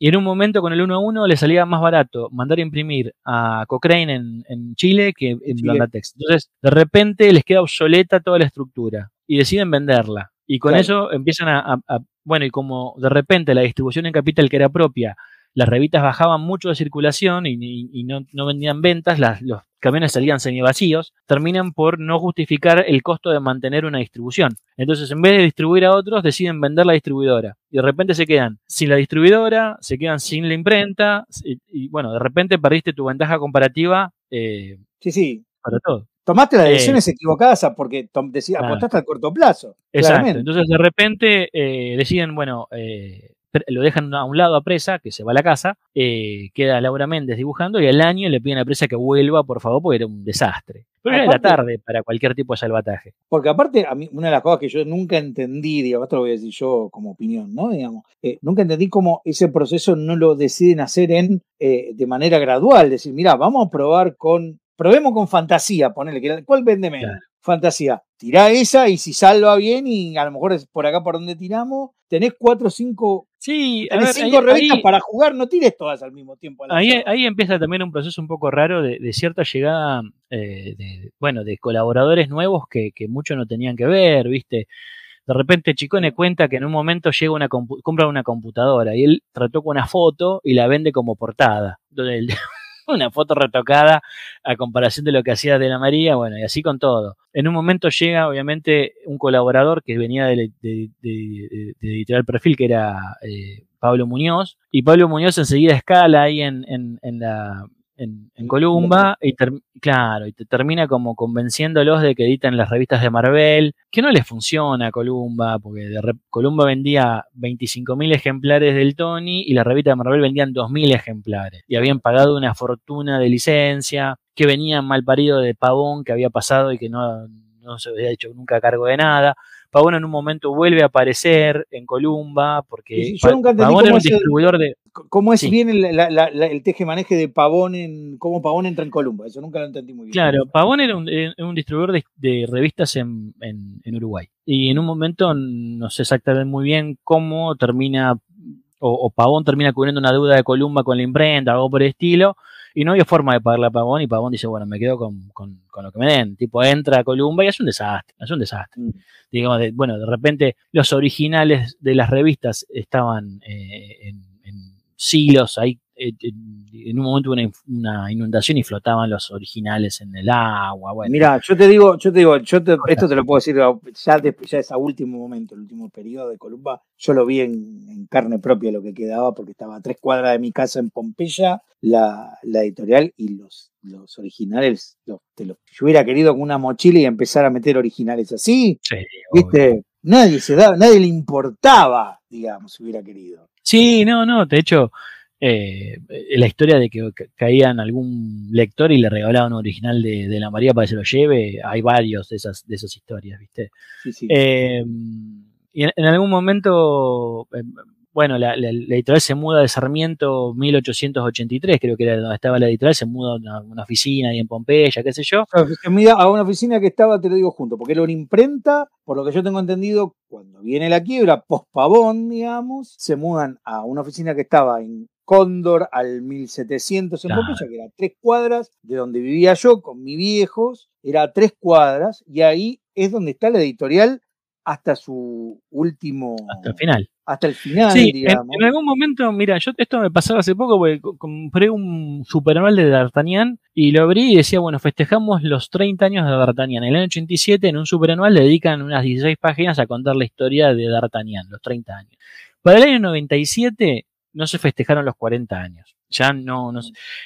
y en un momento con el 1 a 1 le salía más barato mandar a imprimir a Cochrane en, en Chile que en Chile. Entonces, de repente les queda obsoleta toda la estructura y deciden venderla. Y con Claro. eso empiezan a, a- a- Bueno, y como de repente la distribución en capital que era propia, las revistas bajaban mucho de circulación y, y- y no, no vendían ventas, las- los camiones salían semivacíos, terminan por no justificar el costo de mantener una distribución. Entonces, en vez de distribuir a otros, deciden vender la distribuidora. Y de repente se quedan sin la distribuidora, se quedan sin la imprenta, y, y, bueno, de repente perdiste tu ventaja comparativa eh, Sí, sí. para todo. Tomaste las Eh, decisiones equivocadas porque decía, Claro. apostaste al corto plazo. Exacto. claramente. Entonces, de repente eh, deciden, bueno, eh, lo dejan a un lado a presa, que se va a la casa, eh, queda Laura Méndez dibujando y al año le piden a presa que vuelva, por favor, porque era un desastre. Pero ya era Aparte- tarde para cualquier tipo de salvataje. Porque aparte, a mí, una de las cosas que yo nunca entendí, digamos, esto lo voy a decir yo como opinión, ¿no? Digamos, eh, nunca entendí cómo ese proceso no lo deciden hacer en eh, de manera gradual. Decir, mira, vamos a probar con, probemos con fantasía, ponele, que la- ¿cuál vende menos? Claro. Fantasía. Tirá esa y si salva bien, y a lo mejor es por acá por donde tiramos, tenés cuatro o cinco, Sí, a ver, cinco ahí- revistas ahí- para jugar, no tires todas al mismo tiempo. a Ahí, ahí empieza también un proceso un poco raro de, de cierta llegada eh, de, bueno, de colaboradores nuevos que, que mucho no tenían que ver, ¿viste? De repente Chicone cuenta que en un momento llega una compu- compra una computadora y él trató con una foto y la vende como portada. Entonces, él- (laughs) una foto retocada a comparación de lo que hacía de la María, bueno, y así con todo. En un momento llega, obviamente, un colaborador que venía de, de- de- de- Editorial Perfil, que era eh, Pablo Muñoz, y Pablo Muñoz enseguida escala ahí en, en, en la en, en Columba y ter- claro, y te termina como convenciéndolos de que editan las revistas de Marvel, que no les funciona a Columba, porque de Columba vendía 25.000 ejemplares del Tony y las revistas de Marvel vendían 2.000 ejemplares y habían pagado una fortuna de licencia, que venían mal parido de Pavón que había pasado y que no, no se había hecho nunca cargo de nada. Pavón en un momento vuelve a aparecer en Columba porque yo nunca entendí Pavón era un distribuidor de, ¿Cómo es Sí. bien el, la- la- la- el teje-maneje de Pavón en. cómo Pavón entra en Columba? Eso nunca lo entendí muy bien. Claro, Pavón era un, eh, un distribuidor de, de revistas en, en- en Uruguay. Y en un momento, no sé exactamente muy bien cómo termina, o, o Pavón termina cubriendo una deuda de Columba con la imprenta, algo por el estilo, y no había forma de pagarle a Pavón, y Pavón dice, bueno, me quedo con, con- con lo que me den. Tipo, entra a Columba y es un desastre, es un desastre. Mm. Digamos, de- bueno, de repente los originales de las revistas estaban eh, en, en silos ahí. eh, en, un momento hubo una, una inundación y flotaban los originales en el agua. Bueno, Mira, yo te digo, yo te digo, yo te- esto te lo puedo decir ya, de- ya es a último momento, el último periodo de Columba. Yo lo vi en, en carne propia lo que quedaba, porque estaba a tres cuadras de mi casa en Pompeya, la, la editorial y los, los originales. Los, te los- yo hubiera querido con una mochila y empezar a meter originales así, sí, obvio. Nadie se daba, nadie le importaba, digamos, si hubiera querido. Sí, no, no, de hecho, eh, la historia de que caían algún lector y le regalaban un original de, la María para que se lo lleve, hay varios de esas, de esas historias, ¿viste? Sí, sí. Eh, y en, algún momento, eh, bueno, la, editorial se muda de Sarmiento 1883, creo que era donde estaba la editorial, se muda a una, oficina ahí en Pompeya, qué sé yo. Se muda a una oficina que estaba, te lo digo junto, porque era una imprenta, por lo que yo tengo entendido, cuando viene la quiebra, post-pavón, digamos, se mudan a una oficina que estaba en Cóndor al 1700 en Pompeya, que era tres cuadras de donde vivía yo con mis viejos, era tres cuadras, y ahí es donde está la editorial hasta su último. Hasta el final. Hasta el final, sí, digamos. En, algún momento, mira, yo esto me pasaba hace poco porque compré un superanual de D'Artagnan y lo abrí y decía, bueno, festejamos los 30 años de D'Artagnan. En el año 87, en un superanual, le dedican unas 16 páginas a contar la historia de D'Artagnan, los 30 años. Para el año 97 no se festejaron los 40 años. Ya no, no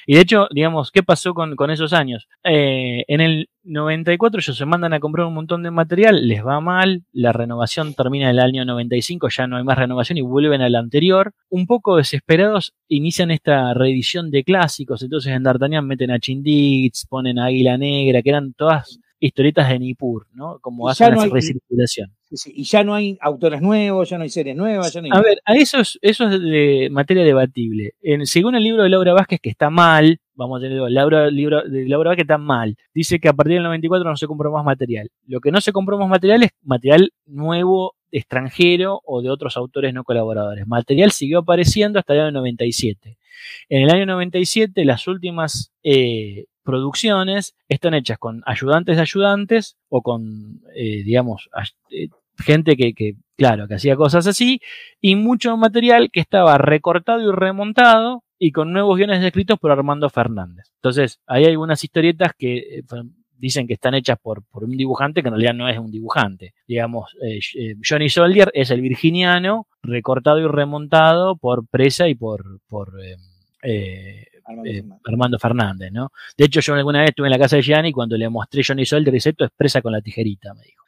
Y de hecho, digamos, ¿qué pasó con, esos años? Eh, en el 94 ellos se mandan a comprar un montón de material, les va mal, la renovación termina en el año 95, ya no hay más renovación y vuelven al anterior. Un poco desesperados inician esta reedición de clásicos, entonces en D'Artagnan meten a Chinditz, ponen a Águila Negra, que eran todas historietas de Nippur, ¿no? Como hacen esa recirculación y ya no hay autores nuevos, ya no hay series nuevas, ya no hay... A ver, a eso es, eso es de materia debatible. Según el libro de Laura Vázquez, que está mal, vamos a tener el libro de Laura Vázquez está mal, dice que a partir del 94 no se compró más material. Lo que no se compró más material es material nuevo extranjero o de otros autores no colaboradores. Material siguió apareciendo hasta el año 97. En el año 97, las últimas eh, producciones están hechas con ayudantes de ayudantes o con, eh, digamos, eh, gente que, claro, que hacía cosas así, y mucho material que estaba recortado y remontado y con nuevos guiones escritos por Armando Fernández. Entonces, hay algunas historietas que eh, dicen que están hechas por, un dibujante que en realidad no es un dibujante. Digamos, eh, eh, Johnny Soldier es el virginiano recortado y remontado por Presa y por, por Armando, Fernández, ¿no? De hecho, yo alguna vez estuve en la casa de Gianni y cuando le mostré Johnny Soldier, dice, esto es presa con la tijerita, me dijo.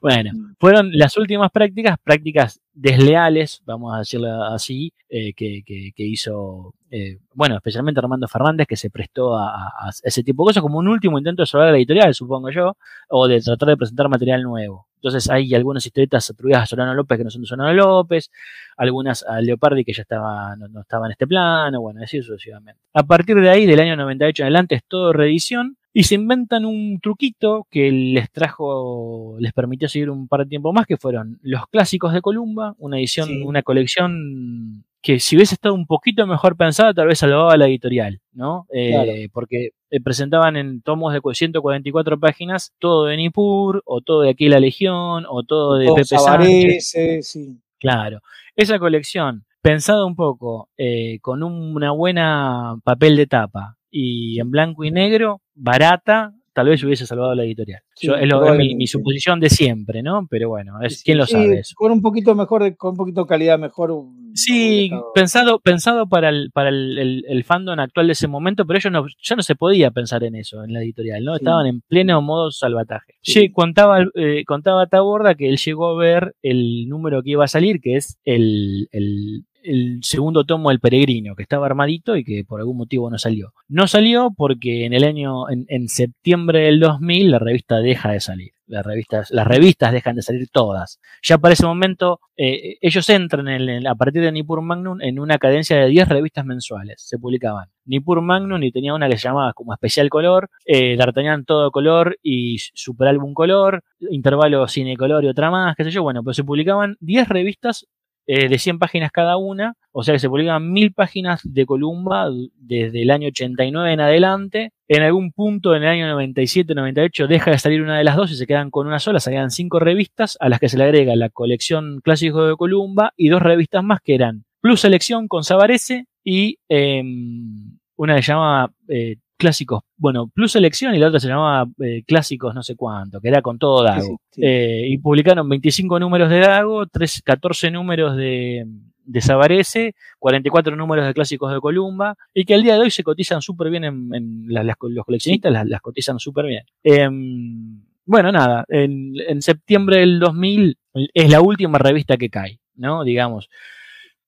Bueno, mm. fueron las últimas prácticas, prácticas desleales, vamos a decirlo así, eh, que, hizo, eh, bueno, especialmente Armando Fernández, que se prestó a, ese tipo de cosas como un último intento de salvar la editorial, supongo yo, o de tratar de presentar material nuevo. Entonces hay algunas historietas atribuidas a Solano López que no son de Solano López, algunas a Leopardi que ya estaba, no, estaba en este plano, bueno, así sucesivamente. A partir de ahí, del año 98 en adelante, es todo reedición y se inventan un truquito que les trajo, les permitió seguir un par de tiempo más, que fueron los clásicos de Columba, una edición, una colección que si hubiese estado un poquito mejor pensada, tal vez salvaba la editorial, ¿no? Eh, porque eh, presentaban en tomos de 144 páginas todo de Nippur, o todo de Aquí la Legión, o todo de Pepe Sánchez. Sí. Claro. Esa colección, pensada un poco, eh, con una buena papel de tapa, y en blanco y negro, barata, tal vez hubiese salvado la editorial. es, mi, suposición de siempre, ¿no? Pero bueno, es, ¿quién lo sabe eso? Con un poquito mejor, con un poquito de calidad mejor. sí, pensado, pensado para, el, para el, fandom actual de ese momento, pero ellos no, ya no se podía pensar en eso, en la editorial, ¿no? Estaban en pleno modo salvataje. Sí, contaba, eh, contaba Taborda que él llegó a ver el número que iba a salir, que es el el segundo tomo del Peregrino, que estaba armadito y que por algún motivo no salió. No salió porque en el año, en, septiembre del 2000, la revista deja de salir. Las revistas, las revistas dejan de salir todas. Ya para ese momento, eh, ellos entran en, a partir de Nippur Magnum en una cadencia de 10 revistas mensuales. Se publicaban Nippur Magnum y tenía una que se llamaba como Especial Color, eh, D'Artagnan Todo Color y Super Álbum Color, Intervalo Cine Color y otra más, qué sé yo. Bueno, pues se publicaban 10 revistas eh, de 100 páginas cada una, o sea que se publican mil páginas de Columba desde el año 89 en adelante. En algún punto en el año 97-98 deja de salir una de las dos y se quedan con una sola, salían cinco revistas a las que se le agrega la colección clásico de Columba y dos revistas más que eran Plus Selección con Sabarese y em, una que se llama eh, clásicos, bueno, Plus Selección y la otra se llamaba eh, Clásicos no sé cuánto, que era con todo Dago. Eh, y publicaron 25 números de Dago, 3, 14 números de, de Sabarese, 44 números de Clásicos de Columba, y que al día de hoy se cotizan súper bien en, los coleccionistas, las, cotizan súper bien. Em, bueno, nada, en, en septiembre del 2000 es la última revista que cae, ¿no? Digamos.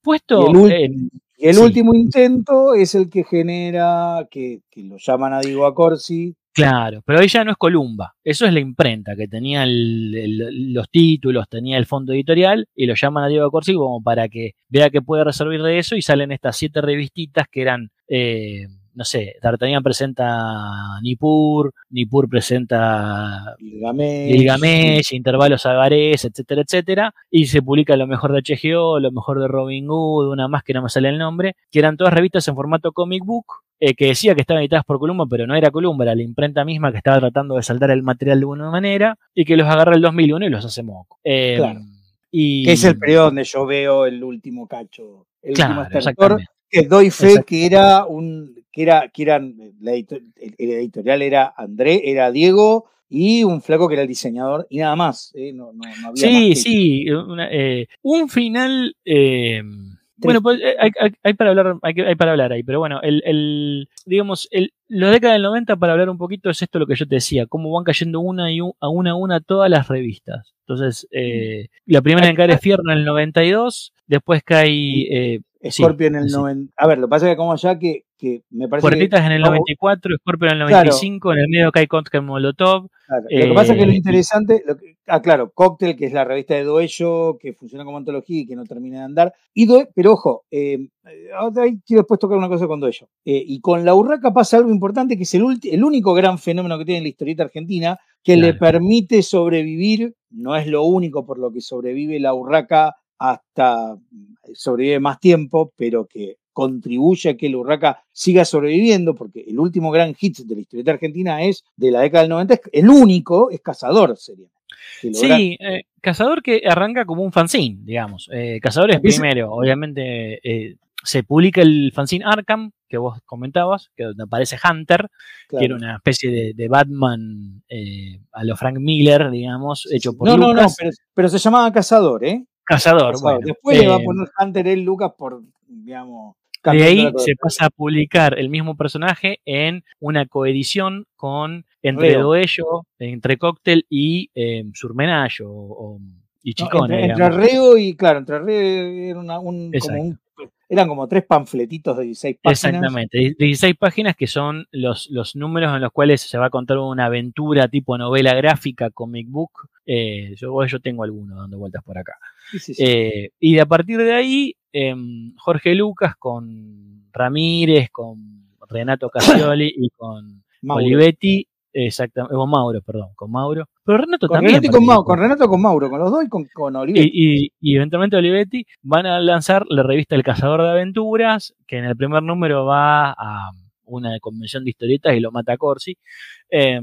Puesto el, Y el Sí. último intento es el que genera, que, que lo llaman a Diego Acorsi, Claro, pero ya no es Columba. Eso es la imprenta, que tenía el- el- los títulos, tenía el fondo editorial, y lo llaman a Diego Corsi como para que vea que puede resolver de eso, y salen estas siete revistitas que eran, eh, no sé, D'Artagnan presenta Nippur, Nippur presenta Gilgamesh, Gilgamesh, Intervalos Agarés, etcétera, etcétera, y se publica lo mejor de HGO, lo mejor de Robin Hood, una más que no me sale el nombre, que eran todas revistas en formato comic book, eh, que decía que estaban editadas por Columba, pero no era Columba, era la imprenta misma que estaba tratando de saltar el material de alguna manera, y que los agarra el 2001 y los hace moco. Eh, Claro. Y, que es el periodo donde yo veo el último cacho, el Claro, último estertor. Que doy fe Exacto. que era un, que era, que eran, la el, editorial era André, era Diego y un flaco que era el diseñador y nada más, ¿eh? no, no, no había más Sí, sí, una- eh, un final. eh, bueno, pues eh, hay, hay- hay para hablar, hay, para hablar ahí, pero bueno, el, el digamos, el, la década del 90 para hablar un poquito es esto lo que yo te decía, cómo van cayendo una y a una a una todas las revistas. Entonces, la primera en caer es Fierro en el 92, después cae eh, sí, Scorpio en el sí. 90. A ver, lo que pasa es que como allá que, que me parece que, Puertitas en el no, 94, Scorpio en el Claro. 95, en el medio cae en Molotov. claro, lo que pasa es que lo eh, interesante, lo que- ah, claro, Cocktail, que es la revista de Doello, que funciona como antología y que no termina de andar. Y pero ojo, eh, ahora ahí quiero después tocar una cosa con Doello. Eh, y con la Urraca pasa algo importante, que es el, el único gran fenómeno que tiene la historieta argentina, que le permite sobrevivir, no es lo único por lo que sobrevive la Urraca hasta sobrevive más tiempo, pero que contribuye a que la Urraca siga sobreviviendo, porque el último gran hit de la historieta argentina es de la década del 90, es- el único es Cazador, sería. Sí, eh, Cazador que arranca como un fanzine, digamos. Eh, Cazador es primero, obviamente eh, se publica el fanzine Arkham, que vos comentabas, que donde aparece Hunter, claro. que era una especie de, de Batman eh, a lo Frank Miller, digamos, hecho por No, no, no, Lucas. pero, pero se llamaba Cazador, ¿eh? Cazador, Cazador. bueno. Después le va a eh, poner Hunter el Lucas por, digamos. de ahí se pasa a publicar el mismo personaje en una coedición con entre. Doello, entre Cóctel y eh, Surmenayo o, y No, Chicone. entre, entre digamos. Reo y, claro, entre Reo era una- un, como un- eran como tres panfletitos de 16 páginas. Exactamente, die- 16 páginas que son los, los números en los cuales se va a contar una aventura tipo novela gráfica, comic book. Eh, yo, yo tengo alguno dando vueltas por acá. Sí, sí, sí. Eh, y a partir de ahí, em, Jorge Lucas con Ramírez, con Renato Casioli y con Mauro. Olivetti, exactamente, con Mauro, perdón, con Mauro. Pero Renato Con también. Renato, y con, Mau- con Renato con Mauro, con los dos y con, con Olivetti. Y, y- y eventualmente Olivetti van a lanzar la revista El Cazador de Aventuras, que en el primer número va a una convención de historietas y lo mata Corsi. Eh,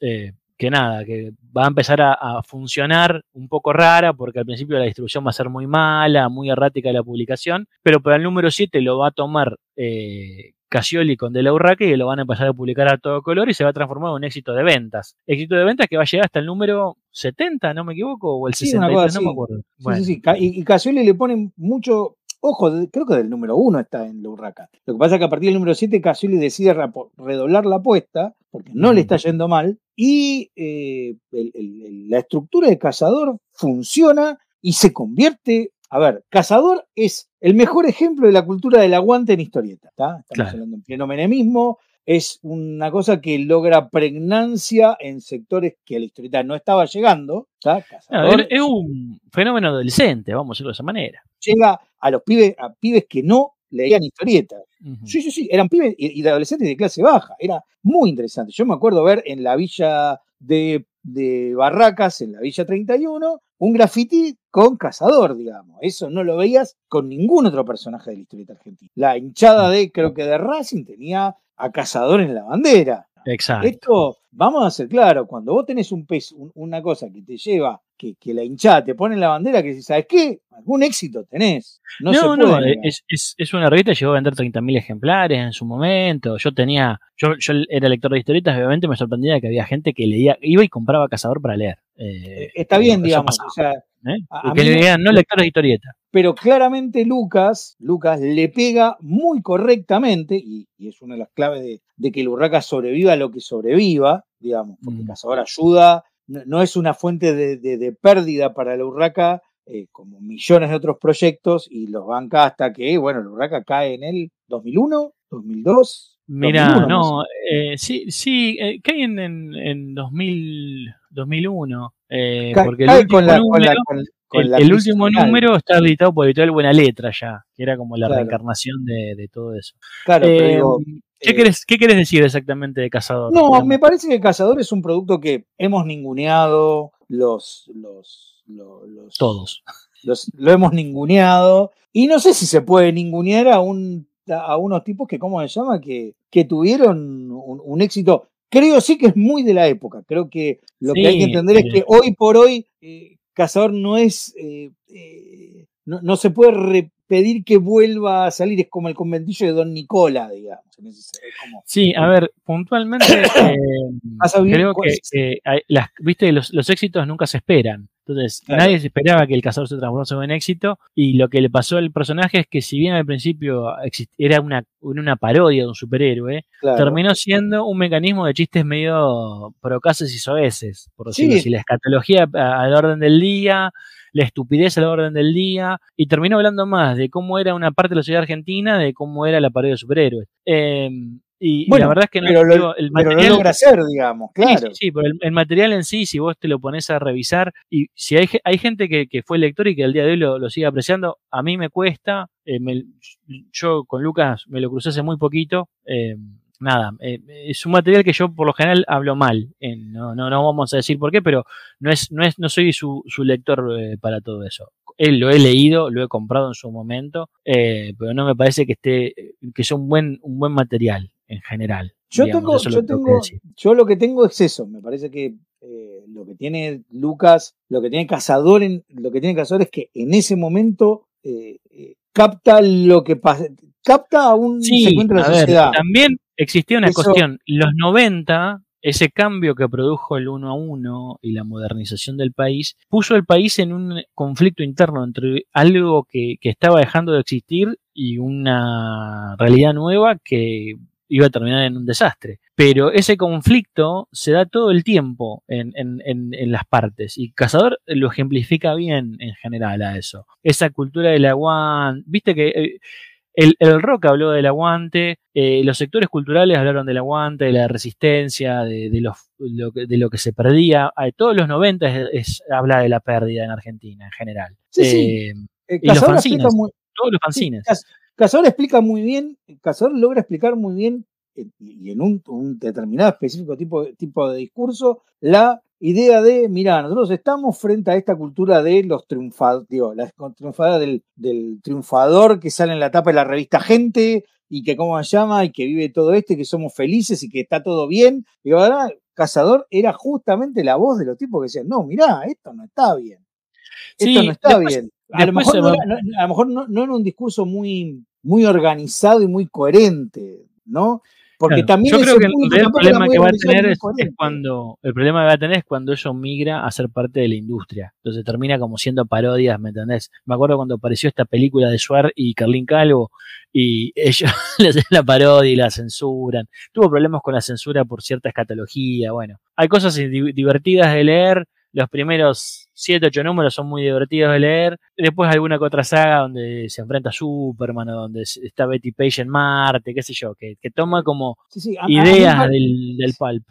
eh, que nada, que va a empezar a, a funcionar un poco rara, porque al principio la distribución va a ser muy mala, muy errática la publicación, pero para el número 7 lo va a tomar eh, Casioli con De la Urraque y lo van a empezar a publicar a todo color y se va a transformar en un éxito de ventas. Éxito de ventas que va a llegar hasta el número 70, no me equivoco, o el Sí, una 63, cosa no me acuerdo. Sí, Bueno. sí, Y, y Casioli le ponen mucho. Ojo, creo que del número uno está en la Urraca. Lo que pasa es que a partir del número 7 Casioli decide redoblar la apuesta, porque no le está yendo mal, y eh, el- el- el- la estructura de Cazador funciona y se convierte. A ver, Cazador es el mejor ejemplo de la cultura del aguante en historieta. ¿tá? Estamos Claro. hablando en pleno menemismo. Es una cosa que logra pregnancia en sectores que a la historieta no estaba llegando. No, es, un fenómeno adolescente, vamos a decirlo de esa manera. llega a los pibes, a pibes que no leían historietas. Sí, sí, sí, eran pibes y, y de adolescentes de clase baja. Era muy interesante. Yo me acuerdo ver en la villa de, de Barracas, en la villa 31, un graffiti con cazador, digamos. Eso no lo veías con ningún otro personaje de la historieta argentina. La hinchada de, creo que de Racing, tenía a cazador en la bandera. Exacto. Esto, vamos a ser claros, cuando vos tenés un peso, un- una cosa que te lleva, que, que la hinchada te pone en la bandera, que si sabes qué, algún éxito tenés. No, se No, puede no, negar. es, es, es una revista llegó a vender 30.000 ejemplares en su momento. Yo tenía, yo, yo era lector de historietas, obviamente me sorprendía que había gente que leía, iba y compraba Cazador para leer. Eh, Eh, Está bien, eso digamos. o sea, ¿eh? a- a que mí- leían no lectores de historietas. pero claramente Lucas, Lucas le pega muy correctamente, y, y es una de las claves de, de que el Urraca sobreviva lo que sobreviva, digamos, porque Mm. Cazador ayuda, no, no es una fuente de, de- de pérdida para la Urraca eh, como millones de otros proyectos y los banca hasta que, bueno, el Urraca cae en el 2001, 2002. Mira, no, eh, sí, sí, eh, cae en, en, en 2000, 2001. Eh, porque el último, número, el, último número está editado por Editorial Buena Letra ya, que era como la reencarnación de, de, todo eso. Claro, pero ¿Qué, querés, ¿Qué querés decir exactamente de Cazador? No, me parece que Cazador es un producto que hemos ninguneado los, los todos. lo hemos ninguneado. Y no sé si se puede ningunear a, un, a unos tipos que, ¿cómo se llama? Que, que tuvieron un, éxito. Creo sí que es muy de la época. Creo que lo que hay que entender es que hoy por hoy eh, Cazador no es. Eh, eh, no, no, se puede pedir que vuelva a salir. Es como el conventillo de Don Nicola, digamos. Sí, a ver, puntualmente (coughs) creo que, las, viste, los, los éxitos nunca se esperan. Entonces, nadie se esperaba que el cazador se transformase en un éxito. Y lo que le pasó al personaje es que, si bien al principio era una, una parodia de un superhéroe, terminó siendo un mecanismo de chistes medio procaces y soeces, por decirlo así. La escatología al orden del día, la estupidez al orden del día, y terminó hablando más de cómo era una parte de la sociedad argentina, de cómo era la parodia de superhéroes. Eh, y, la verdad es que no pero lo, el material, logra hacer, digamos, claro. Sí, sí, pero el, material en sí, si vos te lo pones a revisar, y si hay, hay gente que, que fue lector y que al día de hoy lo, sigue apreciando, a mí me cuesta. Eh, yo con Lucas me lo crucé hace muy poquito. Eh, nada, eh, es un material que yo por lo general hablo mal. no, no, no vamos a decir por qué, pero no es, no es, no soy su, su lector para todo eso. Él lo he leído, lo he comprado en su momento, pero no me parece que esté, que sea un buen, un buen material en general. Yo tengo, yo tengo, yo lo que tengo es eso. Me parece que eh, lo que tiene Lucas, lo que tiene Cazador, en, lo que tiene Cazador es que en ese momento eh, eh, capta lo que pasa, capta a un segmento de la sociedad. también existía una cuestión. Los 90 ese cambio que produjo el uno a uno y la modernización del país puso al país en un conflicto interno entre algo que, que, estaba dejando de existir y una realidad nueva que iba a terminar en un desastre. Pero ese conflicto se da todo el tiempo en, las partes y Cazador lo ejemplifica bien en general a eso. Esa cultura del aguante, viste que... Eh, el, rock habló del aguante, eh, los sectores culturales hablaron del aguante, de la resistencia, de, de, los, lo, de lo que se perdía. todos los 90 es, habla de la pérdida en Argentina en general. Sí, sí. Eh, y los fanzines, todos los fanzines. Cazador explica muy bien, Cazador logra explicar muy bien y en un, determinado específico tipo, tipo de discurso la idea de, mira, nosotros estamos frente a esta cultura de los triunfadores, digo, la triunfadora del, del, triunfador que sale en la tapa de la revista Gente y que cómo se llama y que vive todo esto y que somos felices y que está todo bien. Y ahora Cazador era justamente la voz de los tipos que decían, no, mira esto no está bien. Esto no está bien. A lo mejor, no, a lo mejor no, era un discurso muy, muy organizado y muy coherente, ¿no? Porque también yo creo que el, problema que va a tener es, cuando el problema que va a tener es cuando eso migra a ser parte de la industria. Entonces termina como siendo parodias, ¿me entendés? Me acuerdo cuando apareció esta película de Suar y Carlín Calvo y (laughs) ellos le hacen la parodia y la censuran. Tuvo problemas con la censura por cierta escatología. Bueno, hay cosas divertidas de leer. Los primeros 7, 8 números son muy divertidos de leer. Después alguna que otra saga donde se enfrenta a Superman, o donde está Betty Page en Marte, qué sé yo, que, toma como ideas del, del, pulp.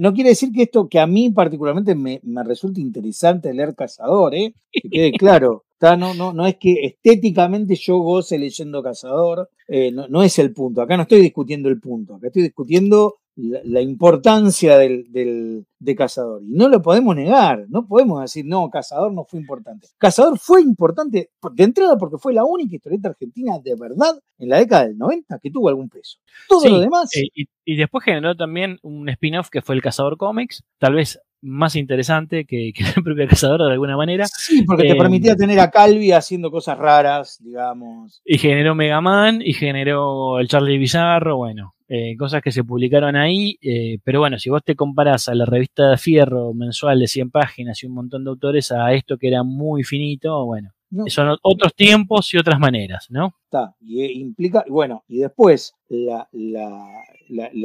No quiere decir que esto, que a mí particularmente me, me resulte interesante leer Cazador, ¿eh? que quede (laughs) claro. No, no, no es que estéticamente yo goce leyendo Cazador, eh, no, no, es el punto. Acá no estoy discutiendo el punto, acá estoy discutiendo la, importancia del, del, de Cazador. Y no lo podemos negar, no podemos decir, no, Cazador no fue importante. Cazador fue importante de entrada porque fue la única historieta argentina de verdad en la década del 90 que tuvo algún peso. Todo lo demás. Eh, y, y, después generó también un spin-off que fue el Cazador Comics, tal vez más interesante que, (laughs) el propio Cazador de alguna manera. Sí, porque te permitía eh, tener a Calvi haciendo cosas raras, digamos. Y generó Mega Man y generó el Charlie Bizarro, bueno, eh, cosas que se publicaron ahí, eh, pero bueno, si vos te comparás a la revista de Fierro mensual de 100 páginas y un montón de autores a esto que era muy finito, bueno, Son otros tiempos y otras maneras, ¿no? Está, y eh, implica, bueno, y después,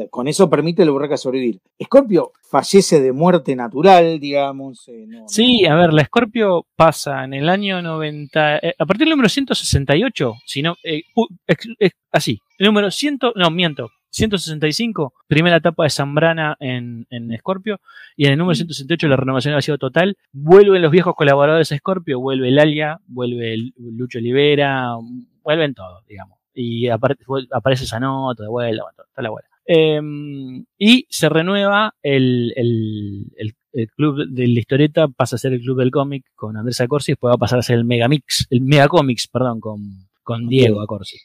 con eso permite el Borraca sobrevivir. Scorpio fallece de muerte natural, digamos. Eh, sí, a ver, la Scorpio pasa en el año 90, eh, a partir del número 168, si no, así, el número 100, no, miento, 165, primera etapa de Zambrana en, en Scorpio, y en el número 168 la renovación ha sido total. Vuelven los viejos colaboradores de Scorpio, vuelve el Alia, vuelve el Lucho Olivera, vuelven todos, digamos. Y aparece Sanoto de vuelta, toda la vuelta. Em, y se renueva el, el, club de la historieta, pasa a ser el club del cómic con Andrés Acorsi, después va a pasar a ser el Megamix, el Megacomics, perdón, con, con Diego Acorsi.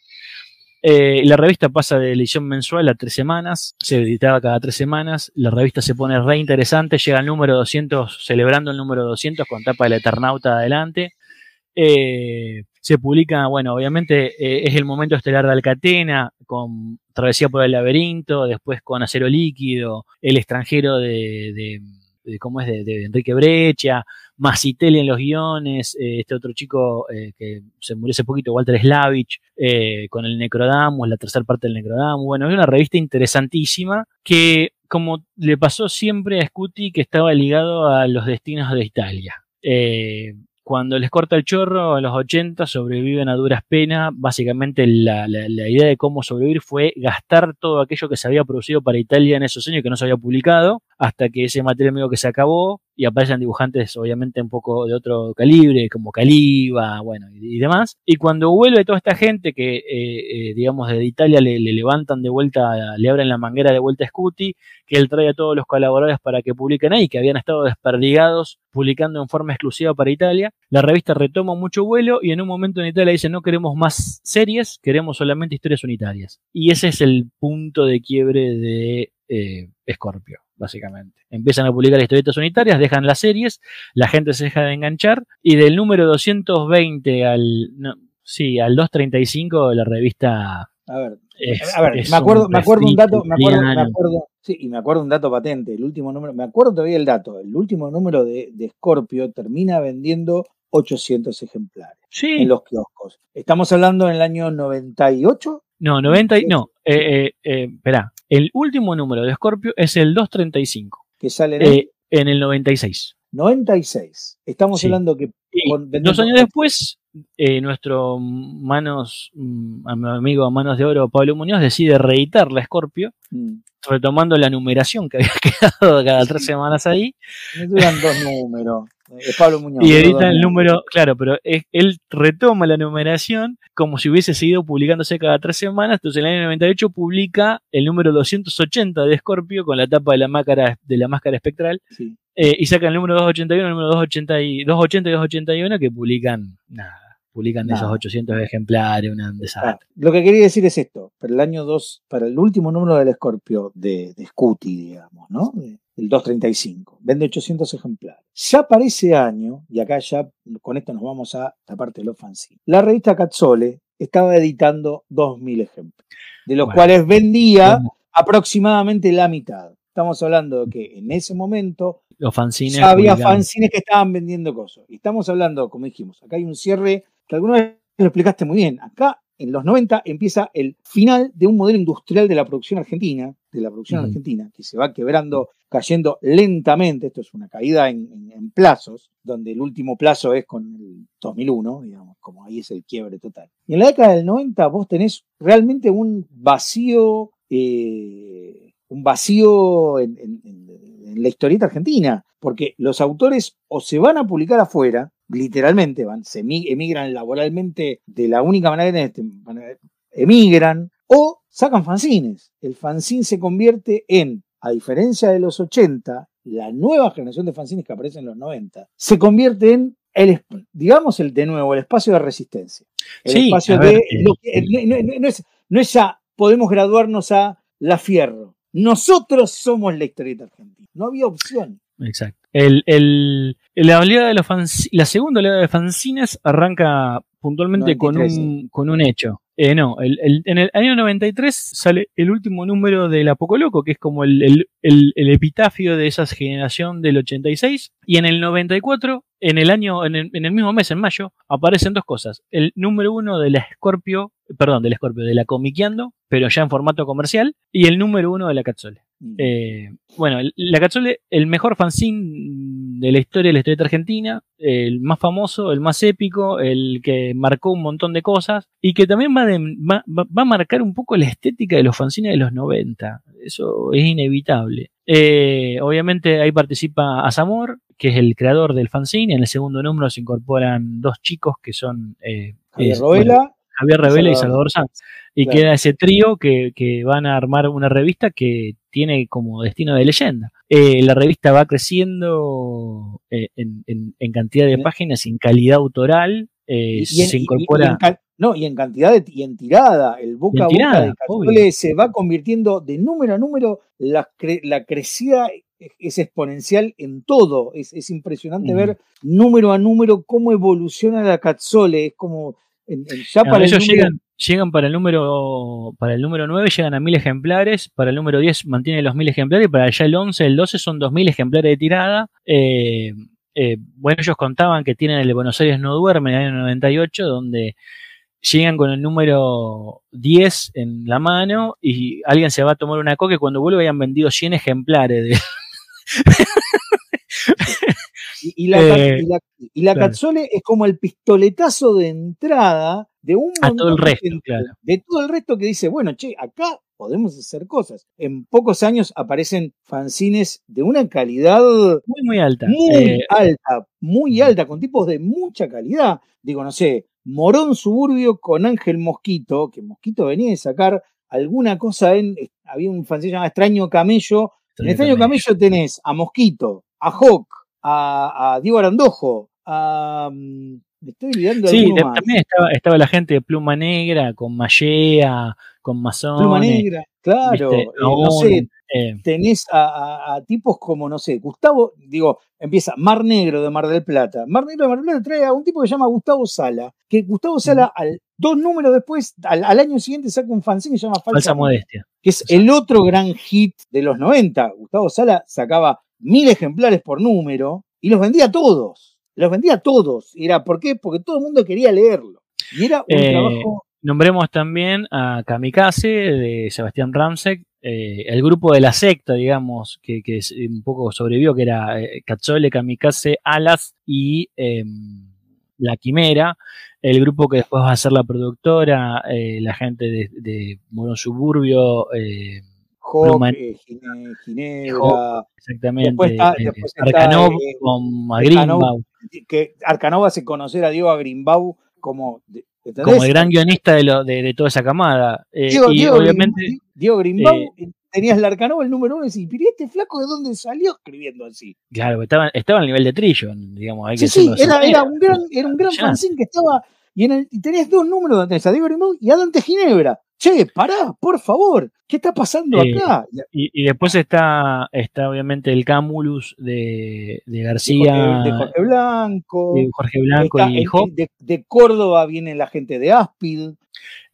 Eh, la revista pasa de edición mensual a tres semanas, se editaba cada tres semanas, la revista se pone re interesante, llega al número 200, celebrando el número 200 con tapa del Eternauta adelante. Eh, se publica, bueno, obviamente eh, es el momento estelar de Alcatena, con Travesía por el Laberinto, después con Acero Líquido, El extranjero de de cómo es de, Enrique Brecha, Masitelli en los guiones, eh, este otro chico eh, que se murió hace poquito, Walter Slavich, eh, con el Necrodamus, la tercera parte del Necrodamus. Bueno, es una revista interesantísima que, como le pasó siempre a Scuti, que estaba ligado a los destinos de Italia. Cuando les corta el chorro, a los 80 sobreviven a duras penas. Básicamente la, idea de cómo sobrevivir fue gastar todo aquello que se había producido para Italia en esos años que no se había publicado, hasta que ese material medio que se acabó y aparecen dibujantes obviamente un poco de otro calibre, como Caliba, bueno, y, demás. Y cuando vuelve toda esta gente que, eh, eh, digamos, de Italia le, levantan de vuelta, le abren la manguera de vuelta a Scuti, que él trae a todos los colaboradores para que publiquen ahí, que habían estado desperdigados publicando en forma exclusiva para Italia. La revista retoma mucho vuelo y en un momento en Italia dice no queremos más series, queremos solamente historias unitarias. Y ese es el punto de quiebre de eh, Scorpio básicamente. Empiezan a publicar historietas unitarias, dejan las series, la gente se deja de enganchar y del número 220 al, sí, al 235 de la revista... A ver, a ver me acuerdo, me acuerdo un dato, me acuerdo, me acuerdo, sí, y me acuerdo un dato patente, el último número, me acuerdo todavía el dato, el último número de, de Scorpio termina vendiendo 800 ejemplares en los kioscos. Estamos hablando en el año 98. No, 90, no, eh, eh, eh, espera, el último número de Scorpio es el 235. Que sale en, el, en el 96. 96. Estamos hablando que... dos años después, nuestro manos, mm, amigo Manos de Oro, Pablo Muñoz, decide reeditar la Scorpio, mm. retomando la numeración que había (laughs) quedado cada tres semanas ahí. Me duran dos números. Pablo Muñoz. Y edita el número, claro, pero él retoma la numeración como si hubiese seguido publicándose cada tres semanas. Entonces en el año 98 publica el número 280 de Scorpio con la tapa de la máscara, de la máscara espectral. Eh, y saca el número 281, el número 280 y, 280 y 281 que publican nada. Publican esos 800 ejemplares, una desastre. lo que quería decir es esto, para el año 2, para el último número del Scorpio de, de Scuti, digamos, ¿no? El 235. Vende 800 ejemplares. Ya para ese año, y acá ya con esto nos vamos a la parte de los fanzines, la revista Cazzole estaba editando 2.000 ejemplares, de los cuales vendía aproximadamente la mitad. Estamos hablando de que en ese momento los fanzines ya había fanzines que estaban vendiendo cosas. Y estamos hablando, como dijimos, acá hay un cierre que alguna vez lo explicaste muy bien. Acá en los 90 empieza el final de un modelo industrial de la producción argentina, de la producción argentina, que se va quebrando, cayendo lentamente. Esto es una caída en, plazos, donde el último plazo es con el 2001, digamos, como ahí es el quiebre total. Y en la década del 90 vos tenés realmente un vacío, eh, un vacío en, en la historieta argentina, porque los autores o se van a publicar afuera, literalmente van, se emigran laboralmente de la única manera que tienen, emigran o sacan fanzines. El fanzine se convierte en, a diferencia de los 80, la nueva generación de fanzines que aparece en los 90, se convierte en el, digamos, el de nuevo, el espacio de resistencia. El espacio de. no, es, no es ya podemos graduarnos a la fierro. Nosotros somos la historieta argentina. No había opción. Exacto. El, el, la, de los la segunda oleada de fanzines arranca puntualmente con un, con un hecho. Eh, no, el- el- en el año 93 sale el último número del Apocoloco, que es como el, el- epitafio de esa generación del 86. Y en el 94, en el año, en el, en el mismo mes, en mayo, aparecen dos cosas. El número uno de la Scorpio, perdón, de la Scorpio, de la Comiqueando, pero ya en formato comercial, y el número uno de la Catzole. Eh, bueno, la Catzole, el mejor fanzine de la historia de la historieta argentina, el más famoso, el más épico, el que marcó un montón de cosas y que también va, de- va, va- va a marcar un poco la estética de los fanzines de los 90. Eso es inevitable. Eh, obviamente ahí participa Asamor, que es el creador del fanzine. En el segundo número se incorporan dos chicos que son eh, Javier Roela, Javier Revela y Salvador Sanz. Y Claro. queda ese trío que, que van a armar una revista que tiene como destino de leyenda. Eh, la revista va creciendo eh, en, en- en cantidad de páginas, en calidad autoral. eh, y, en, se y- y- incorpora. y en no, y en cantidad de, y en tirada, el boca en a boca tirada, de obvio. Cazzole se va convirtiendo de número a número, la, cre- la crecida es exponencial en todo. Es, es impresionante Ujú. ver número a número cómo evoluciona la Cazzole. Es como en- en- ya No, para el ellos número- llegan, llegan para el número para el número 9 llegan a 1000 ejemplares, para el número 10 mantienen los 1000 ejemplares, y para ya el 11, el 12 son 2000 ejemplares de tirada. Eh, eh, bueno, ellos contaban que tienen el de Buenos Aires no duerme en el año 98, donde llegan con el número 10 en la mano y alguien se va a tomar una coca y cuando vuelve hayan vendido 100 ejemplares de, (laughs) Y, y la, Eh, y la- y la claro. Cazzole es como el pistoletazo de entrada de un A todo el de resto, claro. de todo el resto que dice, bueno, che, acá podemos hacer cosas. En pocos años aparecen fanzines de una calidad muy muy alta. muy Eh, alta, muy alta, con tipos de mucha calidad. Digo, no sé, Morón Suburbio con Ángel Mosquito, que Mosquito venía de sacar alguna cosa en. Había un fanzine llamado Extraño Camello. En Extraño Camello tenés a Mosquito, a Hawk, a, a Diego Arandojo, a. mm, Me estoy olvidando de Sí, también estaba, estaba la gente de Pluma Negra, con Mallea, con Mazón. Pluma Negra, claro. eh, no sé, tenés a, a- a tipos como, no sé, Gustavo, digo, empieza Mar Negro de Mar del Plata. Mar Negro de Mar del Plata trae a un tipo que se llama Gustavo Sala, que Gustavo Sala, al, dos números después, al, al año siguiente saca un fanzine que se llama Falsa, Falsa Modestia, modestia. que es el otro gran hit de los 90. Gustavo Sala sacaba mil ejemplares por número y los vendía todos. Los vendía todos. Y era, ¿por qué? Porque todo el mundo quería leerlo. Y era un Eh, trabajo. Nombremos también a Kamikaze de Sebastián Ramsek, eh, el grupo de la secta, digamos, que, que un poco sobrevivió, que era eh, Cachole, Kamikaze, Alas y em, La Quimera. El grupo que después va a ser la productora, eh, la gente de, de Morón Suburbio, eh, Hawk, Pluma- eh, Gine- Ginebra, Hawk, exactamente, Después está- eh, después está, Arcanov eh, con Arcanov, que Arcanova hace conocer a Diego Agrimbau como, como el gran guionista de, lo, de, de toda esa camada. Eh, Diego, y Diego obviamente... Grimbau, Diego Grimbau, eh, tenías el Arcanova el número uno y decís, pero ¿y este flaco de dónde salió escribiendo así? Claro, estaba, estaba al nivel de Trillo, digamos. Hay Sí, que sí, era, era un gran, era un gran fanzine que estaba, y, en el, y tenías dos números donde a Diego Grimbau y a Dante Ginebra. Che, pará, por favor, ¿qué está pasando Eh, acá? Y, y después está, está obviamente el Camulus de, García, Jorge, de Jorge Blanco. de Jorge Blanco Está y Hop. de, Córdoba viene la gente de Aspid.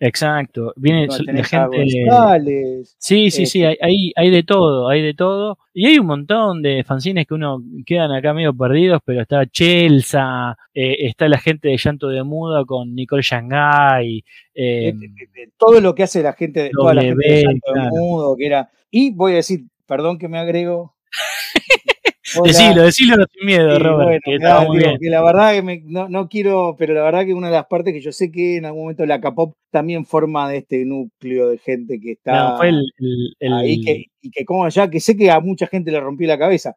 Exacto. Viene la gente. González. Sí, sí, sí, Este- hay, hay, de todo, hay de todo. Y hay un montón de fanzines que uno quedan acá medio perdidos, pero está Chelsea, eh, está la gente de Llanto de Muda con Nicole Shanghai. eh, Eh, eh, eh, todo lo que hace la gente, de- toda la gente de W, Llanto de claro. Mudo, que era. Y voy a decir, perdón que me agrego. (laughs) Hola. decilo, decilo sin miedo, Sí, Robert, bueno, que muy digo, bien. que la verdad que me- no, no quiero, pero la verdad que una de las partes que yo sé que en algún momento la Capop también forma de este núcleo de gente que está No, fue el, el- el- ahí que, y que como ya que sé que a mucha gente le rompió la cabeza.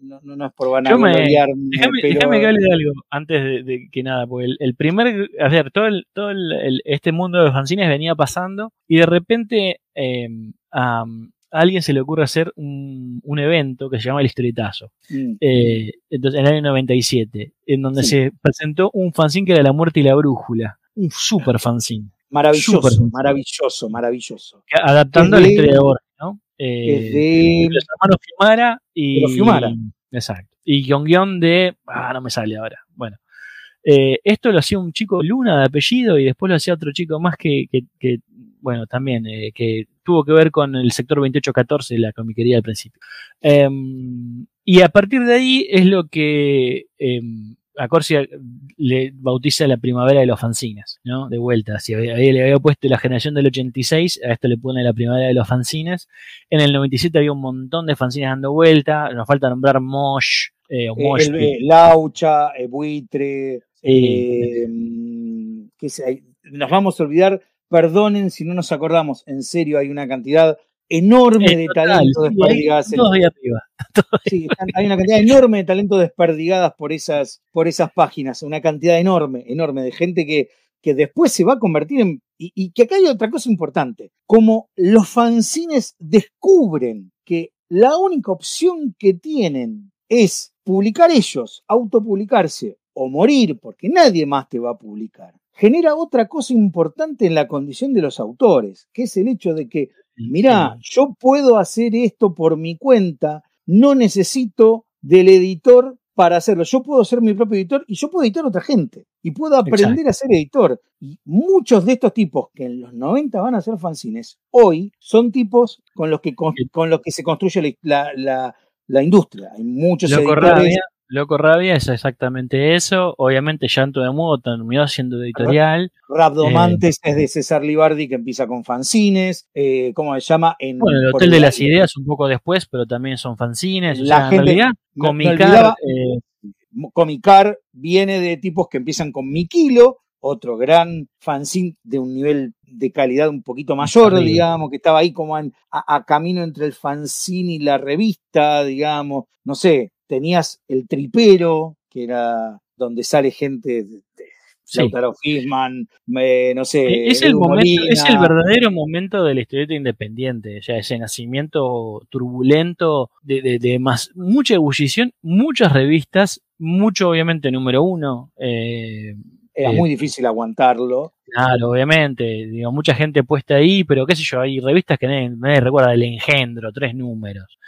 No, no, es por vanagloriarme, Déjame, pero déjame que hable de algo antes de, de que nada, porque el, el primer, a ver, todo, el, todo el- el- este mundo de los fanzines venía pasando y de repente eh, a, a alguien se le ocurre hacer un, un evento que se llama el historietazo, Mm. eh, entonces, en el año 97, en donde Sí. se presentó un fanzine que era La Muerte y la Brújula, un super fanzine, maravilloso, maravilloso, maravilloso. adaptando a la historia de Borges. Eh, Es de los hermanos Fiumara y. De los Fiumara. Exacto. Y guion guion de. Ah, no me sale ahora. Bueno. Eh, esto lo hacía un chico Luna de apellido y después lo hacía otro chico más que, que, bueno, también, eh, que tuvo que ver con el sector 2814, la comiquería del principio. Em, y a partir de ahí es lo que em, a Corsia le bautiza la primavera de los fanzines, ¿no? De vuelta, si ahí le había puesto la generación del 86, a esto le pone la primavera de los fanzines. En el 97 había un montón de fanzines dando vuelta, nos falta nombrar Mosh, eh, Mosh eh, Laucha, eh, Buitre, mm, nos vamos a olvidar, perdonen si no nos acordamos, en serio hay una cantidad enorme de talento desperdigadas. (laughs) Sí, hay una cantidad enorme de talento desperdigadas por esas, por esas páginas, una cantidad enorme, enorme de gente que, que después se va a convertir en... Y, que acá hay otra cosa importante, como los fanzines descubren que la única opción que tienen es publicar ellos, autopublicarse o morir, porque nadie más te va a publicar, genera otra cosa importante en la condición de los autores, que es el hecho de que mirá, yo puedo hacer esto por mi cuenta, no necesito del editor para hacerlo. Yo puedo ser mi propio editor y yo puedo editar a otra gente y puedo aprender a ser editor. Y muchos de estos tipos que en los 90 van a ser fanzines, hoy son tipos con los que, con, los que se construye la, la, la, industria. Hay muchos editores. Loco Rabia es exactamente eso. Obviamente, Llanto de Mudo terminó siendo editorial. Rabdomantes eh, es de César Libardi, que empieza con fanzines. Eh, ¿Cómo se llama? En, bueno, el Hotel de las Ideas un poco después, pero también son fanzines. La gente, Comicar, eh, Comicar viene de tipos que empiezan con Mi Kilo, otro gran fanzine de un nivel de calidad un poquito mayor, digamos, que estaba ahí como a, camino entre el fanzine y la revista, digamos, no sé, tenías el tripero, que era donde sale gente de, Lautaro Fisman, no sé. E-, es el, momento, es el verdadero momento de la historieta independiente, ya ese nacimiento turbulento de, de, más, mucha ebullición, muchas revistas, mucho obviamente número uno. Eh, era eh, muy difícil aguantarlo. Claro, obviamente, digo, mucha gente puesta ahí, pero qué sé yo, hay revistas que nadie, recuerda el engendro, tres números.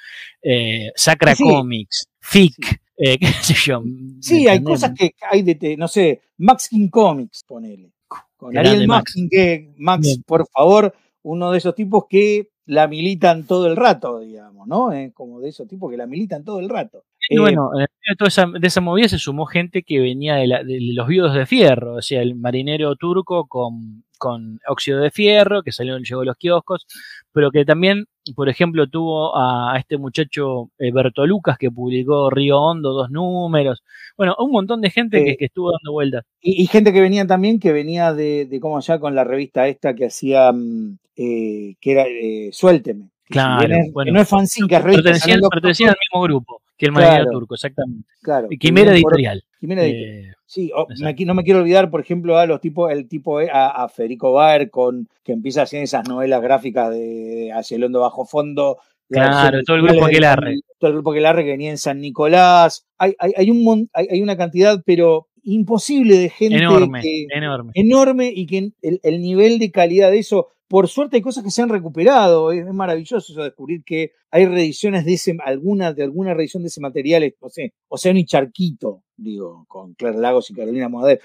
Eh, Sacra Comics, FIC, eh, qué sé yo. Sí, hay cosas que hay de, no sé, Max King Comics, ponele. Con Ariel Max, que, Max, por favor, uno de esos tipos que la militan todo el rato, digamos, ¿no? como de esos tipos que la militan todo el rato. Y bueno, de, esa, de esa movida se sumó gente que venía de, los viudos de fierro, o sea, el marinero turco con, con óxido de fierro, que salió, llegó a los kioscos, pero que también, por ejemplo, tuvo a, este muchacho eh, Berto Lucas que publicó Río Hondo, dos números. Bueno, un montón de gente que, estuvo dando vueltas. Y, gente que venía también, que venía de, de cómo allá con la revista esta que hacía, mm, eh, que era eh, Suélteme. Claro, bueno, no es fanzine, que es pertenecían, pertenecían al mismo grupo que el marinero turco, exactamente. Claro. Quimera Editorial. Quimera Editorial. Eh, sí, no me quiero olvidar, por ejemplo, a los tipos, el tipo a, Federico Baer con que empieza haciendo esas novelas gráficas de Hacia el hondo bajo fondo. Claro, todo el grupo que larre. Todo el grupo que larre que venía en San Nicolás. Hay, hay, hay un hay, una cantidad, pero imposible de gente. Enorme, enorme. Enorme y que el, el nivel de calidad de eso por suerte hay cosas que se han recuperado, es, maravilloso eso descubrir que hay reediciones de ese, alguna, de alguna reedición de ese material, no sé, Océano y Charquito, digo, con Claire Lagos y Carolina Moder.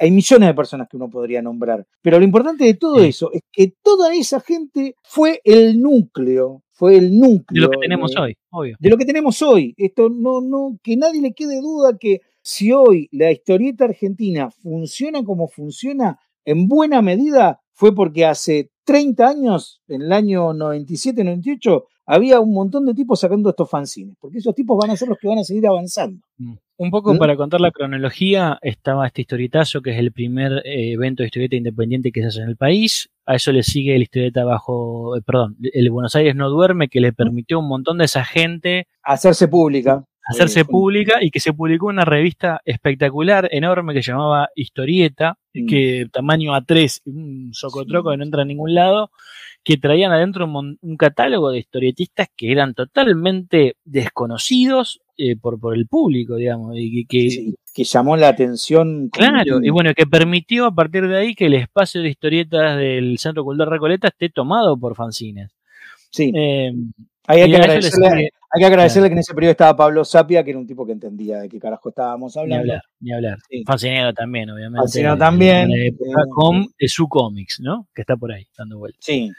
Hay, millones de personas que uno podría nombrar. Pero lo importante de todo eso es que toda esa gente fue el núcleo, fue el núcleo. De lo que tenemos hoy, obvio. De lo que tenemos hoy. Esto no, no, que nadie le quede duda que si hoy la historieta argentina funciona como funciona, en buena medida fue porque hace 30 años, en el año 97, 98, había un montón de tipos sacando estos fanzines, porque esos tipos van a ser los que van a seguir avanzando. Mm. Un poco ¿Mm? para contar la cronología, estaba este historietazo, que es el primer eh, evento de historieta independiente que se hace en el país. A eso le sigue el historieta bajo, eh, perdón, el Buenos Aires no duerme, que le permitió a un montón de esa gente hacerse pública hacerse pública y que se publicó una revista espectacular, enorme, que se llamaba Historieta, mm. que tamaño A3, un socotroco que no entra a ningún lado, que traían adentro un, catálogo de historietistas que eran totalmente desconocidos eh, por, por el público, digamos, y que, que llamó la atención. Claro, y bueno, que permitió a partir de ahí que el espacio de historietas del Centro Cultural Recoleta esté tomado por fanzines. Sí. Eh, hay que, Hay que agradecerle que en ese periodo estaba Pablo Sapia, que era un tipo que entendía de qué carajo estábamos Ni hablando. hablar, ni hablar. Sí. Fancinero también, obviamente. Fancinero también. de Eh, su cómics, ¿no? Que está por ahí, dando vueltas. Sí.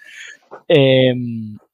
Eh,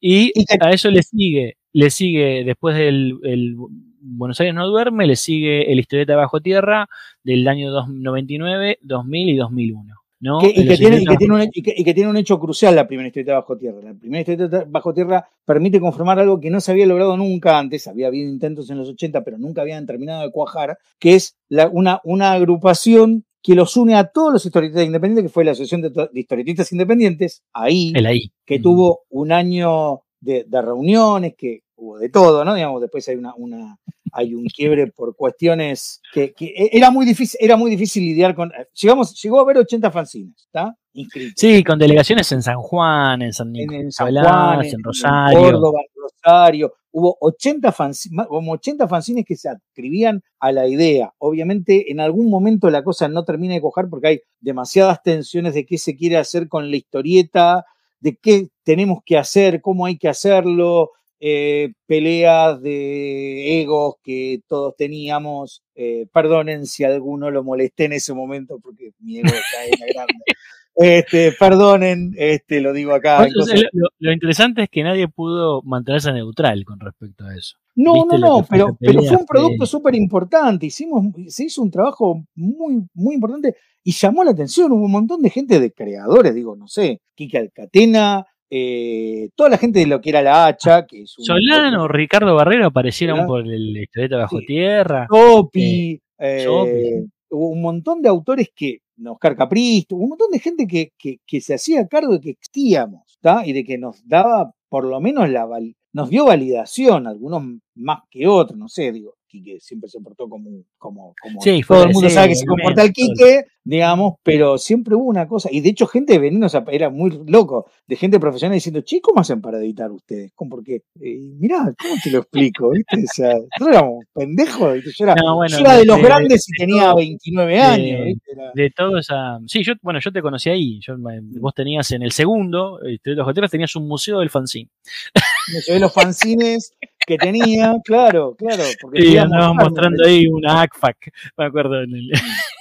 y a eso le sigue, le sigue después del el Buenos Aires no duerme, le sigue el historieta bajo tierra del año dos- 99, 2000 y 2001. ¿No? Que- y, que tiene, y, que tiene un, y, que, y que tiene un hecho crucial la primera historieta bajo tierra. La primera historieta bajo tierra permite conformar algo que no se había logrado nunca antes, había habido intentos en los 80, pero nunca habían terminado de cuajar, que es la- una, una agrupación que los une a todos los historietistas independientes, que fue la Asociación de, de Historietistas Independientes, ahí, el ahí. que tuvo un año de, de reuniones, que hubo de todo, ¿no? Digamos, después hay una, una hay un quiebre por cuestiones que, que e, era muy difícil, era muy difícil lidiar con. Llegamos, llegó a haber 80 fanzines, ¿está? Inscritos. Sí, con delegaciones en San Juan, en San Nicolás, en San Juan, en, en en Rosario. Córdoba, en Rosario. Hubo 80 fanzines, como 80 fanzines que se adscribían a la idea. Obviamente, en algún momento la cosa no termina de cojar porque hay demasiadas tensiones de qué se quiere hacer con la historieta, de qué tenemos que hacer, cómo hay que hacerlo, eh, peleas de egos que todos teníamos. Eh, perdonen si alguno lo molesté en ese momento porque mi ego está en la grande. (laughs) Este, perdonen, este, lo digo acá. Entonces, lo, lo interesante es que nadie pudo mantenerse neutral con respecto a eso. No, ¿Viste no, no, pero, pero fue un producto súper importante. Hicimos, se hizo un trabajo muy, muy importante y llamó la atención. Hubo un montón de gente de creadores, digo, no sé, Kike Alcatena, eh, toda la gente de lo que era la hacha, que es un Solano, Ricardo Barrero aparecieron por el historieta bajo Sí. tierra. Topi, eh, hubo un montón de autores que, Oscar Capristo, un montón de gente que, que, que se hacía cargo de que existíamos, ¿está? Y de que nos daba por lo menos la nos dio validación, algunos más que otros, no sé, digo, Quique siempre se portó como, como, como Sí, todo el mundo sí, sabe que se comporta el Quique, digamos, pero siempre hubo una cosa, y de hecho gente de venirnos a, era muy loco, de gente profesional diciendo, che, ¿cómo hacen para editar ustedes? Como porque, eh, mirá, ¿cómo te lo explico? ¿Viste? O sea, nosotros éramos pendejos, ¿viste? Yo era, No, bueno, yo era de de- los de- grandes y de tenía todo- 29 de- años, ¿viste? Era- De todo esa. Sí, yo, bueno, yo te conocí ahí. Yo, me- Mm. vos tenías en el segundo, el Historieta bajo tierra, tenías un museo del fanzine. me llevé los fanzines que tenía, claro, claro. Porque andabas mostrarme, mostrando ahí una ACFAC, me acuerdo, en el-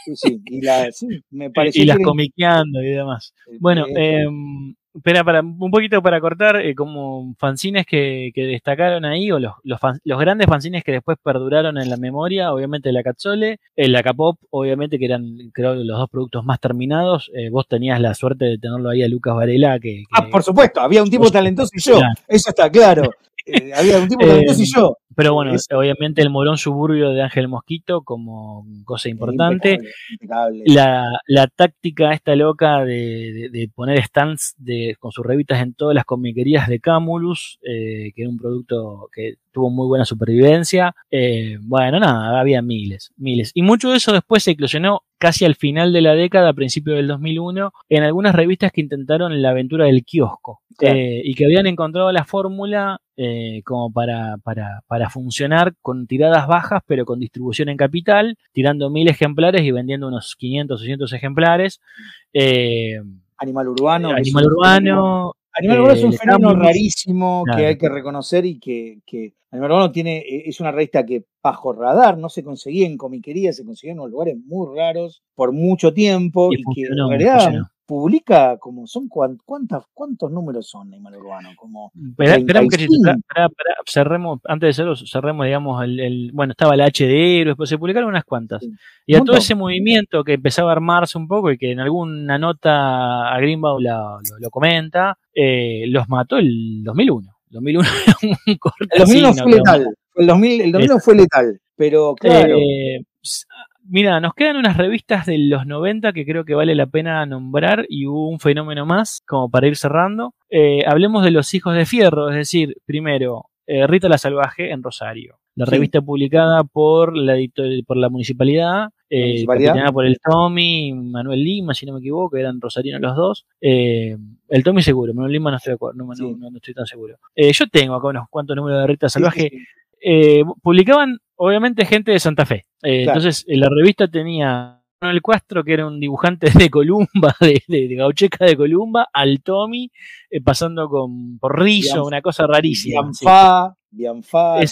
Sí, sí, y, la, sí, me (laughs) pareció y las comiqueando y demás. Bueno, eh, em, espera, para, un poquito para cortar, eh, como fanzines que, que destacaron ahí, o los, los, fan- los grandes fanzines que después perduraron en la memoria, obviamente la Catzole, el la Capop, obviamente que eran, creo, los dos productos más terminados. Eh, vos tenías la suerte de tenerlo ahí a Lucas Varela, que, Ah, por supuesto, había un tipo Vos- talentoso y yo, Claro. eso está claro. (laughs) Eh, había un tipo Eh, talentoso y yo. pero bueno, es- obviamente el Morón Suburbio de Ángel Mosquito como cosa importante. Impecable, impecable. la, la táctica esta loca de, de- de poner stands de, con sus revistas en todas las comiquerías de Camulus, eh, que era un producto que tuvo muy buena supervivencia. Eh, bueno, nada, había miles, miles. Y mucho de eso después se eclosionó casi al final de la década, a principios del 2001, en algunas revistas que intentaron la aventura del kiosco. Claro. eh, y que habían encontrado la fórmula eh, como para, para, para funcionar con tiradas bajas, pero con distribución en capital, tirando mil ejemplares y vendiendo unos 500 o 600 ejemplares. Eh, Animal Urbano. es Animal Urbano. Animal Urbano es un eh, fenómeno rarísimo que hay que reconocer y que, que Animal Urbano tiene, eh, es una revista que bajo radar no se conseguía en comiquería, se conseguía en unos lugares muy raros por mucho tiempo Y y, que en realidad. Publica como son cuántas, cuántos números son Animal Urbano, como Espera, espera un cachito, 35. espera, espera, espera, cerremos, antes de hacerlo, cerremos, digamos, el, el- bueno, estaba la H de Héroes, pues se publicaron unas cuantas. Sí. Y a todo ese movimiento que empezaba a armarse un poco y que en alguna nota a Greenbaum lo, lo comenta, eh, los mató el 2001. 2001 (laughs) era un corte el 2001 así, fue letal, el 2000, el 2001 fue letal, pero claro, Eh, s- mira, nos quedan unas revistas de los 90 que creo que vale la pena nombrar y hubo un fenómeno más, como para ir cerrando. Eh, hablemos de Los Hijos de Fierro, es decir, primero, eh, Rita la Salvaje en Rosario. La Sí. revista publicada por la, por la municipalidad, eh, municipalidad. por el Tommy, Manuel Lima, si no me equivoco, eran rosarinos los dos. Eh, el Tommy seguro, Manuel Lima no estoy de acuerdo, no, no- Sí. no- no estoy tan seguro. Eh, yo tengo acá unos cuantos números de Rita Salvaje sí. Eh, publicaban obviamente gente de Santa Fe. Eh, Claro. Entonces, eh, la revista tenía Manuel Cuastro, que era un dibujante de Columba, (laughs) de, de, de Gaucheca de Columba, al Tommy, eh, pasando con por Rizzo, Bian- una cosa rarísima. sí. Bianfa, Bianfa,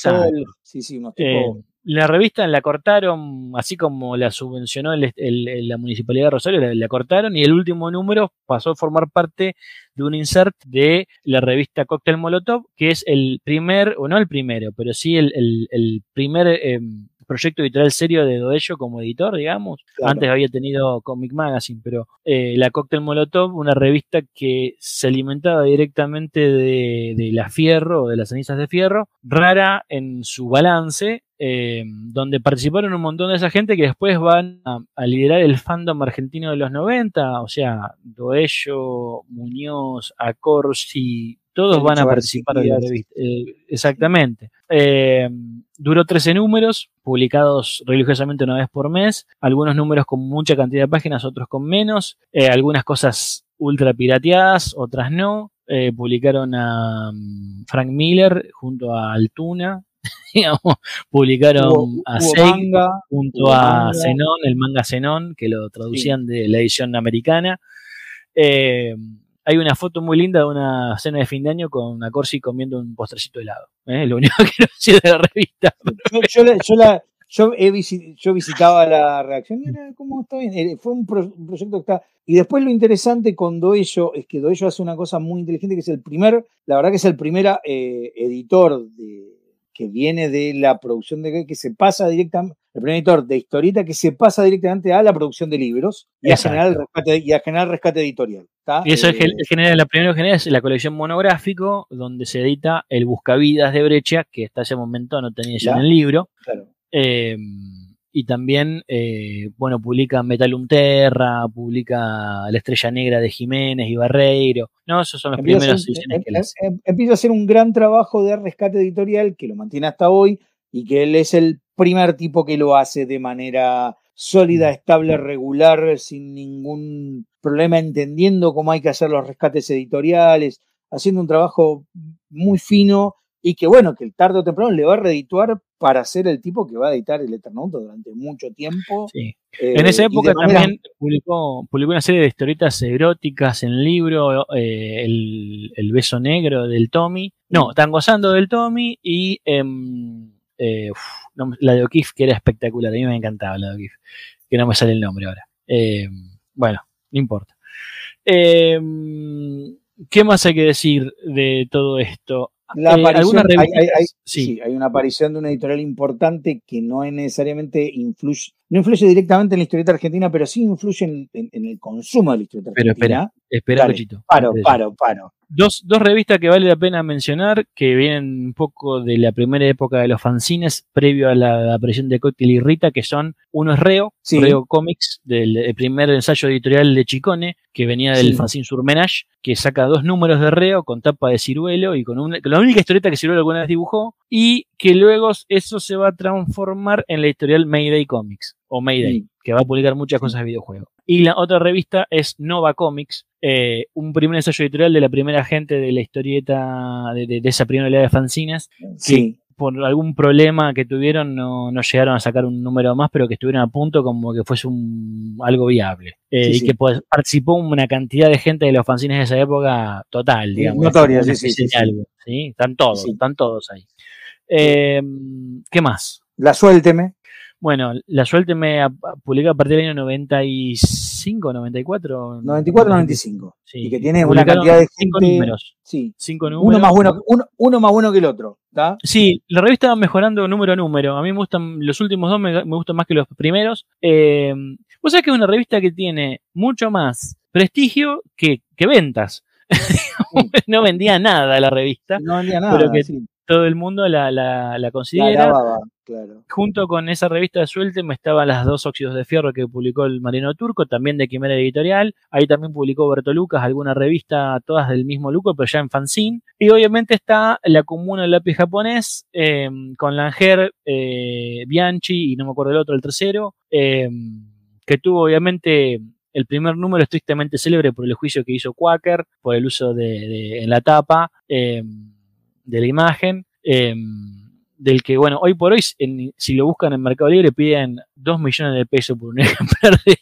sí, Eh. La revista la cortaron, así como la subvencionó el- el- la Municipalidad de Rosario, la, la cortaron y el último número pasó a formar parte de un insert de la revista Cocktail Molotov, que es el primer, o no el primero, pero sí el, el- primer eh, proyecto editorial serio de Doello como editor, digamos. Claro. Antes había tenido Comic Magazine, pero eh, la Cocktail Molotov, una revista que se alimentaba directamente de, de la fierro o de las cenizas de fierro, rara en su balance, eh, donde participaron un montón de esa gente que después van a, a liderar el fandom argentino de los 90, o sea, Doello, Muñoz, Acorsi, todos van a participar de la revista. Eh, exactamente. Eh, duró 13 números, publicados religiosamente una vez por mes, algunos números con mucha cantidad de páginas, otros con menos, eh, algunas cosas ultra pirateadas, otras no. Publicaron a mm, Frank Miller junto a Altuna, (laughs) digamos, publicaron Hubo- a hubo Seig manga, junto a. Zenón, el manga Zenón, que lo traducían de la edición americana. Eh, hay una foto muy linda de una cena de fin de año con a Corsi comiendo un postrecito de helado. ¿eh? Lo único (laughs) que quiero decir de la revista. Yo, yo la- yo la- yo he visi- yo visitaba la reacción y era como está bien. Eh, Fue un proyecto que está. Y después lo interesante con Doello es que Doello hace una cosa muy inteligente que es el primer, la verdad que es el primer eh, editor de, que viene de la producción de que se pasa directamente, el primer editor de historieta que se pasa directamente a la producción de libros y a generar rescate, y a generar rescate editorial. ¿tá? Y eso es Eh, que genera, la primera que genera es la colección monográfico, donde se edita el Buscavidas de Brecha, que hasta ese momento no tenía ya en el libro. claro. Eh, y también, eh, bueno, publica Metalum Terra, publica La Estrella Negra de Jiménez y Barreiro. No, esos son los Empieza primeros hacer- ediciones que em- em- empieza a hacer un gran trabajo de rescate editorial que lo mantiene hasta hoy y que él es el primer tipo que lo hace de manera Mm. sólida, estable, regular, sin ningún problema, entendiendo cómo hay que hacer los rescates editoriales, haciendo un trabajo muy fino y que bueno, que tarde o temprano le va a redituar para ser el tipo que va a editar el Eternauta durante mucho tiempo. Sí. eh, En esa época manera- también publicó, publicó una serie de historietas eróticas en libro, eh, el, el beso negro del Tommy, no, Están gozando del Tommy y em, eh, uf, no me- la de O'Keefe, que era espectacular, a mí me encantaba la de O'Keefe, que no me sale el nombre ahora. Eh, bueno, no importa. Em, ¿Qué más hay que decir de todo esto? La Eh, aparición, hay, hay- hay- revistas- sí. sí. hay una aparición de una editorial importante que no es necesariamente influye, no influye directamente en la historieta argentina, pero sí influye en, en- en el consumo de la historieta Pero argentina. Espera, Dale, Luchito. Paro, paro, paro. Dos, dos revistas que vale la pena mencionar, que vienen un poco de la primera época de los fanzines, previo a la aparición de Cóctel y Rita, que son, uno es Reo, Sí. Reo Comics, del el primer ensayo editorial de Chicone, que venía del Sí. fanzine Surmenage, que saca dos números de Reo con tapa de ciruelo y con, una, la única historieta que Ciruelo alguna vez dibujó, y que luego eso se va a transformar en la editorial Mayday Comics, o Mayday, Sí. que va a publicar muchas cosas de videojuegos. Y la otra revista es Nova Comics, eh, un primer ensayo editorial de la primera gente de la historieta, de, de- de esa primera oleada de fanzines, Sí. por algún problema que tuvieron no, no llegaron a sacar un número más, pero que estuvieron a punto como que fuese un, algo viable. Eh, Sí, y sí. que pues, participó una cantidad de gente de los fanzines de esa época total, digamos. notoria, sí, sí. Están todos, están todos ahí. Eh, ¿Qué más? La suélteme. Bueno, la suerte me a- a- partir del año 95, 94. 94, 95. Sí. Y que tiene una cantidad de cinco gente- números. Sí. Cinco números. Uno más bueno, uno, uno más bueno que el otro. ¿tá? Sí, la revista va mejorando número a número. A mí me gustan, los últimos dos me, me gustan más que los primeros. Eh, Vos sabés que es una revista que tiene mucho más prestigio que, que ventas. (laughs) no vendía nada la revista. No vendía nada. Pero que sí. Todo el mundo la, la, la considera. grababa, claro. Junto con esa revista de Sueltem estaban las dos óxidos de fierro que publicó el Marino Turco, también de Quimera Editorial. Ahí también publicó Berto Lucas alguna revista, todas del mismo lucro, pero ya en fanzine. Y obviamente está la Comuna del Lápiz Japonés, eh, con Langer, eh, Bianchi y no me acuerdo el otro, el tercero, eh, que tuvo obviamente el primer número estrictamente célebre por el juicio que hizo Quaker, por el uso de, de- en la tapa eh, de la imagen. eh, del que, bueno, hoy por hoy, si lo buscan en Mercado Libre, piden 2 millones de pesos por un (laughs) ejemplar de...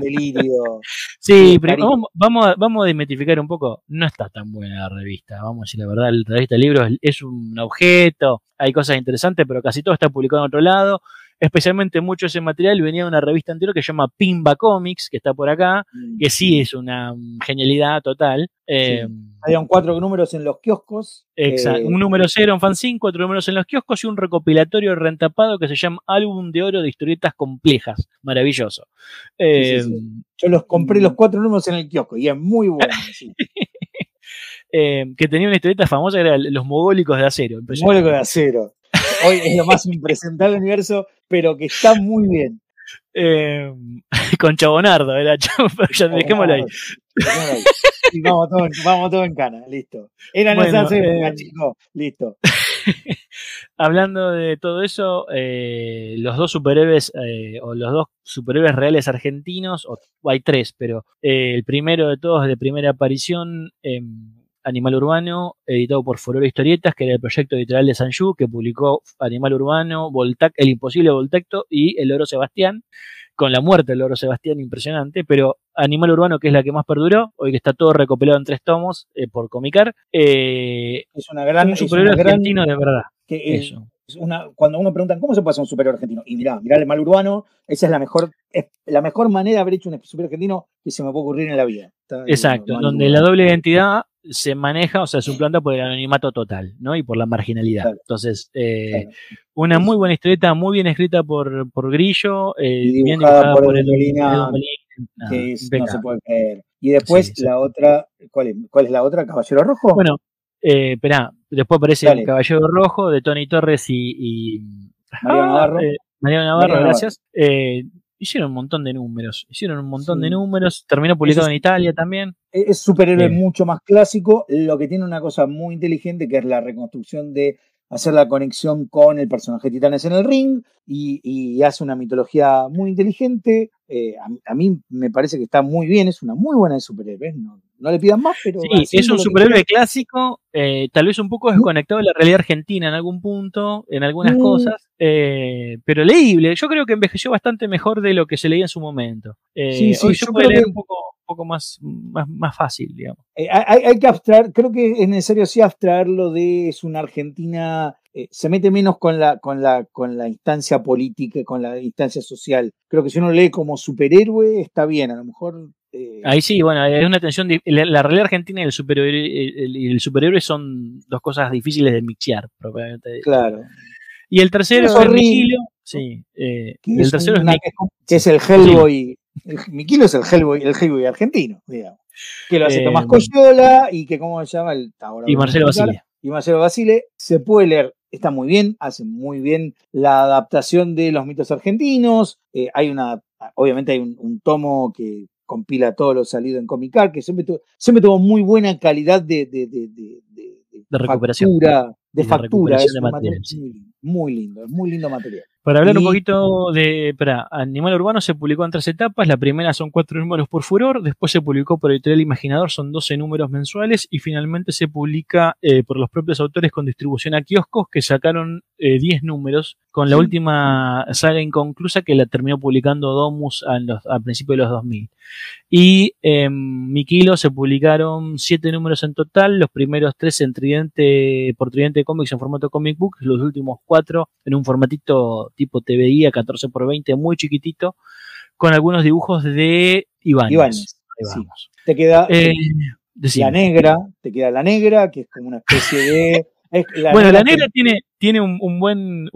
delirio. sí, pero vamos, a, vamos a desmitificar un poco. No está tan buena la revista, vamos a decir la verdad. La revista de libros es un objeto, hay cosas interesantes, pero casi todo está publicado en otro lado especialmente mucho ese material venía de una revista anterior que se llama Pimba Comics, que está por acá, mm. que sí es una genialidad total. Eh, Habían cuatro números en los kioscos. Exacto, eh, un número cero en fanzine, cuatro números en los kioscos y un recopilatorio rentapado que se llama Álbum de Oro de Historietas Complejas. Maravilloso. Eh, Yo los compré los cuatro números en el kiosco y es muy bueno. (laughs) que tenía una historieta famosa que era Los Mogólicos de Acero. Mogólicos de Acero hoy es lo más impresentable del universo, pero que está muy bien. Eh, (laughs) con Chabonardo, era (laughs) ya dejémoslo ahí. vamos, todos vamos todo en cana, listo. Era bueno, eh, chico, listo. (laughs) Hablando de todo eso, eh, los dos superhéroes, o los dos superhéroes reales argentinos, o, hay tres, pero el primero de todos de primera aparición, em, Animal Urbano, editado por Furor Historietas, que era el proyecto editorial de Sanju, que publicó Animal Urbano, Voltac, El Imposible Voltecto y El Oro Sebastián, con la muerte del Oro Sebastián impresionante, pero Animal Urbano, que es la que más perduró, hoy que está todo recopilado en tres tomos eh, por Comicar, eh, es una gran... Un superhéroe argentino de verdad. Que eso. una, cuando uno pregunta cómo se puede hacer un superhéroe argentino, y mirá, mirá el mal urbano, esa es la mejor, es la mejor manera de haber hecho un superhéroe argentino que se me puede ocurrir en la vida. Exacto, donde la doble identidad se maneja, o sea, se suplanta por el anonimato total, ¿no? Y por la marginalidad. Entonces, eh, una muy buena historieta, muy bien escrita por, por Grillo, eh, y bien dibujada por, el Molina, que no se puede creer. Y después la otra, ¿cuál es, ¿cuál es la otra? ¿Caballero Rojo? Bueno, eh, esperá, después aparece el Caballero Rojo de Tony Torres y, y María Navarro. (laughs) Eh, María Navarro, gracias. Eh, hicieron un montón de números, hicieron un montón de números, terminó publicado en Italia también. Es superhéroe mucho más clásico, lo que tiene una cosa muy inteligente que es la reconstrucción de hacer la conexión con el personaje de Titanes en el ring y, hace una mitología muy inteligente. Eh, a, mí me parece que está muy bien, es una muy buena de superhéroes, no, le pidan más, pero... Sí, es un superhéroe clásico, eh, tal vez un poco desconectado de la realidad argentina en algún punto, en algunas mm. cosas, eh, pero leíble. Yo creo que envejeció bastante mejor de lo que se leía en su momento. sí, sí, yo puedo leer un poco poco más, más, fácil, digamos. Eh, hay, que abstraer, creo que es necesario sí abstraerlo de es una Argentina, eh, se mete menos con la, con, la, con la instancia política, con la instancia social. Creo que si uno lee como superhéroe, está bien, a lo mejor eh, Ahí sí, bueno, hay una tensión. la, realidad argentina y el superhéroe, el, superhéroe son dos cosas difíciles de mixear, propiamente. Claro. Y el tercero es el sí. el tercero es, que es el Hellboy mi kilo es el Hellboy, el Hellboy argentino, digamos. Que lo hace eh, Tomás Coyola y que, ¿cómo se llama? El, y Marcelo Basile. Y Marcelo Basile. Se puede leer, está muy bien, hace muy bien la adaptación de los mitos argentinos. Eh, hay una, obviamente hay un, tomo que compila todo lo salido en Comicar, que siempre tuvo, siempre tuvo muy buena calidad de, de, de, de, de recuperación. Factura, de factura. Es muy lindo, es muy lindo material. Para hablar un poquito de. Para, Animal Urbano se publicó en tres etapas. La primera son cuatro números por furor. Después se publicó por Editorial Imaginador, son 12 números mensuales. Y finalmente se publica eh, por los propios autores con distribución a kioscos, que sacaron 10 eh, números. Con la última saga inconclusa que la terminó publicando Domus a, los, a principios de los 2000. Y en em, Miquilo se publicaron 7 números en total. Los primeros 3 en Tridente, por Tridente Comics en formato comic book. Los últimos 4 en un formatito tipo TVI a 14 por 20, muy chiquitito, con algunos dibujos de Ibáñez. Te queda eh, la negra, te queda la negra, que es como una especie de... bueno, la negra tiene, tiene un, buen...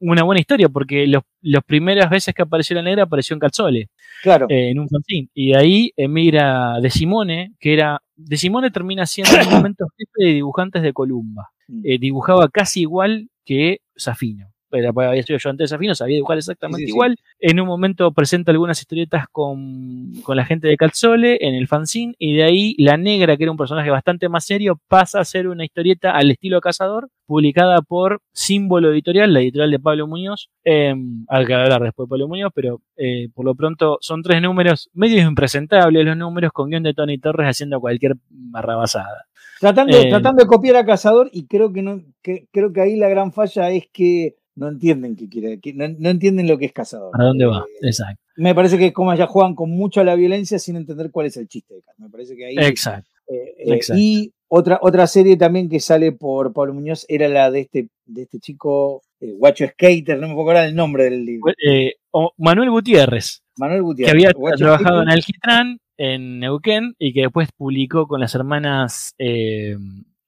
una buena historia, porque las primeras veces que apareció la negra apareció en Calzole. Claro. Eh, en un fanzine. Y ahí emigra De Simone, que era. De Simone termina siendo en un (coughs) momento jefe de dibujantes de Columba. Mm. Eh, dibujaba casi igual que Safino había estudiado yo antes de Safino, sabía dibujar exactamente igual. En un momento presenta algunas historietas con, la gente de Calzole en el fanzine, y de ahí la negra, que era un personaje bastante más serio, pasa a ser una historieta al estilo Cazador, publicada por Símbolo Editorial, la editorial de Pablo Muñoz, em, al que hablar después de Pablo Muñoz, pero eh, por lo pronto son tres números medio impresentables, los números con guion de Tony Torres haciendo cualquier barrabasada. Tratando, Eh, tratando de copiar a Cazador y creo que no, que, creo que ahí la gran falla es que no entienden qué quiere, que no, no entienden lo que es Cazador. ¿Para dónde va? Eh, Exacto. me parece que como ya juegan con mucho a la violencia sin entender cuál es el chiste de. Me parece que ahí. Exacto. eh, eh, exacto. y otra, otra serie también que sale por Pablo Muñoz era la de este, de este chico, Guacho Skater, no me puedo acordar el nombre del libro. Eh, o Manuel Gutiérrez, Manuel que Gutiérrez. había Guacho trabajado en. Alquitrán, en Neuquén, y que después publicó con las hermanas. eh,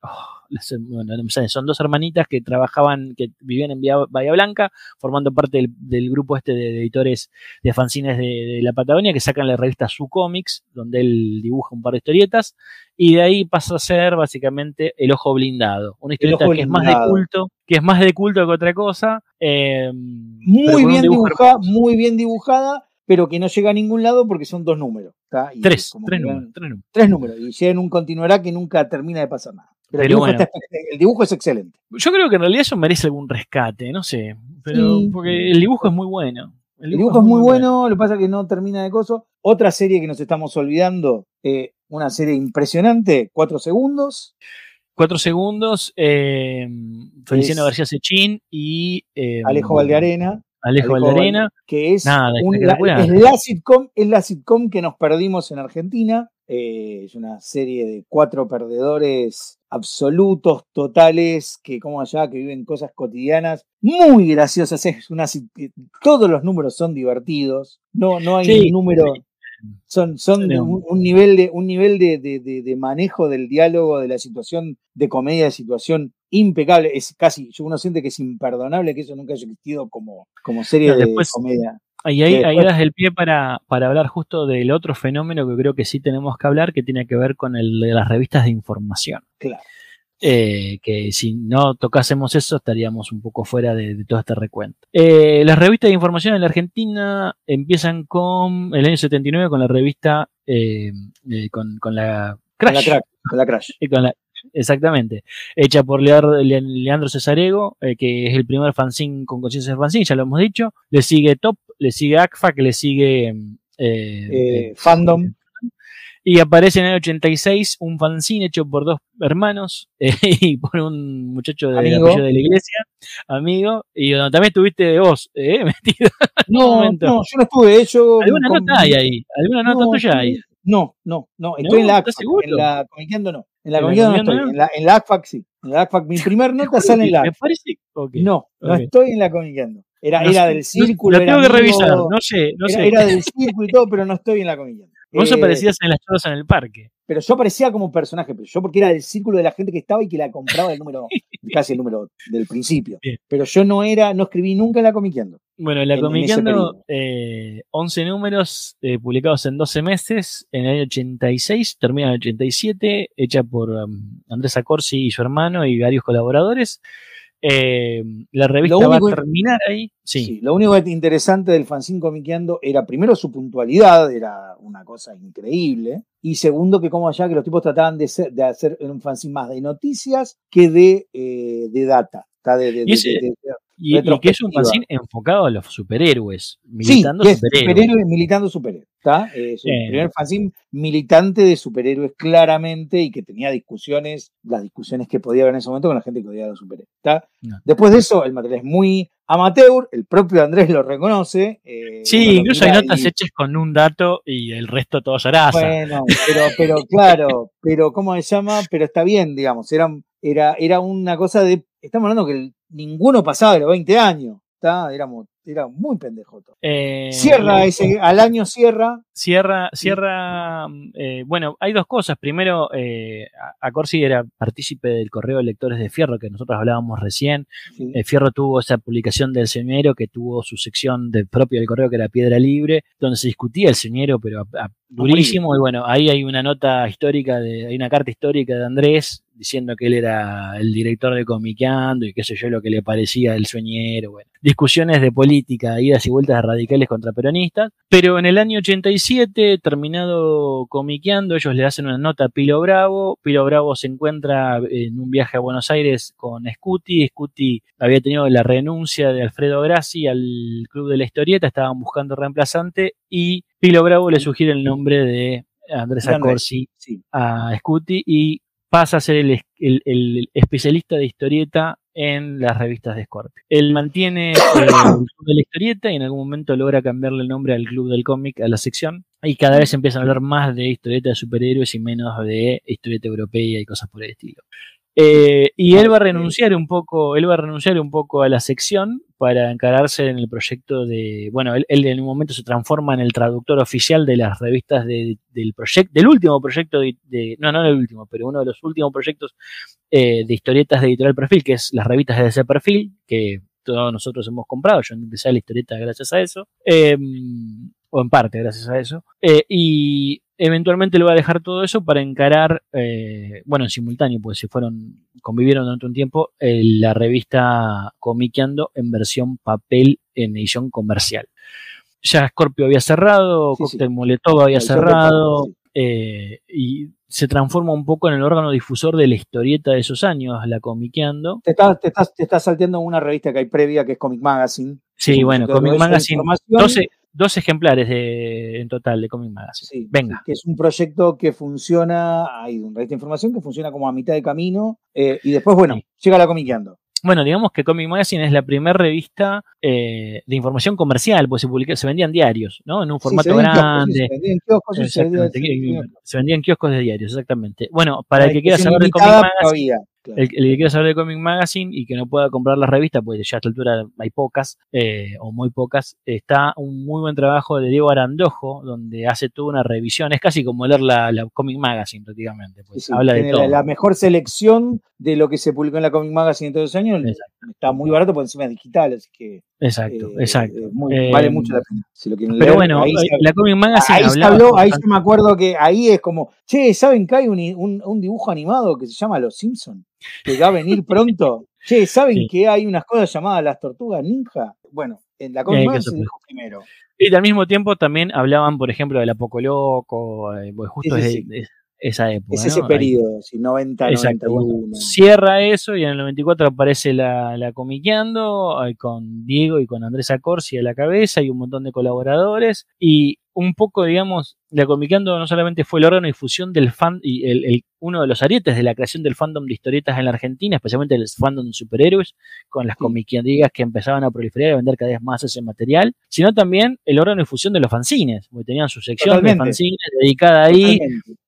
oh, las- bueno, son dos hermanitas que trabajaban, que vivían en Bahía Blanca, formando parte del, del grupo este de, de editores de fanzines de, de la Patagonia, que sacan la revista Su Comics, donde él dibuja un par de historietas, y de ahí pasa a ser básicamente El Ojo Blindado, una historieta que es más de culto, que es más de culto que otra cosa. eh, pero Muy bien dibujada, muy bien dibujada, pero que no llega a ningún lado porque son dos números. Y Tres, tres números. tres números. Y llega en un continuará que nunca termina de pasar nada. Pero, el, dibujo bueno. está el dibujo es excelente. Yo creo que en realidad eso merece algún rescate, no sé. Pero Sí. porque el dibujo es muy bueno. El dibujo es muy bueno, lo que pasa es que no termina de coso. Otra serie que nos estamos olvidando, eh, una serie impresionante, cuatro segundos. Cuatro segundos, eh, Feliciano Es- García Sechín y eh, Alejo Valdearena. Alejo Alejo Valdearena. que es, Nada, un- espectacular. la, es la sitcom, es la sitcom que nos perdimos en Argentina. Eh, es una serie de cuatro perdedores absolutos, totales, que como allá, que viven cosas cotidianas, muy graciosas. Es una, sit- todos los números son divertidos. No, no hay Sí, número. Son, son un, un nivel, de, un nivel de, de- de- de manejo del diálogo, de la situación, de comedia de situación impecable. Es casi, uno siente que es imperdonable que eso nunca haya existido como, como serie No, de comedia. Ahí, que ahí das el pie para, para hablar justo del otro fenómeno que creo que sí tenemos que hablar, que tiene que ver con el de las revistas de información. Claro. Eh, que si no tocásemos eso estaríamos un poco fuera de, de todo este recuento. Eh, las revistas de información en la Argentina empiezan con el año 79 con la revista eh, eh, con, con la Con Crash. la, crack, con la Crash. Eh, con la- exactamente. Hecha por Leandro Cesarego, eh, que es el primer fanzine con conciencia de fanzine, ya lo hemos dicho. Le sigue Top, le sigue ACFA, que le sigue eh, Eh, fandom. y aparece en el 86 un fanzine hecho por dos hermanos (laughs) y por un muchacho de, Amigo. apellido de la iglesia, amigo, y donde también estuviste vos eh, (laughs) metido. No, momento. no, yo no estuve. Yo, Alguna con- nota hay ahí, alguna nota No, tuya hay. No, no, no. Estoy ¿No? en la ¿Estás ACFAC. En la Comiqueando no. En la ¿En la Comiqueando no estoy. no? En la, en la ACFAC sí. En la ACFAC. Mi (laughs) primer nota sale en la Me ACFAC. parece. ok. No, no estoy en la Comiqueando. Era, No era sé, del círculo. Lo era tengo que amigo, revisar, no sé, no era, sé. era del círculo y todo, pero no estoy en la Comiqueando. (laughs) Vos Eh, aparecías en las charlas en el parque. pero yo aparecía como personaje, pero yo porque era del círculo de la gente que estaba y que la compraba el número, (laughs) casi el número del principio. Bien. Pero yo no era, no escribí nunca en la Comiqueando. Bueno, la periodo. eh, 11 números eh, publicados en 12 meses, en el año 86, termina en el 87, hecha por um, Andrés Acorsi y su hermano y varios colaboradores. Eh, la revista Lo va a terminar ahí. Sí, Sí, lo único interesante del fanzine comiqueando era primero su puntualidad, era una cosa increíble, y segundo que como allá que los tipos trataban de, ser- de hacer un fanzine más de noticias que de, eh, de data. está De, de- Y ese- de- y, y que es un fanzine enfocado a los superhéroes, Sí, militando es superhéroes. superhéroe militando superhéroes. ¿está? Eh, Es el Bien. primer fanzine militante de superhéroes claramente y que tenía discusiones, las discusiones que podía haber en ese momento con la gente que odiaba a los superhéroes. ¿está? No. Después de eso, el material es muy amateur, el propio Andrés lo reconoce. eh, Sí, incluso hay notas y- hechas con un dato y el resto todo zaraza. Bueno, pero, pero (laughs) claro, pero ¿cómo se llama? Pero está bien, digamos, era, era, era una cosa de, estamos hablando que el- ninguno pasaba de los 20 años, ¿está? Éramos, era muy pendejo todo. Eh, Cierra y- ese, al año cierra, Cierra, cierra, eh, bueno, hay dos cosas. Primero, eh, a- Acorsi era partícipe del correo de lectores de Fierro, que nosotros hablábamos recién. sí, Eh, Fierro tuvo esa publicación del señero, que tuvo su sección del propio del correo, que era Piedra Libre, donde se discutía el señero, pero a- a- durísimo. Y bueno, ahí hay una nota histórica, de, hay una carta histórica de Andrés diciendo que él era el director de Comiqueando y qué sé yo lo que le parecía el sueñero. Bueno, discusiones de política, idas y vueltas radicales contra peronistas. Pero en el año 87, terminado Comiqueando, ellos le hacen una nota a Pilo Bravo. Pilo Bravo se encuentra en un viaje a Buenos Aires con Scuti. Scuti había tenido la renuncia de Alfredo Grassi al Club de la Historieta, estaban buscando reemplazante y Pilo Bravo le sugiere el nombre de Andrés. Acorsi sí. a Scuti y pasa a ser el, el, especialista de historieta en las revistas de Scorpio. Él mantiene el club de la historieta y en algún momento logra cambiarle el nombre al club del cómic, a la sección, y cada vez empieza a hablar más de historieta de superhéroes y menos de historieta europea y cosas por el estilo. Eh, y él va a renunciar un poco, él va a renunciar un poco a la sección para encararse en el proyecto de, bueno, él, en un momento se transforma en el traductor oficial de las revistas del proyecto, del último proyecto de, no, no el último, pero uno de los últimos proyectos eh, de historietas de editorial perfil, que es las revistas de ese perfil, que todos nosotros hemos comprado, yo empecé a la historieta gracias a eso, em, o en parte gracias a eso, eh, y eventualmente le va a dejar todo eso para encarar, eh, bueno, en simultáneo, pues se fueron, convivieron durante un tiempo, eh, la revista Comiqueando en versión papel en edición comercial. Ya Scorpio había cerrado, sí, Cocktail había cerrado, eh, y se transforma un poco en el órgano difusor de la historieta de esos años, la Comiqueando. Te estás, te estás, te estás salteando una revista que hay previa, que es Comic Magazine. Sí, bueno, Comic Magazine, 12, dos ejemplares de, en total de Comic Magazine. Venga. Que es un proyecto que funciona, hay un revista de información que funciona como a mitad de camino eh, y después, bueno, llega la Comiqueando. Bueno, digamos que Comic Magazine es la primera revista eh, de información comercial, pues se, publica, se vendían diarios, ¿no? En un formato grande. se vendían kioscos, se, vendían, kioscos de diarios, exactamente. Bueno, para el que quiera saber de Comic Magazine, el, que quiera saber de Comic Magazine y que no pueda comprar la revista, pues ya a esta altura hay pocas eh, o muy pocas, está un muy buen trabajo de Diego Arandojo, donde hace toda una revisión. Es casi como leer la, Comic Magazine prácticamente. Pues, habla de todo. La, mejor selección de lo que se publicó en la Comic Magazine en todos los años. Está muy barato por encima es digital, así que. Exacto, eh, exacto. Eh, vale mucho la pena. Si lo pero bueno, la Comic Magazine. Ahí se habló, ahí me acuerdo que ahí es como, che, ¿saben que hay un, un dibujo animado que se llama Los Simpsons? que va a venir pronto. (laughs) Che, ¿saben que hay unas cosas llamadas las tortugas ninja? Bueno, en la Comic se dijo primero. Y al mismo tiempo también hablaban, por ejemplo, del Apoco Loco, eh, pues justo es, esa época. Es ese periodo, 90, 91. cierra eso y en el 94 aparece la, la Comiqueando con Diego y con Andrés Acorsi a la cabeza y un montón de colaboradores. Y un poco, digamos, la Comiqueando no solamente fue el órgano de difusión del fan y el, uno de los arietes de la creación del fandom de historietas en la Argentina, especialmente el fandom de superhéroes, con las comiqueandigas que empezaban a proliferar y a vender cada vez más ese material, sino también el órgano de difusión de los fanzines, porque tenían su sección de fanzines dedicada ahí.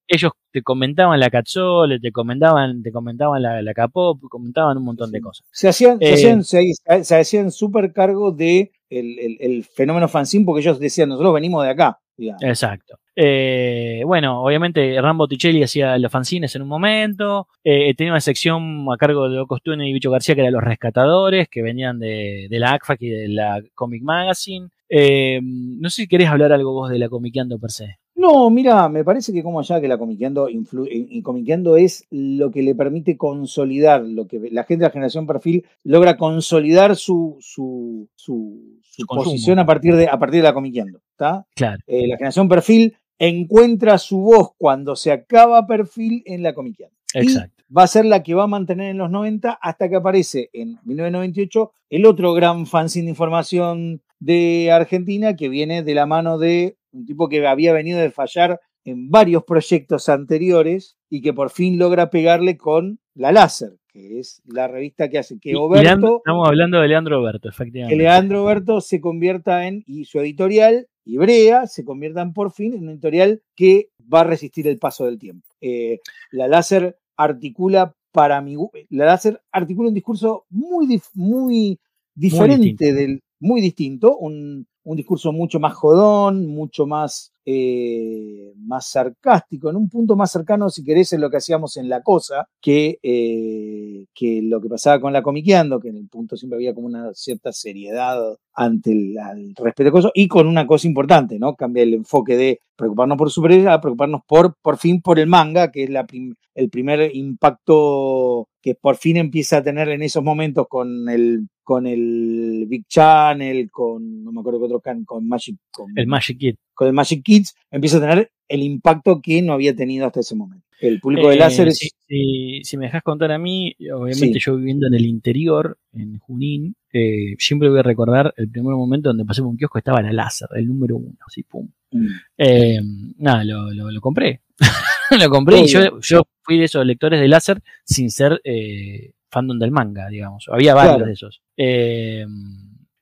Ellos te comentaban la Catzole, te comentaban, te comentaban la, la Capop, comentaban un montón de cosas. Se hacían, se hacían, eh, se, hacían súper cargo de el, fenómeno fanzine porque ellos decían, nosotros venimos de acá. Exacto. Eh, bueno, obviamente Rambo Ticelli hacía los fanzines en un momento. Eh, tenía una sección a cargo de Ocostune y Bicho García que eran los rescatadores, que venían de, la ACFAC y de la Comic Magazine. Eh, no sé si querés hablar algo vos de la Comiqueando per se. No, mira, me parece que como allá que la Comiqueando, y Comiqueando es lo que le permite consolidar, lo que la gente de la generación perfil logra consolidar su, su, su, posición a partir, de, a partir de la Comiqueando. ¿está? Claro. la generación perfil encuentra su voz cuando se acaba perfil en la comiqueando. Exacto. va a ser la que va a mantener en los 90 hasta que aparece en 1998 el otro gran fanzine de información de Argentina que viene de la mano de un tipo que había venido de fallar en varios proyectos anteriores y que por fin logra pegarle con la láser, que es la revista que hace que Oberto. estamos hablando de Leandro Oberto, efectivamente. Que Leandro Oberto se convierta en, y su editorial Ibrea se conviertan por fin en un editorial que va a resistir el paso del tiempo. Eh, la láser articula para mi la láser articula un discurso muy muy diferente del muy distinto, un, un discurso mucho más jodón, mucho más, eh, más sarcástico, en un punto más cercano, si querés, en lo que hacíamos en La Cosa, que, eh, que lo que pasaba con la comiqueando, que en el punto siempre había como una cierta seriedad ante el, respeto de cosas, y con una cosa importante, ¿no? Cambia el enfoque de preocuparnos por superhéroes a preocuparnos por, por fin por el manga, que es la el primer impacto que por fin empieza a tener en esos momentos con el con el Big Channel, con, no me acuerdo qué otro can, con Magic. El Magic Kid. Con el Magic Kids, empieza a tener el impacto que no había tenido hasta ese momento. El público de láser eh, si, me dejas contar a mí, obviamente yo viviendo en el interior, en Junín, eh, siempre voy a recordar el primer momento donde pasé por un kiosco, estaba la láser, el número uno, así, pum. Mm. Eh, nada, lo, lo, lo compré. (laughs) lo compré y yo, yo fui de esos lectores de láser sin ser eh, fandom del manga, digamos. Había varios Claro. de esos. Eh,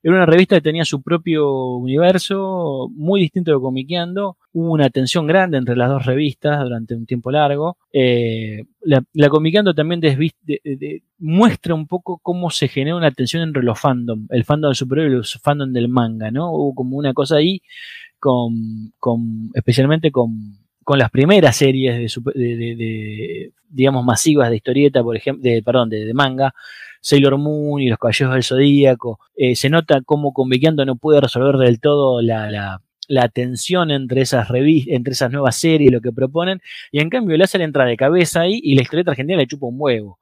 era una revista que tenía su propio universo, muy distinto de Comiqueando. Hubo una tensión grande entre las dos revistas durante un tiempo largo. Eh, la, la también muestra un poco cómo se genera una tensión entre los fandom, el fandom del superhéroe y los fandom del manga, ¿no? Hubo como una cosa ahí con, con especialmente con, con las primeras series de- de, digamos masivas de historieta, por ejemplo, de, perdón, de, de manga, Sailor Moon y los Caballeros del Zodíaco, eh, se nota cómo Conviqueando no puede resolver del todo la, la, la tensión entre esas revistas, entre esas nuevas series, lo que proponen, y en cambio Láser entra de cabeza ahí y la historieta argentina le chupa un huevo.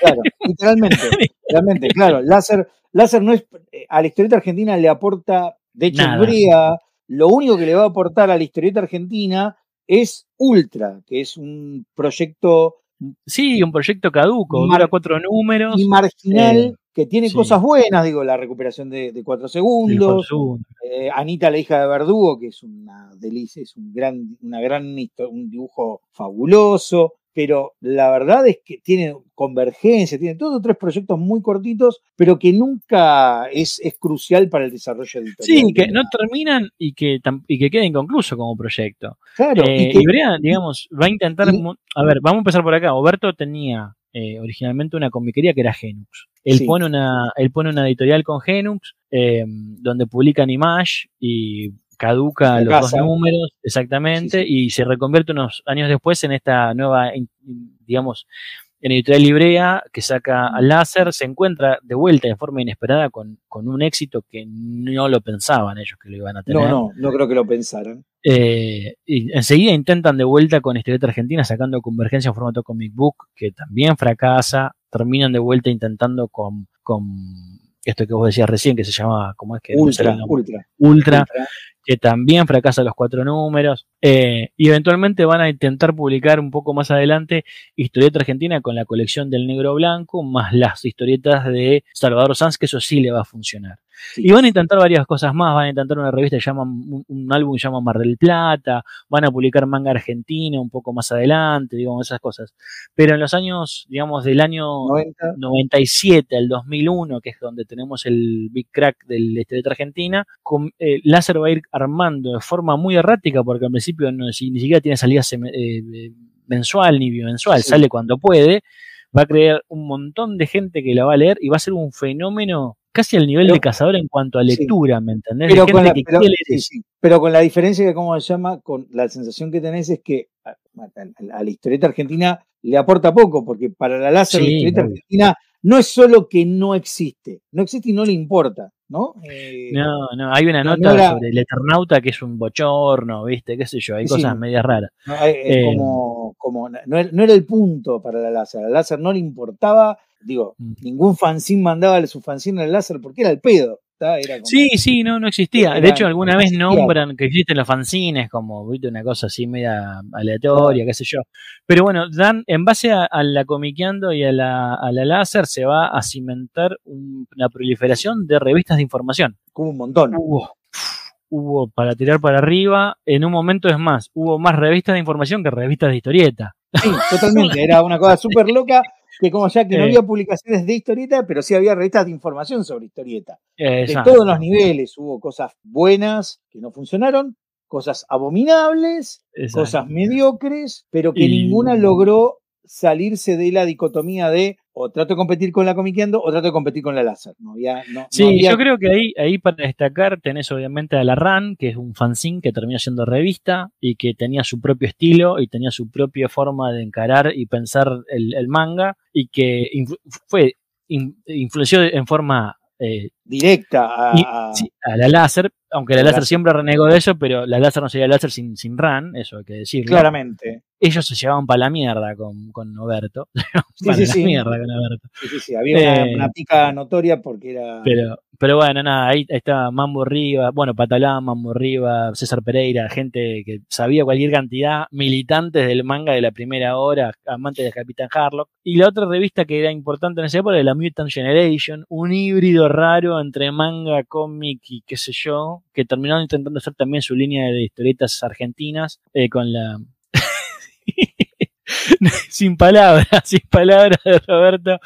Claro, literalmente, literalmente, (laughs) claro. Láser, láser no es, eh, a la historieta argentina le aporta, de hecho, Nada. Brea, lo único que le va a aportar a la historieta argentina es Ultra, que es un proyecto Sí, un proyecto caduco, Mar- dura cuatro números. y marginal eh, que tiene sí. cosas buenas, digo, la recuperación de, de cuatro segundos, eh, Anita la hija de Verdugo, que es una delicia, es un gran, una gran un dibujo fabuloso, pero la verdad es que tiene convergencia, tiene todos tres proyectos muy cortitos, pero que nunca es, es crucial para el desarrollo editorial. Sí, que no terminan y que, y que quede inconcluso como proyecto. Claro, Eh, y que- y Brea, digamos, va a intentar. y- A ver, vamos a empezar por acá. Oberto tenía eh, originalmente una comiquería que era Genux. Él, Sí. pone, una, él pone una editorial con Genux, eh, donde publican Image y caduca los casa. dos números, exactamente, Sí, sí. y se reconvierte unos años después en esta nueva, digamos, en editorial Librea, que saca al láser, se encuentra de vuelta de forma inesperada con, con un éxito que no lo pensaban ellos que lo iban a tener. no, no, no creo que lo pensaran. Eh, y enseguida intentan de vuelta con Historieta Argentina sacando Convergencia en formato comic book, que también fracasa. Terminan de vuelta intentando con, con esto que vos decías recién, que se llama, ¿cómo es que? Ultra, ultra. Ultra, ultra. Que también fracasa los cuatro números. Eh, y eventualmente van a intentar publicar un poco más adelante Historieta Argentina con la colección del negro blanco, más las historietas de Salvador Sanz, que eso sí le va a funcionar. Sí. Y van a intentar varias cosas más, van a intentar una revista que llama, un, un álbum que llama Mar del Plata, van a publicar manga argentina un poco más adelante, digamos, esas cosas. Pero en los años, digamos, del año 90. 97 al 2001, que es donde tenemos el Big Crack del Historieta Argentina, con, eh, Láser va a ir armando de forma muy errática, porque al principio no, si- ni siquiera tiene salida eh, mensual ni bimensual, Sí. sale cuando puede, va a crear un montón de gente que la va a leer y va a ser un fenómeno casi al nivel Pero- de cazador en cuanto a Sí. lectura, ¿me entendés? Pero con, la, que pero, quiere leer sí, eso. sí. Pero con la diferencia que, ¿cómo se llama? Con la sensación que tenés es que a, a- a la historieta argentina le aporta poco, porque para la láser la historieta argentina no es solo que no existe, no existe y no le importa, ¿no? Eh, No, no, hay una no, no nota era- sobre el Eternauta que es un bochorno, ¿viste? ¿Qué sé yo? Hay Sí, cosas sí. medias raras. no, eh, es eh, como, como no, era, no era el punto para la láser, a la láser no le importaba, digo, Mm. ningún fanzine mandaba su fanzine al láser porque era el pedo, ¿tá? Era como- Sí, sí, no, no existía. De hecho, alguna no vez nombran que existen los fanzines, como, viste, una cosa así media aleatoria, qué sé yo. Pero bueno, dan, en base a, a la comiqueando y a la, a la láser, se va a cimentar un- una proliferación de revistas de información. como un montón. Hubo, hubo para tirar para arriba. En un momento es más, hubo más revistas de información que revistas de historieta. Sí, totalmente. Era una cosa súper loca que como ya que no había publicaciones de historieta, pero sí había revistas de información sobre historieta. De Exacto. todos los niveles. Hubo cosas buenas que no funcionaron, cosas abominables, Exacto. cosas mediocres, pero que Y- ninguna logró salirse de la dicotomía de o trato de competir con la comiqueando o trato de competir con la láser. No había, no- no Sí, había- yo creo que ahí, ahí para destacar tenés obviamente a la RAN, que es un fanzine que terminó siendo revista y que tenía su propio estilo y tenía su propia forma de encarar y pensar el, el manga y que influ- fue in- influenció en forma eh, directa a, y- a- sí, a la láser, aunque la la láser láser. siempre renegó de eso, pero la láser no sería láser sin, sin RAN, eso hay que decirlo. claramente. Ellos se llevaban para la mierda con, con Oberto. (laughs) Sí, para sí, la sí. mierda con Oberto. Sí, sí, había una, Eh, una pica notoria porque era. Pero, pero bueno, nada, ahí, ahí estaba Mambo Riva, bueno, Patalán, Mambo Riva, César Pereira, gente que sabía cualquier cantidad, militantes del manga de la primera hora, amantes de Capitán Harlock. Y la otra revista que era importante en esa época era la Mutant Generation, un híbrido raro entre manga, cómic y qué sé yo, que terminaron intentando hacer también su línea de historietas argentinas eh, con la... (laughs) sin palabras, sin palabras de Roberto,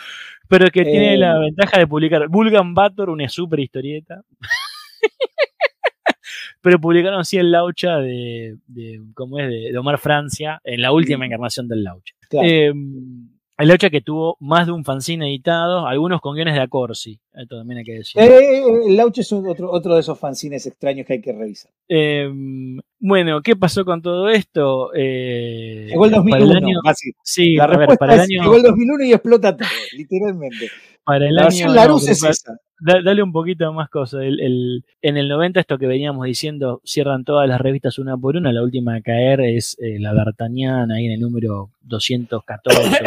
pero que tiene la ventaja de publicar Vulgan Bator, una super historieta. (laughs) pero publicaron así el Laucha de, de ¿cómo es? De, Omar Francia, en la última encarnación del Laucha. Em, el Laucha que tuvo más de un fanzine editado, algunos con guiones de Acorsi, esto también hay que decir. Eh, eh, eh, el Laucha es otro, otro de esos fanzines extraños que hay que revisar. Em, bueno, ¿qué pasó con todo esto? llegó el 2001, Sí, la respuesta para el año... llegó el 2001 y explota todo, (laughs) literalmente. Para el la año, la luz es esa dale un poquito más cosas. El, en el 90, esto que veníamos diciendo, cierran todas las revistas una por una. La última a caer es eh, la D'Artagnan, ahí en el número 214,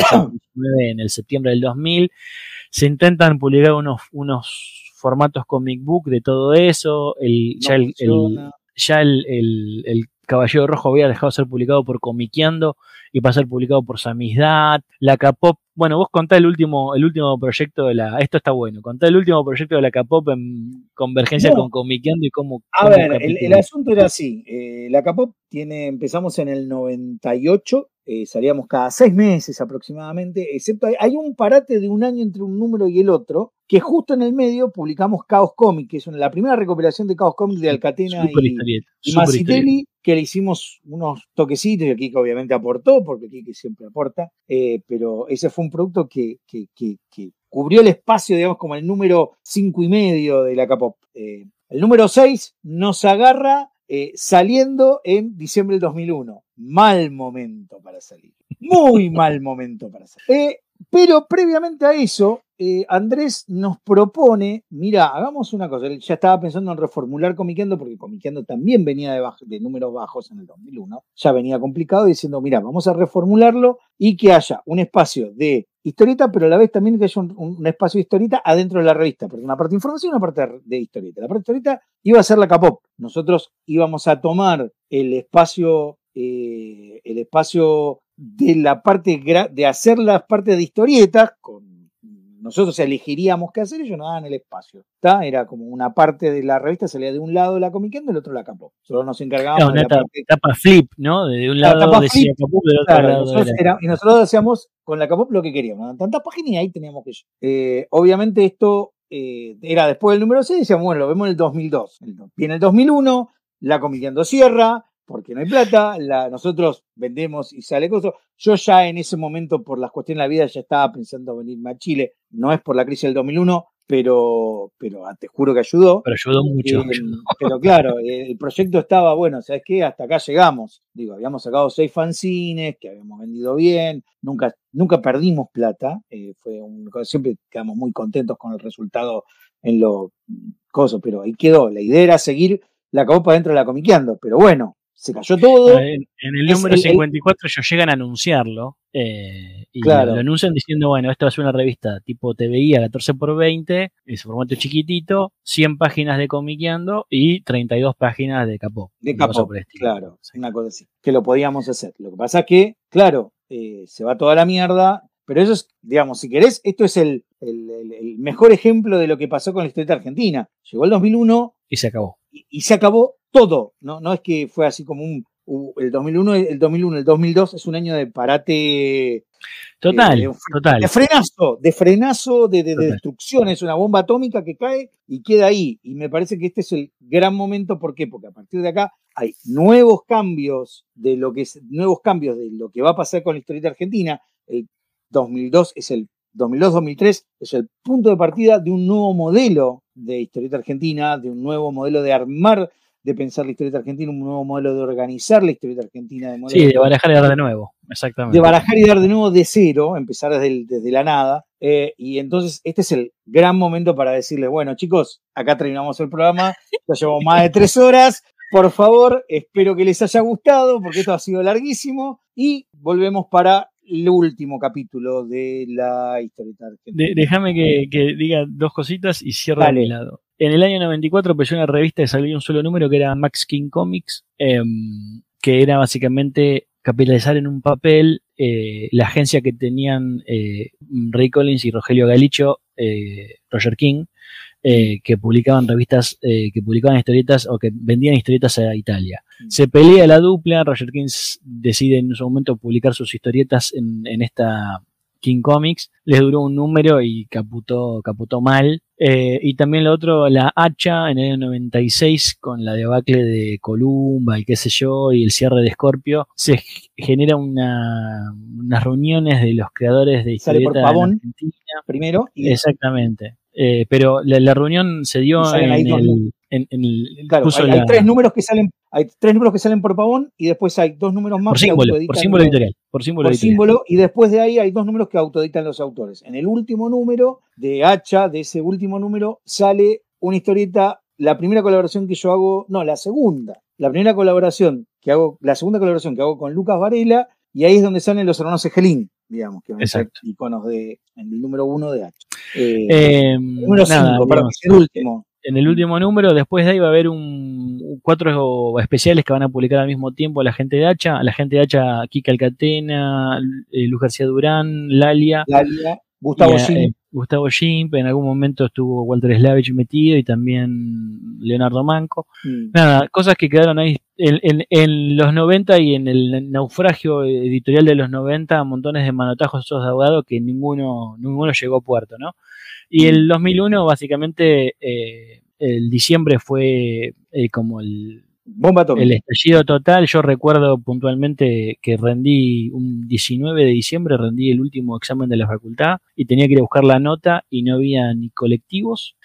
(coughs) en el septiembre del 2000. Se intentan publicar unos, unos formatos comic book de todo eso. El, ya el, ya el, el, Caballero Rojo había dejado de ser publicado por Comiqueando y pasar publicado por Samizdat. La Capop bueno, vos contá el último, el último proyecto de la. Esto está bueno. Contá el último proyecto de la Capop en convergencia con Comiqueando y cómo. A ver, el, asunto era así. Eh, la Capop tiene, empezamos en el 98, eh, salíamos cada seis meses aproximadamente, excepto hay, hay, un parate de un año entre un número y el otro, que justo en el medio publicamos Caos Comic, que es la primera recopilación de Caos Comic de Alcatena y, y que le hicimos unos toquecitos, y que obviamente aportó, porque que siempre aporta, eh, pero ese fue un producto que, que, cubrió el espacio, digamos, como el número cinco y medio de la Capop. Eh, el número 6 nos agarra eh, saliendo en diciembre del 2001. Mal momento para salir. Muy (laughs) mal momento para salir. pero previamente a eso, eh, Andrés nos propone, mira, hagamos una cosa, él ya estaba pensando en reformular Comiqueando, porque Comiqueando también venía de, números bajos en el 2001, ya venía complicado, diciendo, mira, vamos a reformularlo y que haya un espacio de historieta, pero a la vez también que haya un, espacio de historieta adentro de la revista, porque una parte de información y una parte de historieta. La parte de historieta iba a ser la Capop, nosotros íbamos a tomar el espacio, eh, el espacio de la parte de hacer las partes de historietas con nosotros elegiríamos qué hacer, ellos nos daban el espacio. ¿está? Era como una parte de la revista, salía de un lado de la Comiquendo y del otro la Capó. Solo nos encargábamos de la parte... etapa flip, ¿no? De un lado decía Capó, del otro lado nosotros Y nosotros hacíamos con la Capó lo que queríamos. Tantas páginas y ahí teníamos que eh, obviamente esto eh, era después del número 6, decíamos, bueno, lo vemos en el 2002. Viene el 2001, la Comiquendo cierra, porque no hay plata, la, nosotros vendemos y sale cosas. Yo ya en ese momento, por las cuestiones de la vida, ya estaba pensando venirme a Chile. No es por la crisis del 2001, pero, pero ah, te juro que ayudó. Pero ayudó mucho. Eh, pero claro, el proyecto estaba, bueno, ¿sabes qué? Hasta acá llegamos. Digo, habíamos sacado seis fanzines, que habíamos vendido bien, nunca, nunca perdimos plata. Eh, fue un, siempre quedamos muy contentos con el resultado en lo cosas, pero ahí quedó. La idea era seguir la copa dentro de la comiqueando, pero bueno, se cayó todo. En, el número 54 ellos llegan a anunciarlo eh, y lo anuncian diciendo, bueno, esto va a ser una revista tipo TVI a 14 por 20, es formato chiquitito, 100 páginas de comiqueando y 32 páginas de capó. De capó, claro, una cosa así, que lo podíamos hacer. Lo que pasa es que, claro, eh, se va toda la mierda, pero eso es, digamos, si querés, esto es el, el, mejor ejemplo de lo que pasó con la historieta argentina. Llegó el 2001. Y se acabó. y se acabó todo, ¿no? No es que fue así como un, el 2001, el 2001, el 2002 es un año de parate. Total, de, total. De frenazo, de frenazo, de, destrucción. Es una bomba atómica que cae y queda ahí. Y me parece que este es el gran momento. ¿Por qué? Porque a partir de acá hay nuevos cambios de lo que es, nuevos cambios de lo que va a pasar con la historieta argentina. El 2002 es el 2002-2003 es el punto de partida de un nuevo modelo de historieta argentina, de un nuevo modelo de armar de pensar la historieta argentina, un nuevo modelo de organizar la historieta argentina. De sí, de barajar y dar de nuevo, exactamente. De barajar y dar de nuevo de cero, empezar desde, desde la nada. Eh, y entonces este es el gran momento para decirles, bueno chicos, acá terminamos el programa, ya llevamos más de tres horas. Por favor, espero que les haya gustado, porque esto ha sido larguísimo. Y volvemos para el último capítulo de la historieta argentina. déjame que, diga dos cositas y cierro de mi lado. En el año 94 empezó una revista que salía un solo número que era Max King Comics, em, que era básicamente capitalizar en un papel eh, la agencia que tenían eh, Ray Collins y Rogelio Galicho, eh, Roger King, que publicaban revistas, eh, que publicaban historietas o que vendían historietas a Italia. Se pelea la dupla, Roger Kings decide en su momento publicar sus historietas en, en esta King Comics, les duró un número y caputó, caputó mal. Eh, y también lo otro, la hacha en el año 96 con la debacle de Columba y qué sé yo, y el cierre de Scorpio, se genera una, unas reuniones de los creadores de Sale por Pavón. Argentina. Primero, y Exactamente. Eh, pero la, la reunión se dio ahí en el, números. en, en el- claro, puso hay, tres números que salen, hay tres números que salen por Pavón y después hay dos números más por que símbolo, por símbolo editorial, por símbolo por editorial. símbolo, y después de ahí hay dos números que autoeditan los autores. En el último número de Hacha, de ese último número, sale una historieta, la primera colaboración que yo hago, no, la segunda, la primera colaboración que hago, la segunda colaboración que hago con Lucas Varela, y ahí es donde salen los hermanos Egelín, digamos, que van a ser Exacto. iconos de, en el número uno de Hacha. Eh, Eh, número nada, cinco, perdón, el último. en el último número, después de ahí va a haber un, cuatro especiales que van a publicar al mismo tiempo la gente de Hacha, la gente de Hacha, Kika Alcatena, eh, Luz García Durán, Lalia, Lalia, Gustavo eh, Gustavo Schimp, en algún momento estuvo Walter Slavich metido y también Leonardo Manco. mm, Nada, cosas que quedaron ahí en, en- en los 90 y en el naufragio editorial de los 90, montones de manotajos esos de abogado que ninguno, ninguno llegó a puerto, ¿no? Y el 2001, básicamente, eh, el diciembre fue eh, como el, bomba atómica. el estallido total. Yo recuerdo puntualmente que rendí un 19 de diciembre, rendí el último examen de la facultad y tenía que ir a buscar la nota y no había ni colectivos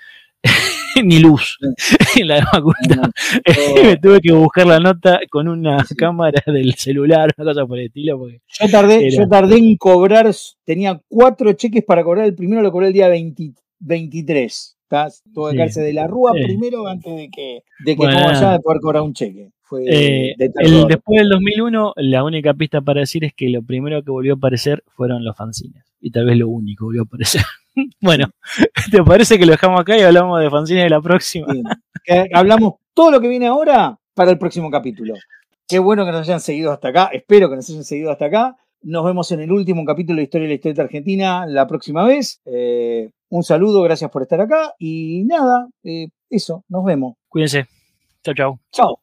(laughs) ni luz (laughs) en la facultad. (laughs) Me tuve que buscar la nota con una cámara del celular, una cosa por el estilo, porque Yo tardé, Era. yo tardé en cobrar, tenía cuatro cheques para cobrar, el primero lo cobré el día 20 23. ¿Tá? Tuve que caerse de la rúa Sí. primero antes de que, de que Bueno, como allá de poder cobrar un cheque. Fue Eh, de el, después del 2001, la única pista para decir es que lo primero que volvió a aparecer fueron los fanzines. Y tal vez lo único volvió a aparecer. (laughs) bueno, ¿te parece que lo dejamos acá y hablamos de fanzines de la próxima? Que hablamos todo lo que viene ahora para el próximo capítulo. Qué bueno que nos hayan seguido hasta acá. Espero que nos hayan seguido hasta acá. Nos vemos en el último capítulo de Historia de la Historieta Argentina la próxima vez. Eh, un saludo, gracias por estar acá. Y nada, eh, eso, nos vemos. Cuídense. Chau, chau. Chao.